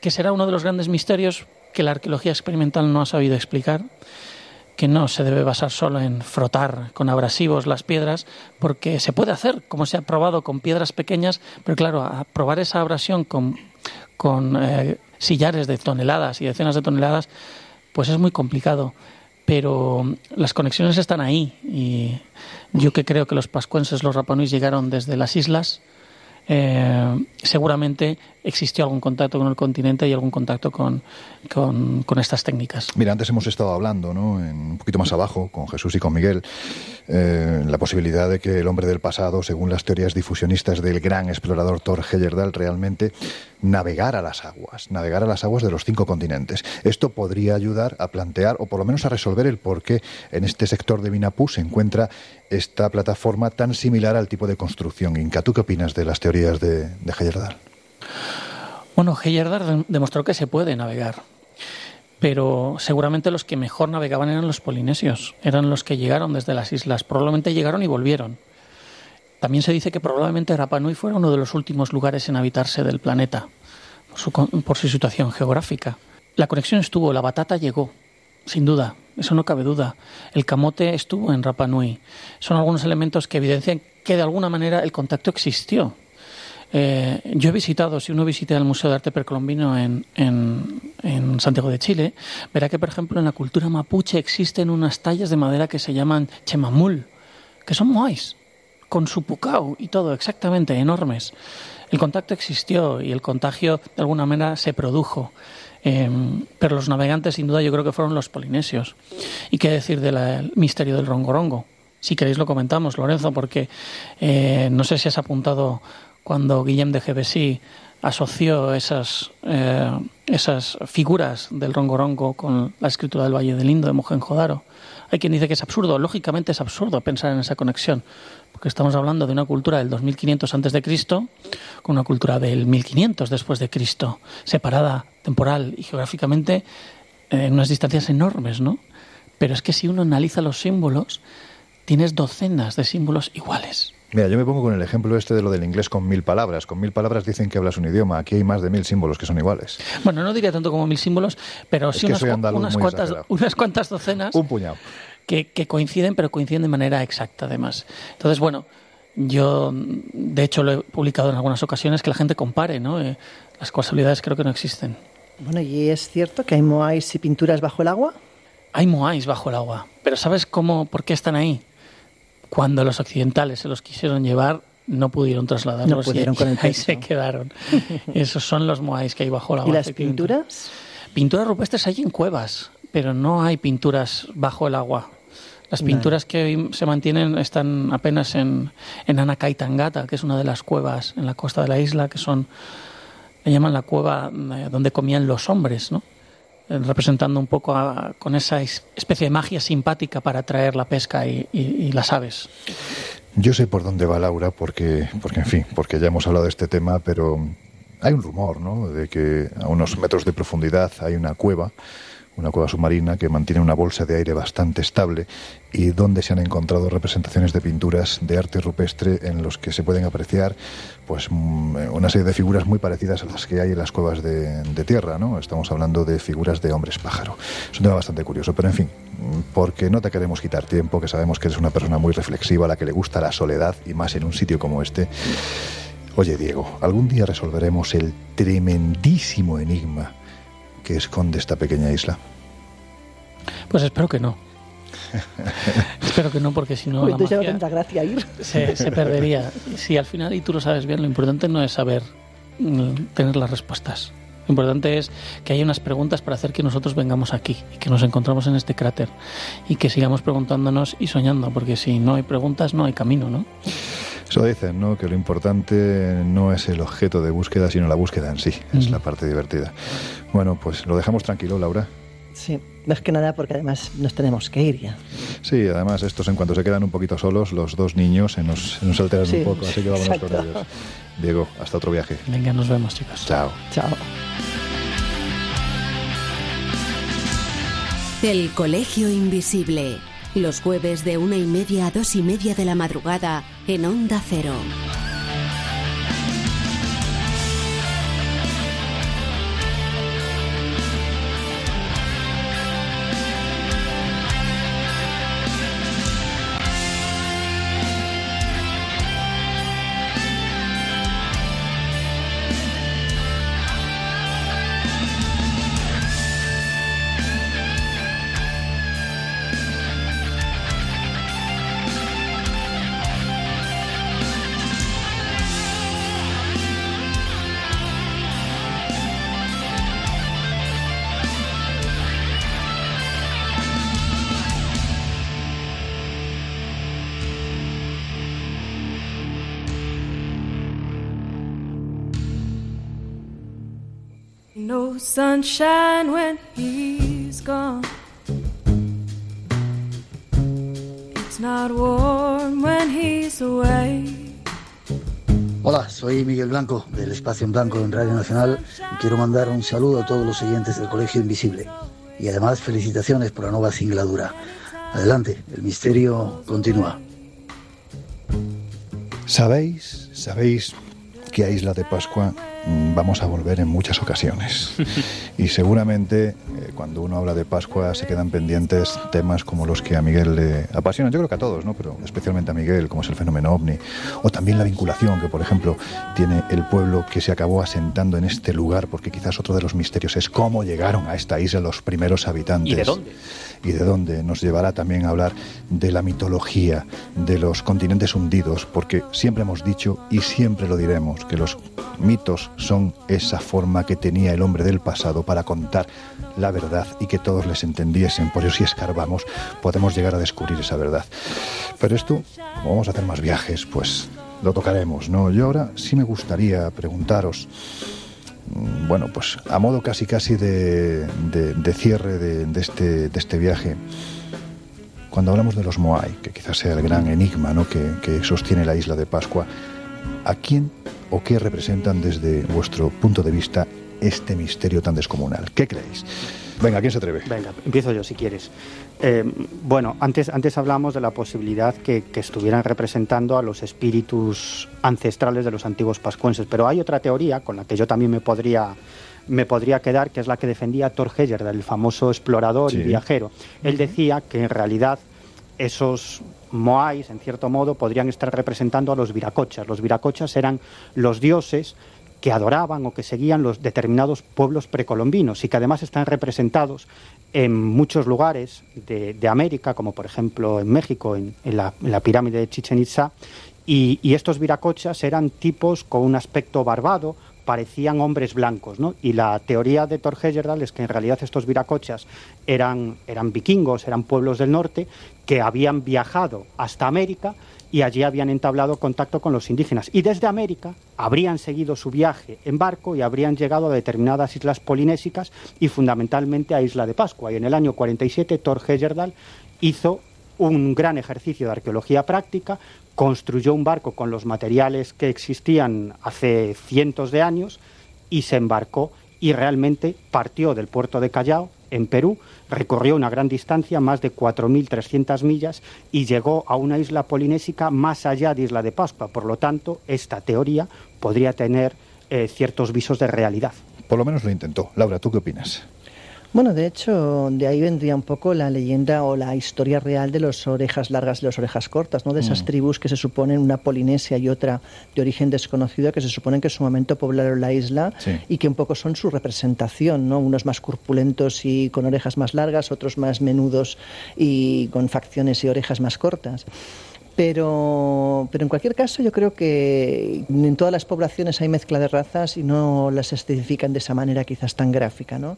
[SPEAKER 19] que será uno de los grandes misterios que la arqueología experimental no ha sabido explicar, que no se debe basar solo en frotar con abrasivos las piedras, porque se puede hacer, como se ha probado con piedras pequeñas, pero claro, a probar esa abrasión con, con eh, sillares de toneladas y decenas de toneladas, pues es muy complicado. Pero las conexiones están ahí y yo que creo que los pascuenses, los rapanuis llegaron desde las islas, eh, seguramente existió algún contacto con el continente y algún contacto con, con, estas técnicas.
[SPEAKER 2] Mira, antes hemos estado hablando, ¿no? En, un poquito más abajo, con Jesús y con Miguel, eh, la posibilidad de que el hombre del pasado, según las teorías difusionistas del gran explorador Thor Heyerdahl, realmente navegara las aguas, navegar a las aguas de los cinco continentes. Esto podría ayudar a plantear, o por lo menos a resolver el por qué en este sector de Vinapú se encuentra esta plataforma tan similar al tipo de construcción inca. ¿Tú qué opinas de las teorías de, de Heyerdahl?
[SPEAKER 19] Bueno, Heyerdahl demostró que se puede navegar, pero seguramente los que mejor navegaban eran los polinesios, eran los que llegaron desde las islas, probablemente llegaron y volvieron. También se dice que probablemente Rapa Nui fuera uno de los últimos lugares en habitarse del planeta, por su, por su situación geográfica. La conexión estuvo, la batata llegó, sin duda, eso no cabe duda. El camote estuvo en Rapa Nui. Son algunos elementos que evidencian que de alguna manera el contacto existió. Eh, yo he visitado, si uno visita el Museo de Arte Precolombino en, en, en, Santiago de Chile, verá que, por ejemplo, en la cultura mapuche existen unas tallas de madera que se llaman chemamul, que son moais, con su pucao y todo, exactamente, enormes. El contacto existió y el contagio, de alguna manera, se produjo. Eh, pero los navegantes, sin duda, yo creo que fueron los polinesios. ¿Y qué decir del misterio del rongorongo? Si queréis lo comentamos, Lorenzo, porque eh, no sé si has apuntado cuando Guillem de Gebesí asoció esas, eh, esas figuras del rongorongo con la escritura del Valle del Indo de Mohenjo-Daro. Hay quien dice que es absurdo, lógicamente es absurdo pensar en esa conexión, porque estamos hablando de una cultura del 2500 antes de Cristo con una cultura del 1500 después de Cristo, separada temporal y geográficamente en unas distancias enormes, ¿no? Pero es que si uno analiza los símbolos, tienes docenas de símbolos iguales.
[SPEAKER 2] Mira, yo me pongo con el ejemplo este de lo del inglés con mil palabras. Con mil palabras dicen que hablas un idioma. Aquí hay más de mil símbolos que son iguales.
[SPEAKER 19] Bueno, no diría tanto como mil símbolos, pero sí unas, unas, cuantas, unas, cuantas, docenas.
[SPEAKER 2] Un puñado.
[SPEAKER 19] Que, que, coinciden, pero coinciden de manera exacta, además. Entonces, bueno, yo, de hecho, lo he publicado en algunas ocasiones que la gente compare, ¿no? Eh, las casualidades creo que no existen.
[SPEAKER 1] Bueno, ¿y es cierto que hay moais y pinturas bajo el agua?
[SPEAKER 19] Hay moais bajo el agua, pero ¿sabes cómo, por qué están ahí? Cuando los occidentales se los quisieron llevar, no pudieron trasladarlos.
[SPEAKER 1] No pudieron
[SPEAKER 19] y
[SPEAKER 1] con el
[SPEAKER 19] ahí se quedaron. *laughs* Esos son los moais que hay bajo la
[SPEAKER 1] ¿Y las pinturas?
[SPEAKER 19] Pinturas rupestres hay en cuevas, pero no hay pinturas bajo el agua. Las pinturas no. que se mantienen están apenas en, en Anacaitangata, que es una de las cuevas en la costa de la isla, que son, le llaman la cueva eh, donde comían los hombres, ¿no? Representando un poco a, con esa especie de magia simpática para atraer la pesca y, las aves.
[SPEAKER 2] Yo sé por dónde va Laura, porque, porque, en fin, porque ya hemos hablado de este tema, pero hay un rumor, ¿no?, de que a unos metros de profundidad hay una cueva una cueva submarina que mantiene una bolsa de aire bastante estable y donde se han encontrado representaciones de pinturas de arte rupestre en los que se pueden apreciar pues una serie de figuras muy parecidas a las que hay en las cuevas de, de tierra, ¿no? Estamos hablando de figuras de hombres pájaro. Es un tema bastante curioso, pero en fin, porque no te queremos quitar tiempo, que sabemos que eres una persona muy reflexiva, a la que le gusta la soledad y más en un sitio como este. Oye, Diego, algún día resolveremos el tremendísimo enigma que esconde esta pequeña isla?
[SPEAKER 19] Pues espero que no. *laughs* espero que no, porque si no.
[SPEAKER 1] Uy, la magia gracia ir.
[SPEAKER 19] Se, se, perdería. Si al final, y tú lo sabes bien, lo importante no es saber mm, tener las respuestas. Lo importante es que haya unas preguntas para hacer que nosotros vengamos aquí y que nos encontramos en este cráter y que sigamos preguntándonos y soñando, porque si no hay preguntas, no hay camino, ¿no?
[SPEAKER 2] Eso dicen, ¿no? Que lo importante no es el objeto de búsqueda, sino la búsqueda en sí. Es mm. la parte divertida. Bueno, pues lo dejamos tranquilo, Laura.
[SPEAKER 1] Sí, más que nada porque además nos tenemos que ir ya.
[SPEAKER 2] Sí, además estos en cuanto se quedan un poquito solos, los dos niños se nos, se nos alteran sí, un poco, así que vámonos exacto. con ellos. Diego, hasta otro viaje.
[SPEAKER 19] Venga, nos vemos, chicos.
[SPEAKER 2] Chao.
[SPEAKER 1] Chao.
[SPEAKER 5] El Colegio Invisible. Los jueves de una y media a dos y media de la madrugada en Onda Cero.
[SPEAKER 13] Sunshine when he's gone. It's not warm when he's away.
[SPEAKER 17] Hola, soy Miguel Blanco del Espacio en Blanco en Radio Nacional y quiero mandar un saludo a todos los oyentes del Colegio Invisible y además felicitaciones por la nueva singladura. Adelante, el misterio continúa.
[SPEAKER 2] ¿Sabéis, sabéis que a Isla de Pascua vamos a volver en muchas ocasiones? *laughs* Y seguramente eh, cuando uno habla de Pascua se quedan pendientes temas como los que a Miguel le apasionan, yo creo que a todos, ¿no? pero especialmente a Miguel, como es el fenómeno ovni, o también la vinculación que, por ejemplo, tiene el pueblo que se acabó asentando en este lugar, porque quizás otro de los misterios es cómo llegaron a esta isla los primeros habitantes.
[SPEAKER 6] ¿Y de dónde?
[SPEAKER 2] Y de dónde nos llevará también a hablar de la mitología, de los continentes hundidos, porque siempre hemos dicho y siempre lo diremos, que los mitos son esa forma que tenía el hombre del pasado para contar la verdad y que todos les entendiesen. Por eso si escarbamos podemos llegar a descubrir esa verdad. Pero esto, como vamos a hacer más viajes, pues lo tocaremos, ¿no? Yo ahora sí me gustaría preguntaros, bueno, pues a modo casi casi de, de- de cierre de, de este, de este viaje, cuando hablamos de los Moai, que quizás sea el gran enigma ¿no? que, que sostiene la isla de Pascua, ¿a quién o qué representan desde vuestro punto de vista este misterio tan descomunal? ¿Qué creéis? Venga, ¿quién se atreve?
[SPEAKER 7] Venga, empiezo yo si quieres. Eh, bueno, antes, antes hablamos de la posibilidad que, que estuvieran representando a los espíritus ancestrales de los antiguos pascuenses, pero hay otra teoría con la que yo también me podría, me podría quedar, que es la que defendía Thor Heyerdahl, el famoso explorador y viajero. Él decía que en realidad esos moais, en cierto modo, podrían estar representando a los viracochas. Los viracochas eran los dioses que adoraban o que seguían los determinados pueblos precolombinos y que además están representados en muchos lugares de, de América, como por ejemplo en México, en, en la, pirámide de Chichen Itza. Y, estos viracochas eran tipos con un aspecto barbado, parecían hombres blancos. Y la teoría de Thor Heyerdahl es que en realidad estos viracochas eran, eran vikingos, eran pueblos del norte que habían viajado hasta América y allí habían entablado contacto con los indígenas. Y desde América habrían seguido su viaje en barco y habrían llegado a determinadas islas polinésicas y fundamentalmente a Isla de Pascua. Y en el año 47 Thor Heyerdahl hizo un gran ejercicio de arqueología práctica, construyó un barco con los materiales que existían hace cientos de años y se embarcó y realmente partió del puerto de Callao, en Perú, recorrió una gran distancia, más de 4.300 millas, y llegó a una isla polinésica más allá de Isla de Pascua. Por lo tanto, esta teoría podría tener eh, ciertos visos de realidad.
[SPEAKER 2] Por lo menos lo intentó. Laura, ¿tú qué opinas?
[SPEAKER 1] Bueno, de hecho, de ahí vendría un poco la leyenda o la historia real de las orejas largas y las orejas cortas, ¿no? De esas
[SPEAKER 2] Mm.
[SPEAKER 1] tribus que se suponen, una polinesia y otra de origen desconocido, que se suponen que en su momento poblaron la isla
[SPEAKER 2] Sí.
[SPEAKER 1] y que un poco son su representación, ¿no? Unos más corpulentos y con orejas más largas, otros más menudos y con facciones y orejas más cortas. Pero, pero en cualquier caso yo creo que en todas las poblaciones hay mezcla de razas y no las especifican de esa manera quizás tan gráfica, ¿no?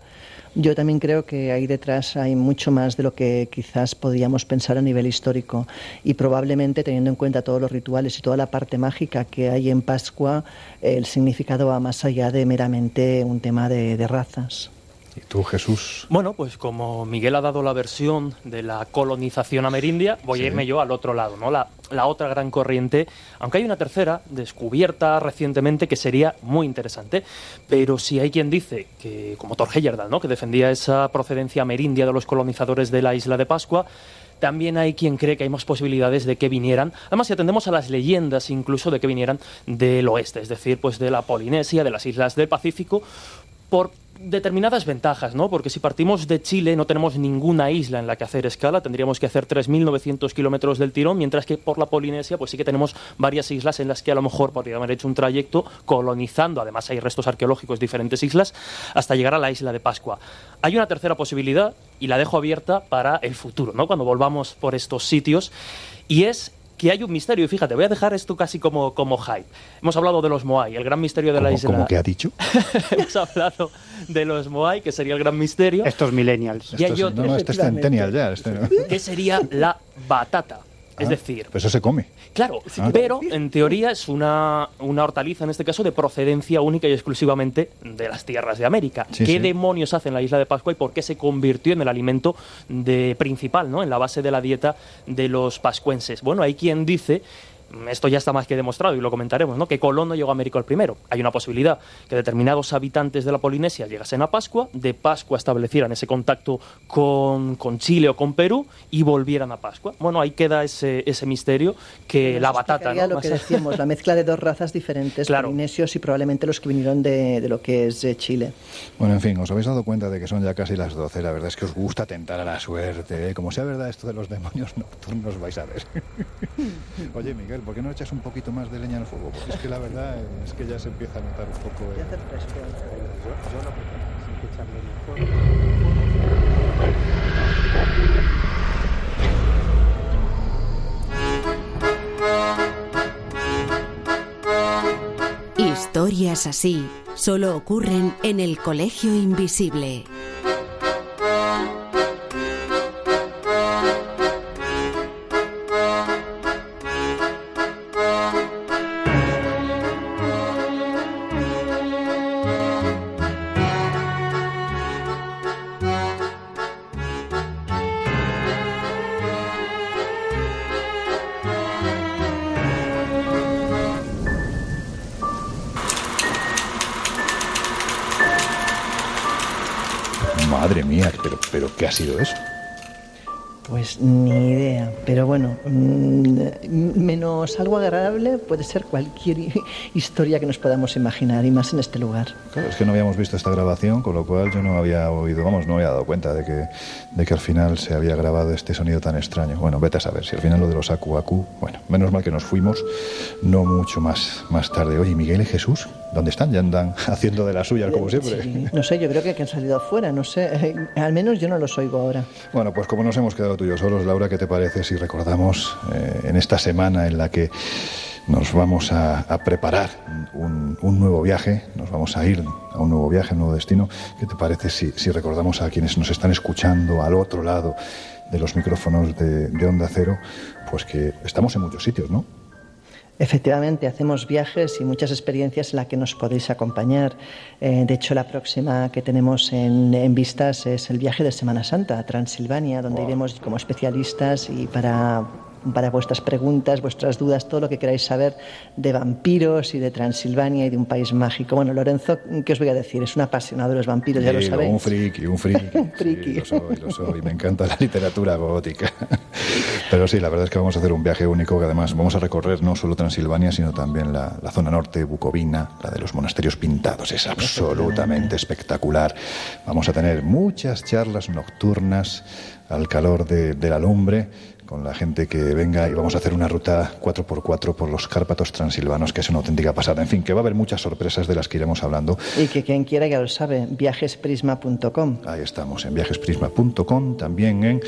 [SPEAKER 1] Yo también creo que ahí detrás hay mucho más de lo que quizás podíamos pensar a nivel histórico y probablemente teniendo en cuenta todos los rituales y toda la parte mágica que hay en Pascua, el significado va más allá de meramente un tema de, de razas.
[SPEAKER 2] ¿Y tú, Jesús?
[SPEAKER 6] Bueno, pues como Miguel ha dado la versión de la colonización amerindia, voy
[SPEAKER 2] Sí.
[SPEAKER 6] a irme yo al otro lado, ¿no? La, la otra gran corriente, aunque hay una tercera descubierta recientemente que sería muy interesante, pero si hay quien dice que, como Thor Heyerdahl, ¿no? Que defendía esa procedencia amerindia de los colonizadores de la isla de Pascua, también hay quien cree que hay más posibilidades de que vinieran, además si atendemos a las leyendas incluso de que vinieran del oeste, es decir, pues de la Polinesia, de las islas del Pacífico, por determinadas ventajas, ¿no? Porque si partimos de Chile no tenemos ninguna isla en la que hacer escala, tendríamos que hacer 3.900 kilómetros del tirón, mientras que por la Polinesia pues sí que tenemos varias islas en las que a lo mejor podríamos haber hecho un trayecto colonizando, además hay restos arqueológicos de diferentes islas, hasta llegar a la isla de Pascua. Hay una tercera posibilidad y la dejo abierta para el futuro, ¿no? Cuando volvamos por estos sitios y es que hay un misterio, y fíjate, voy a dejar esto casi como, como hype. Hemos hablado de los Moai, el gran misterio de la
[SPEAKER 2] ¿Cómo,
[SPEAKER 6] isla.
[SPEAKER 2] cómo que ha dicho? *laughs*
[SPEAKER 6] Hemos hablado de los Moai, que sería el gran misterio.
[SPEAKER 7] Estos millennials.
[SPEAKER 6] Y hay
[SPEAKER 2] Esto es-
[SPEAKER 6] otro,
[SPEAKER 2] no, no, este es centennial ya. este no.
[SPEAKER 6] que sería la batata. Es
[SPEAKER 2] Ah,
[SPEAKER 6] decir,
[SPEAKER 2] Pues eso se come.
[SPEAKER 6] Claro,
[SPEAKER 2] Ah.
[SPEAKER 6] pero en teoría es una, una hortaliza, en este caso, de procedencia única y exclusivamente de las tierras de América.
[SPEAKER 2] Sí,
[SPEAKER 6] ¿Qué
[SPEAKER 2] sí.
[SPEAKER 6] demonios hace en la isla de Pascua y por qué se convirtió en el alimento de, principal, ¿no? en la base de la dieta de los pascuenses? Bueno, hay quien dice esto ya está más que demostrado y lo comentaremos, ¿no? que Colón no llegó a América el primero. Hay una posibilidad que determinados habitantes de la Polinesia llegasen a Pascua, de Pascua establecieran ese contacto con, con Chile o con Perú y volvieran a Pascua. Bueno, ahí queda ese, ese misterio que la batata. ¿no?
[SPEAKER 1] lo que *laughs* decíamos, la mezcla de dos razas diferentes,
[SPEAKER 6] Claro.
[SPEAKER 1] polinesios y probablemente los que vinieron de, de lo que es eh, Chile.
[SPEAKER 2] Bueno, en fin, os habéis dado cuenta de que son ya casi las 12. La verdad es que os gusta tentar a la suerte. ¿eh? Como sea verdad esto de los demonios nocturnos, vais a ver. *laughs* Oye, Miguel, ¿por qué no echas un poquito más de leña al fuego? Porque es que la verdad es que ya se empieza a notar un poco. el-
[SPEAKER 5] Historias así solo ocurren en el Colegio Invisible.
[SPEAKER 2] Sido eso?
[SPEAKER 1] Pues ni idea, pero bueno, mm, menos algo agradable puede ser cualquier hi- *laughs* historia que nos podamos imaginar y más en este lugar.
[SPEAKER 2] Claro, es que no habíamos visto esta grabación, con lo cual yo no había oído, vamos, no había dado cuenta de que, de que al final se había grabado este sonido tan extraño. Bueno, vete a saber, si al final lo de los Aku Aku, bueno, menos mal que nos fuimos, no mucho más, más tarde. Oye, Miguel y Jesús, ¿dónde están? Ya andan *laughs* haciendo de las suyas, como siempre.
[SPEAKER 1] Sí, no sé, yo creo que, que han salido afuera, no sé, al menos yo no los oigo ahora.
[SPEAKER 2] Bueno, pues como nos hemos quedado tú y yo solos, Laura, ¿qué te parece si recordamos eh, en esta semana en la que nos vamos a, a preparar un, un nuevo viaje, nos vamos a ir a un nuevo viaje, a un nuevo destino, ¿qué te parece si, si recordamos a quienes nos están escuchando al otro lado de los micrófonos de, de Onda Cero, pues que estamos en muchos sitios, ¿no?
[SPEAKER 1] Efectivamente, hacemos viajes y muchas experiencias en las que nos podéis acompañar. Eh, de hecho, la próxima que tenemos en, en vistas es el viaje de Semana Santa a Transilvania, donde iremos como especialistas y para, para vuestras preguntas, vuestras dudas, todo lo que queráis saber de vampiros y de Transilvania y de un país mágico. Bueno, Lorenzo, ¿qué os voy a decir? Es un apasionado de los vampiros, ya lo sabéis.
[SPEAKER 2] Un friki, un friki. *laughs*
[SPEAKER 1] friki.
[SPEAKER 2] Sí, lo soy, lo soy. Me encanta la literatura gótica. Pero sí, la verdad es que vamos a hacer un viaje único que además vamos a recorrer no solo Transilvania, sino también la, la zona norte, Bucovina, la de los monasterios pintados. Es absolutamente espectacular. Vamos a tener muchas charlas nocturnas al calor de, de la lumbre con la gente que venga y vamos a hacer una ruta 4x4 por los Cárpatos transilvanos, que es una auténtica pasada. En fin, que va a haber muchas sorpresas de las que iremos hablando.
[SPEAKER 1] Y que quien quiera ya lo sabe, viajesprisma.com.
[SPEAKER 2] Ahí estamos, en viajesprisma.com, también en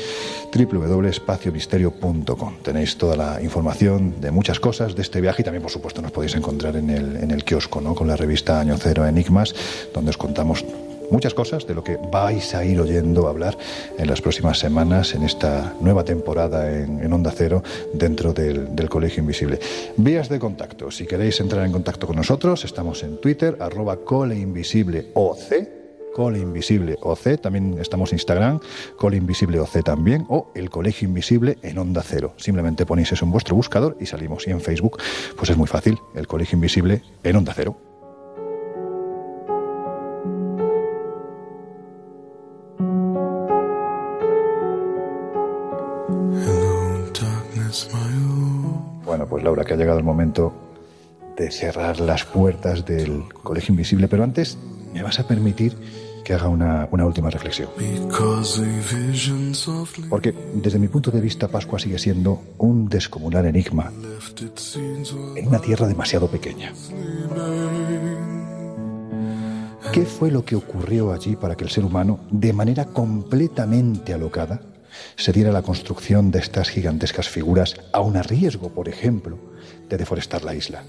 [SPEAKER 2] www.espaciomisterio.com. Tenéis toda la información de muchas cosas de este viaje y también, por supuesto, nos podéis encontrar en el, en el kiosco, ¿no? Con la revista Año Cero Enigmas, donde os contamos muchas cosas de lo que vais a ir oyendo hablar en las próximas semanas en esta nueva temporada en, en Onda Cero dentro del, del Colegio Invisible. Vías de contacto. Si queréis entrar en contacto con nosotros, estamos en Twitter, arroba coleinvisibleoc. Cole Invisible OC, también estamos en Instagram, Cole Invisible OC también, o el Colegio Invisible en Onda Cero. Simplemente ponéis eso en vuestro buscador y salimos. Y en Facebook, pues es muy fácil, el Colegio Invisible en Onda Cero. Bueno, pues Laura, que ha llegado el momento de cerrar las puertas del Colegio Invisible, pero antes me vas a permitir que haga una, una última reflexión. Porque desde mi punto de vista Pascua sigue siendo un descomunal enigma en una tierra demasiado pequeña. ¿Qué fue lo que ocurrió allí para que el ser humano, de manera completamente alocada, se diera la construcción de estas gigantescas figuras, aun a riesgo, por ejemplo, de deforestar la isla?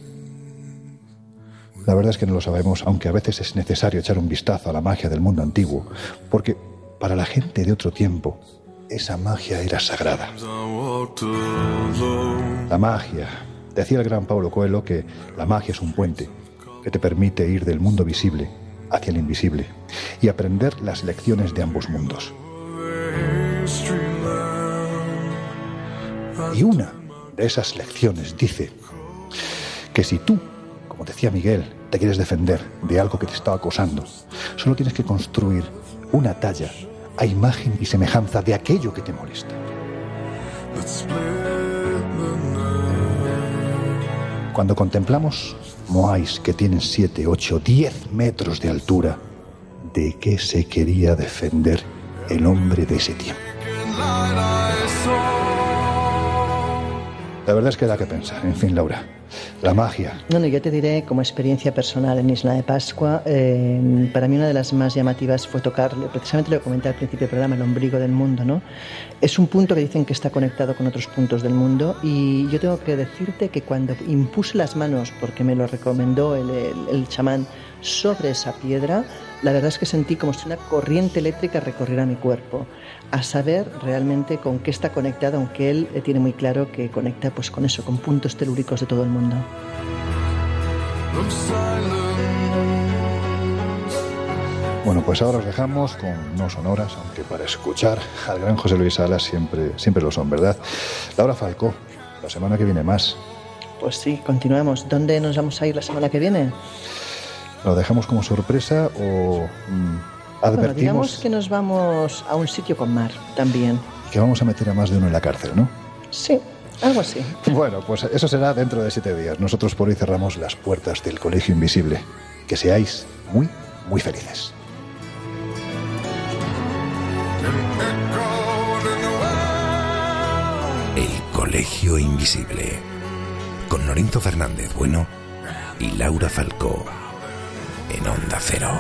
[SPEAKER 2] La verdad es que no lo sabemos, aunque a veces es necesario echar un vistazo a la magia del mundo antiguo, porque para la gente de otro tiempo, esa magia era sagrada. La magia. Decía el gran Paulo Coelho que la magia es un puente que te permite ir del mundo visible hacia el invisible y aprender las lecciones de ambos mundos. Y una de esas lecciones dice que si tú, como decía Miguel, te quieres defender de algo que te está acosando, solo tienes que construir una talla a imagen y semejanza de aquello que te molesta. Cuando contemplamos moais que tienen 7, 8, 10 metros de altura, ¿de qué se quería defender el hombre de ese tiempo? La verdad es que da que pensar. En fin, Laura, la magia.
[SPEAKER 1] Bueno, yo te diré como experiencia personal en Isla de Pascua, eh, para mí una de las más llamativas fue tocar, precisamente lo comenté al principio del programa, el ombligo del mundo, ¿no? Es un punto que dicen que está conectado con otros puntos del mundo y yo tengo que decirte que cuando impuse las manos, porque me lo recomendó el, el- el chamán, sobre esa piedra, la verdad es que sentí como si una corriente eléctrica recorriera mi cuerpo, a saber realmente con qué está conectado, aunque él eh, tiene muy claro que conecta pues con eso, con puntos telúricos de todo el mundo.
[SPEAKER 2] Bueno, pues ahora os dejamos con no sonoras, aunque para escuchar al gran José Luis Salas siempre, siempre lo son, ¿verdad? Laura Falcó, la semana que viene más.
[SPEAKER 1] Pues sí, continuamos. ¿Dónde nos vamos a ir la semana que viene?
[SPEAKER 2] ¿Lo dejamos como sorpresa o
[SPEAKER 1] Bueno,
[SPEAKER 2] advertimos
[SPEAKER 1] digamos que nos vamos a un sitio con mar también.
[SPEAKER 2] que vamos a meter a más de uno en la cárcel, no?
[SPEAKER 1] Sí, algo así.
[SPEAKER 2] Bueno, pues eso será dentro de siete días. Nosotros por hoy cerramos las puertas del Colegio Invisible. Que seáis muy, muy felices.
[SPEAKER 3] El Colegio Invisible. Con Lorenzo Fernández Bueno y Laura Falcó. En Onda Cero.